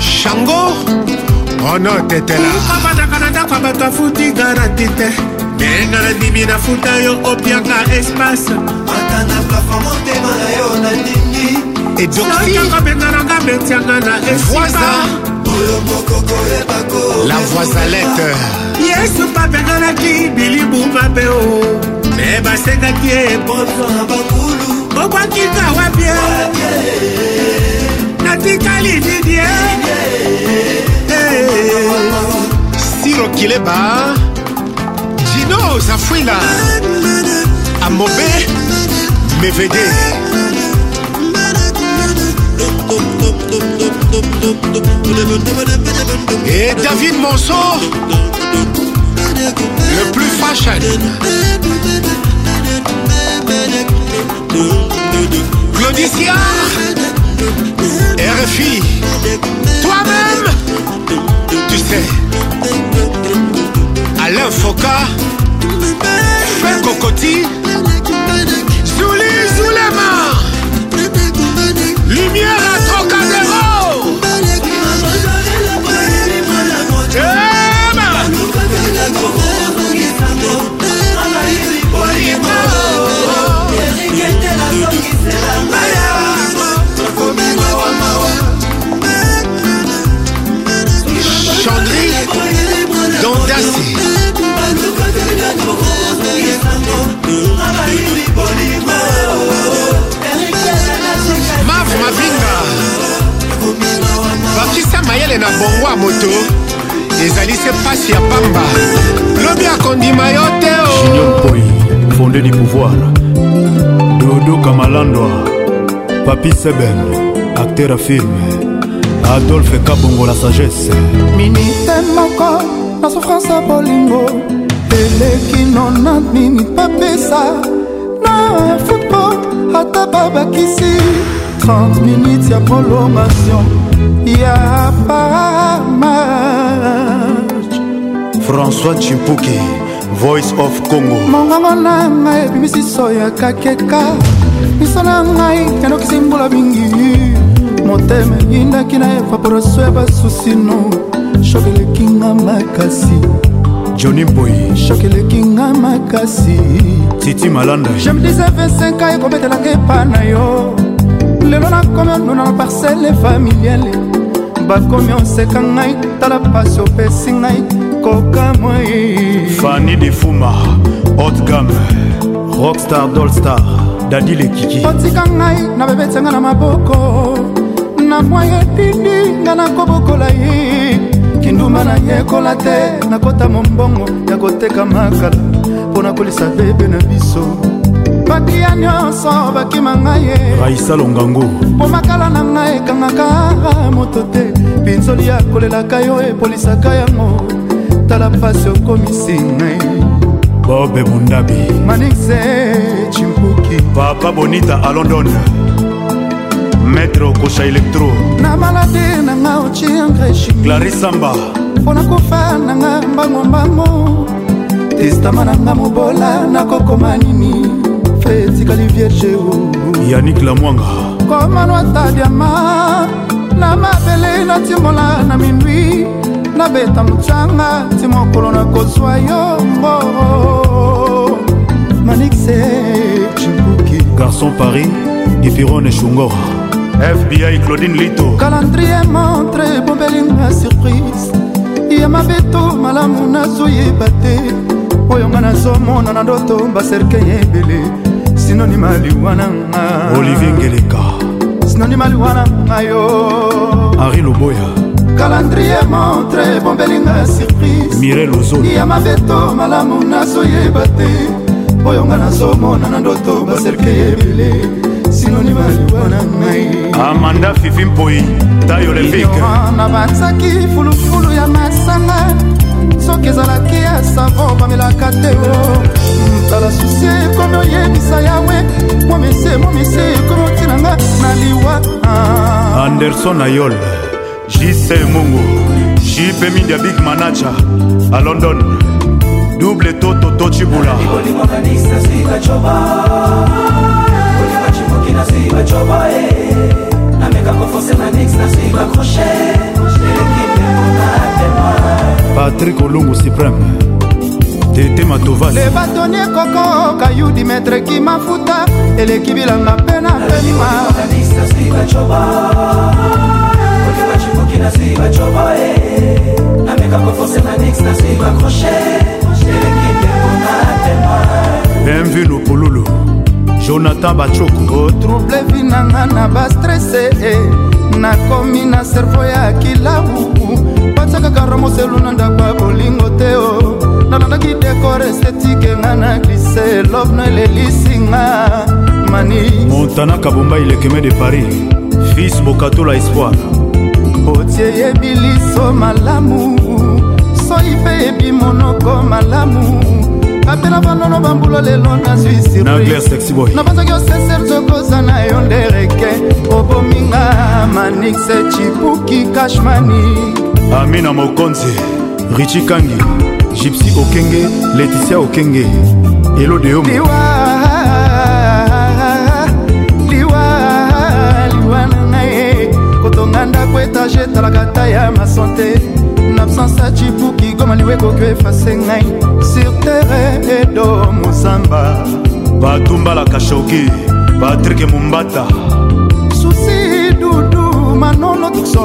shango ono oh tetelaabataka na ndako ya bato afuti garanti te ndenga nandimi nafuta yo opianga espace ata na plafo motema na yo nandimi la voisalette yesu babenganaki bilibu mabe o me basengaki ebozobakulu bokwakika wapie natikali didie siro kileba jino zafwila amobe mevede Et David Monceau, le plus fashion. Claudicia, RFI, toi-même, tu sais, Alain Foka, Feu Cocotti, Zouli Zoulema, Lumière mav mabinga bakisa mayele na bongo ya moto ezali se pasi ya pamba lobi akondima yo te mpoi oh. fondé du pouvoir dodo kamalandwa papi seben acteur a filme adolphe kabongo la sagesse minite moko na souffrance ya bolingo elekino na nini papesa football ata babakisi 30 minutes ya prolongation ya pamatch françois chimpuki voice of congo mongongo na ngai ebimisiso ya kakeka miso na ngai yandokisi mbula mingi motema eyindaki na evaporaso ya basusino shokelekinga makasi joni boy shokelekinga makasi titi malanda je me disais 25 ans ekobetelanga epa na yo lelo nakomi onuna na parcele familiale bakomi oseka ngai tala pasi opesi ngai kokamoi fani defuma otgam rockstar dolstar dadi lekiki otika ngai na bebetyanga na maboko na mwa yedidi nga nakobokola ye kindumba nayekola te nakota mombongo ya koteka makala mpo na kolisa bebe na biso batia nyonso bakima ngai ye raisa longango mpo makala na ngai ekangaka moto te pinzoli ya kolelaka yo epolisaka yango tala mpasi okomisi ngai bobe mundabi manise chimpuki papa bonita a london maître kosha electro na malade nanga ociengreshi clarisamba mpo na kofa nanga mbangombango testama na nga mobola nakokoma nini fe etikali vierge yanik lamwanga komanwata diama na mabele natimola na mindwi nabeta mocanga ti mokolo nakozwa yongo manixe cibuki garçon paris ifirone shungora fbi claudine lito calendrier montre ebombeli nga surprise ya mabeto malamu nazoyeba te oyo nga nazomona na ndoto baserkey ebele sinonima liwa na nga olivier ngeleka sinonima liwa na nga yo henri loboya kalandrie montre bombelinga surprise mirel ozoni ya mabeto malamu nazoyeba te oyo nga nazomona na ndoto baserkey ebele sinonima liwa na ngai amanda fifi mpoi tayo levikna banzaki fulufulu ya masanga soki ezalaki ya sango bamelaka te o oh. hmm, tala susi ekomi oyebisa yawe momise momise ekomi otinanga na liwa ah. anderson ayol jc mungu jp media big manager a london double toto tocibula nameka kofonse na nix nasi bakroche elekipepona tema patrik olungu supreme tete matovas le batonie koko kayu dimetre kimafuta eleki bilanga mpe na pema lopololo jonathan bachoko otrouble vinanga na bastrese nakomi na servo ya kilabu batiakaka ramoselu na ndako ya bolingo te o oh. nalandaki dekor estetike nga na glise lobno elelisinga mani montana kabomba ilekeme de paris fils bokatola espoir otie yebi liso malamu soi mpe yebi monoko malamu bapela balolo bambula lelo nazwi sirnapanzaki osesel zokoza na yo ndereke obominga manixe chipuki kashmani amina mokonzi richi kangi gypsy okenge leticia okenge elode yo liwa na ngai kotonga ndako etage etalaka ta ya masante sansa cibuki goma liwe ekoki efase ngai sur terre edo mozamba batumbalaka shoki patrik mumbata susi dudu manolo tukso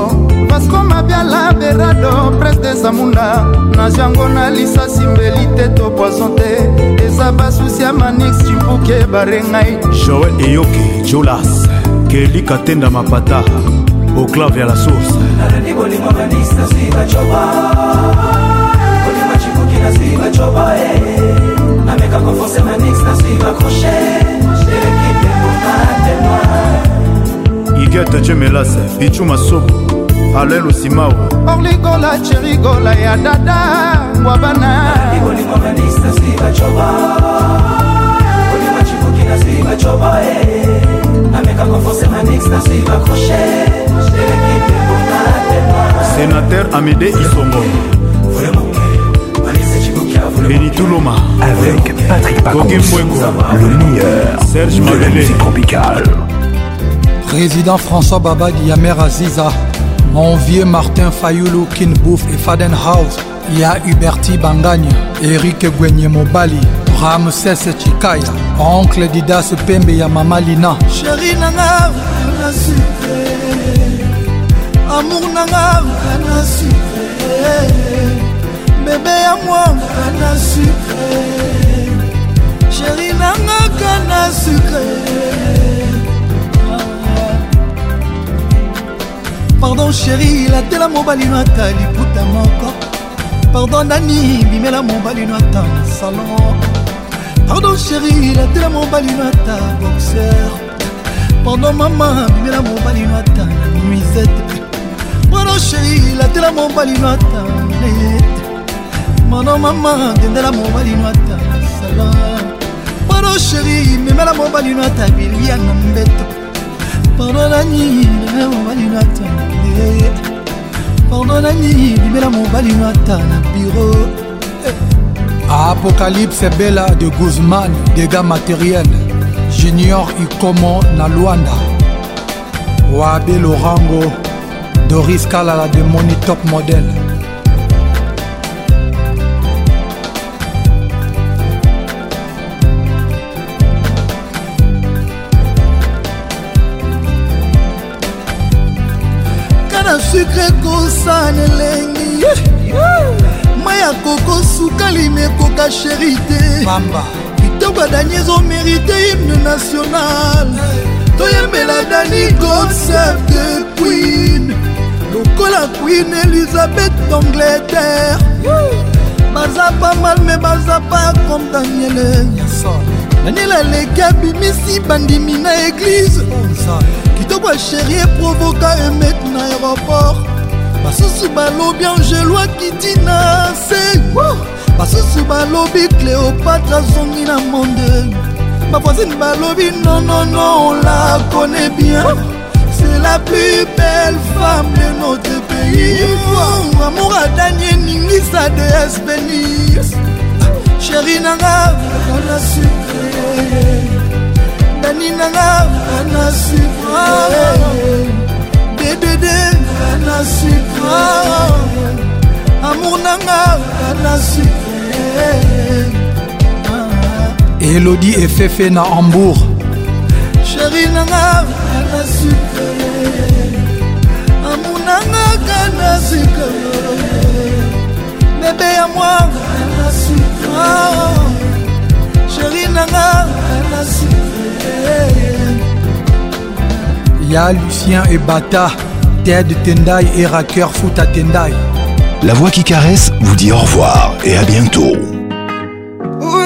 vasco mabiala berado prince de zamunda na jango na lisasi mbeli te to poison te eza basusi ya manix cibuki ebare ngai joel eyoki julas kelika tenda mapata au clave ya la source narudi bolimo kanisa sivachoba bolima chipuki na sivachoba nameka eh. kofonse manix na sivakroche erekipe motandema igete chemelase pichu masobo alain losimao orligola cherigola ya dada ngwabana bolimo kanisa sivachoba bolima chipuki na sivachoba nameka eh. kofonse manix na sivakroche erekipe sénateur amédé isongo Béni Touloma avec Patrick Pacons, le meilleur Serge de la musique tropicale. Président François Baba Diamer Aziza, mon vieux Martin Fayoulou, Kinbouf et Fadenhouse, Ya Huberti Bangagne, Eric Gwenye Mobali, ramses chikaya oncle didas pembe ya mama lina sheri nanga amour nanga ngana sucre bebe ya mwa ngana sucre sheri nanga ngana sucre pardon sheri latela mobali no ata liputa moko pardon nani bimela mobali no ata salon pardon sheri latela mobali no ata boxer pardon mama bimela mobali no ata nuisette poroshei latela mobali nwata nayete mono mama dendela mobali nwata sala poroshei memela mobali nwata bilia na mbeto pardonani memela mobali nwata nayete pardonani bimela mobali nwata na biro eh. apocalypse bela de guzman dégâts matériels junior ikomo na lwanda wabe lorango Doris Kalala de Money Top Model kana sucre kosana elengi mai ya koko sukalimi ekoka sheri te kitoko ya dani ezomerite hymne national toyembela dani concept de queen lokola queen elizabeth d'angleterre baza pa mal me baza pa comme daniele daniel aleki abimisi bandimi na eglize kitoko asheri eprovoka emet na aéroport basusu balobi angelo akiti na se basusu balobi cléopatre azongi na monde bavoisine balobi nonono on la connaît bien la plus belle femme de notre pays mmh. amour adani eningisa de esbenis sheri nanga ana sucre dani nanga ana sucre ddd ana sucre amour nanga ana sucre elodie efefe na hambourg sheri nanga ana sucre ya lucien et bata ted tendai et raqueur foot à tendai la voix qui caresse vous dit au revoir et à bientôt oh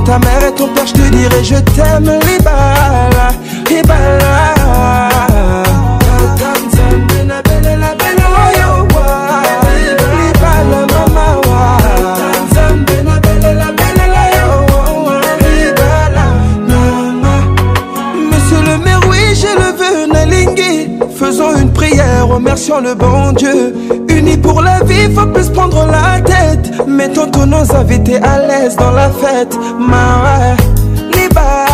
ta mère et ton père, je te dirai je t'aime, les balles, les balles. en le bon Dieu. Unis pour la vie, faut plus prendre la tête. Mettons tous nos invités à l'aise dans la fête. Ma, libala.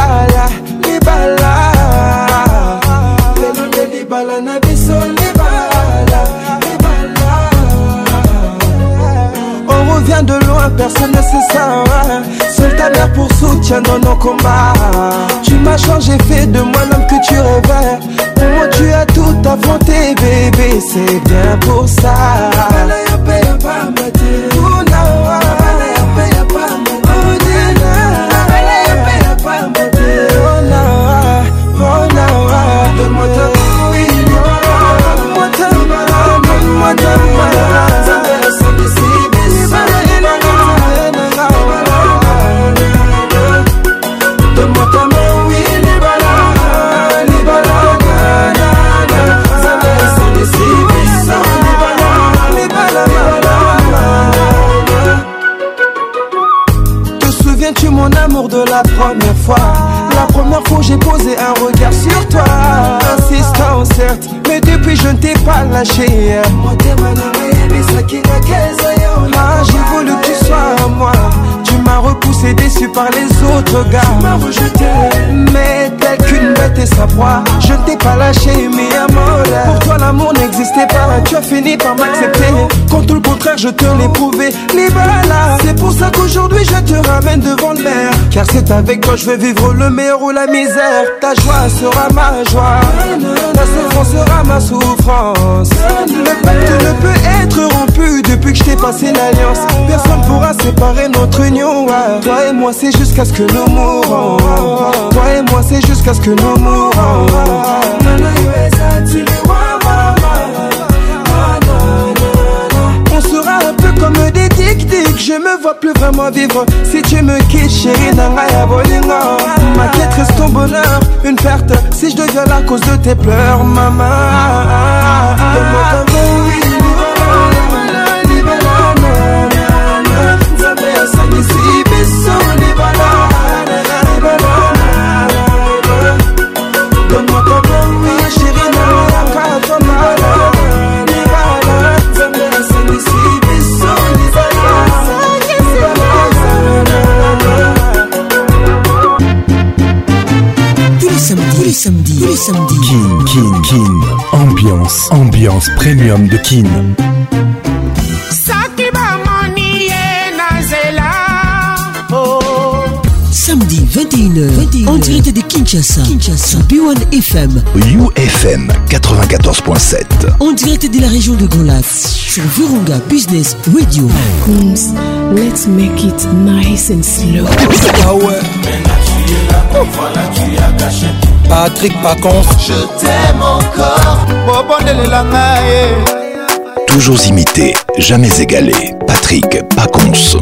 On revient de loin, personne ne sait ça. Seul ta mère pour soutien dans nos combats Tu m'as changé, fait de moi l'homme que tu rêvais Mon Dieu a tout affronté, bébé, c'est bien pour ça. lâcher Ah je voulu que tu sois à moi Tu m'as repoussé déçu par les autres gars Tu rejeté Mais tel qu'une bête et sa voix Je ne t'ai pas lâché mais à Pour toi l'amour n'existait pas Tu as fini par m'accepter Quand tout le contraire je te l'ai prouvé C'est pour ça qu'aujourd'hui je te ramène devant le maire Car c'est avec toi je vais vivre le meilleur ou la misère Ta joie sera ma joie ta souffrance sera ma souffrance. Le pacte ne peut être rompu depuis que je t'ai passé l'alliance. Personne ne pourra séparer notre union. Toi et moi, c'est jusqu'à ce que nous mourrons Toi et moi, c'est jusqu'à ce que nous mourrons. Je me vois plus vraiment vivre Si tu me quittes chérie Nangaya Bolingo Ma tête reste ton bonheur Une perte si je deviens la cause de tes pleurs Maman Donne-moi samedis. samedi Kin, Kin, Kin. Ambiance, ambiance premium de Kin. Oh. Samedi 21h, 21h, en direct de Kinshasa, Kinshasa, B1 FM, UFM 94.7, en direct de la région de Golas, sur Virunga Business Radio. let's make it nice and slow. Ah Patrick Paconce Je t'aime encore eh. Toujours imité, jamais égalé Patrick Paconce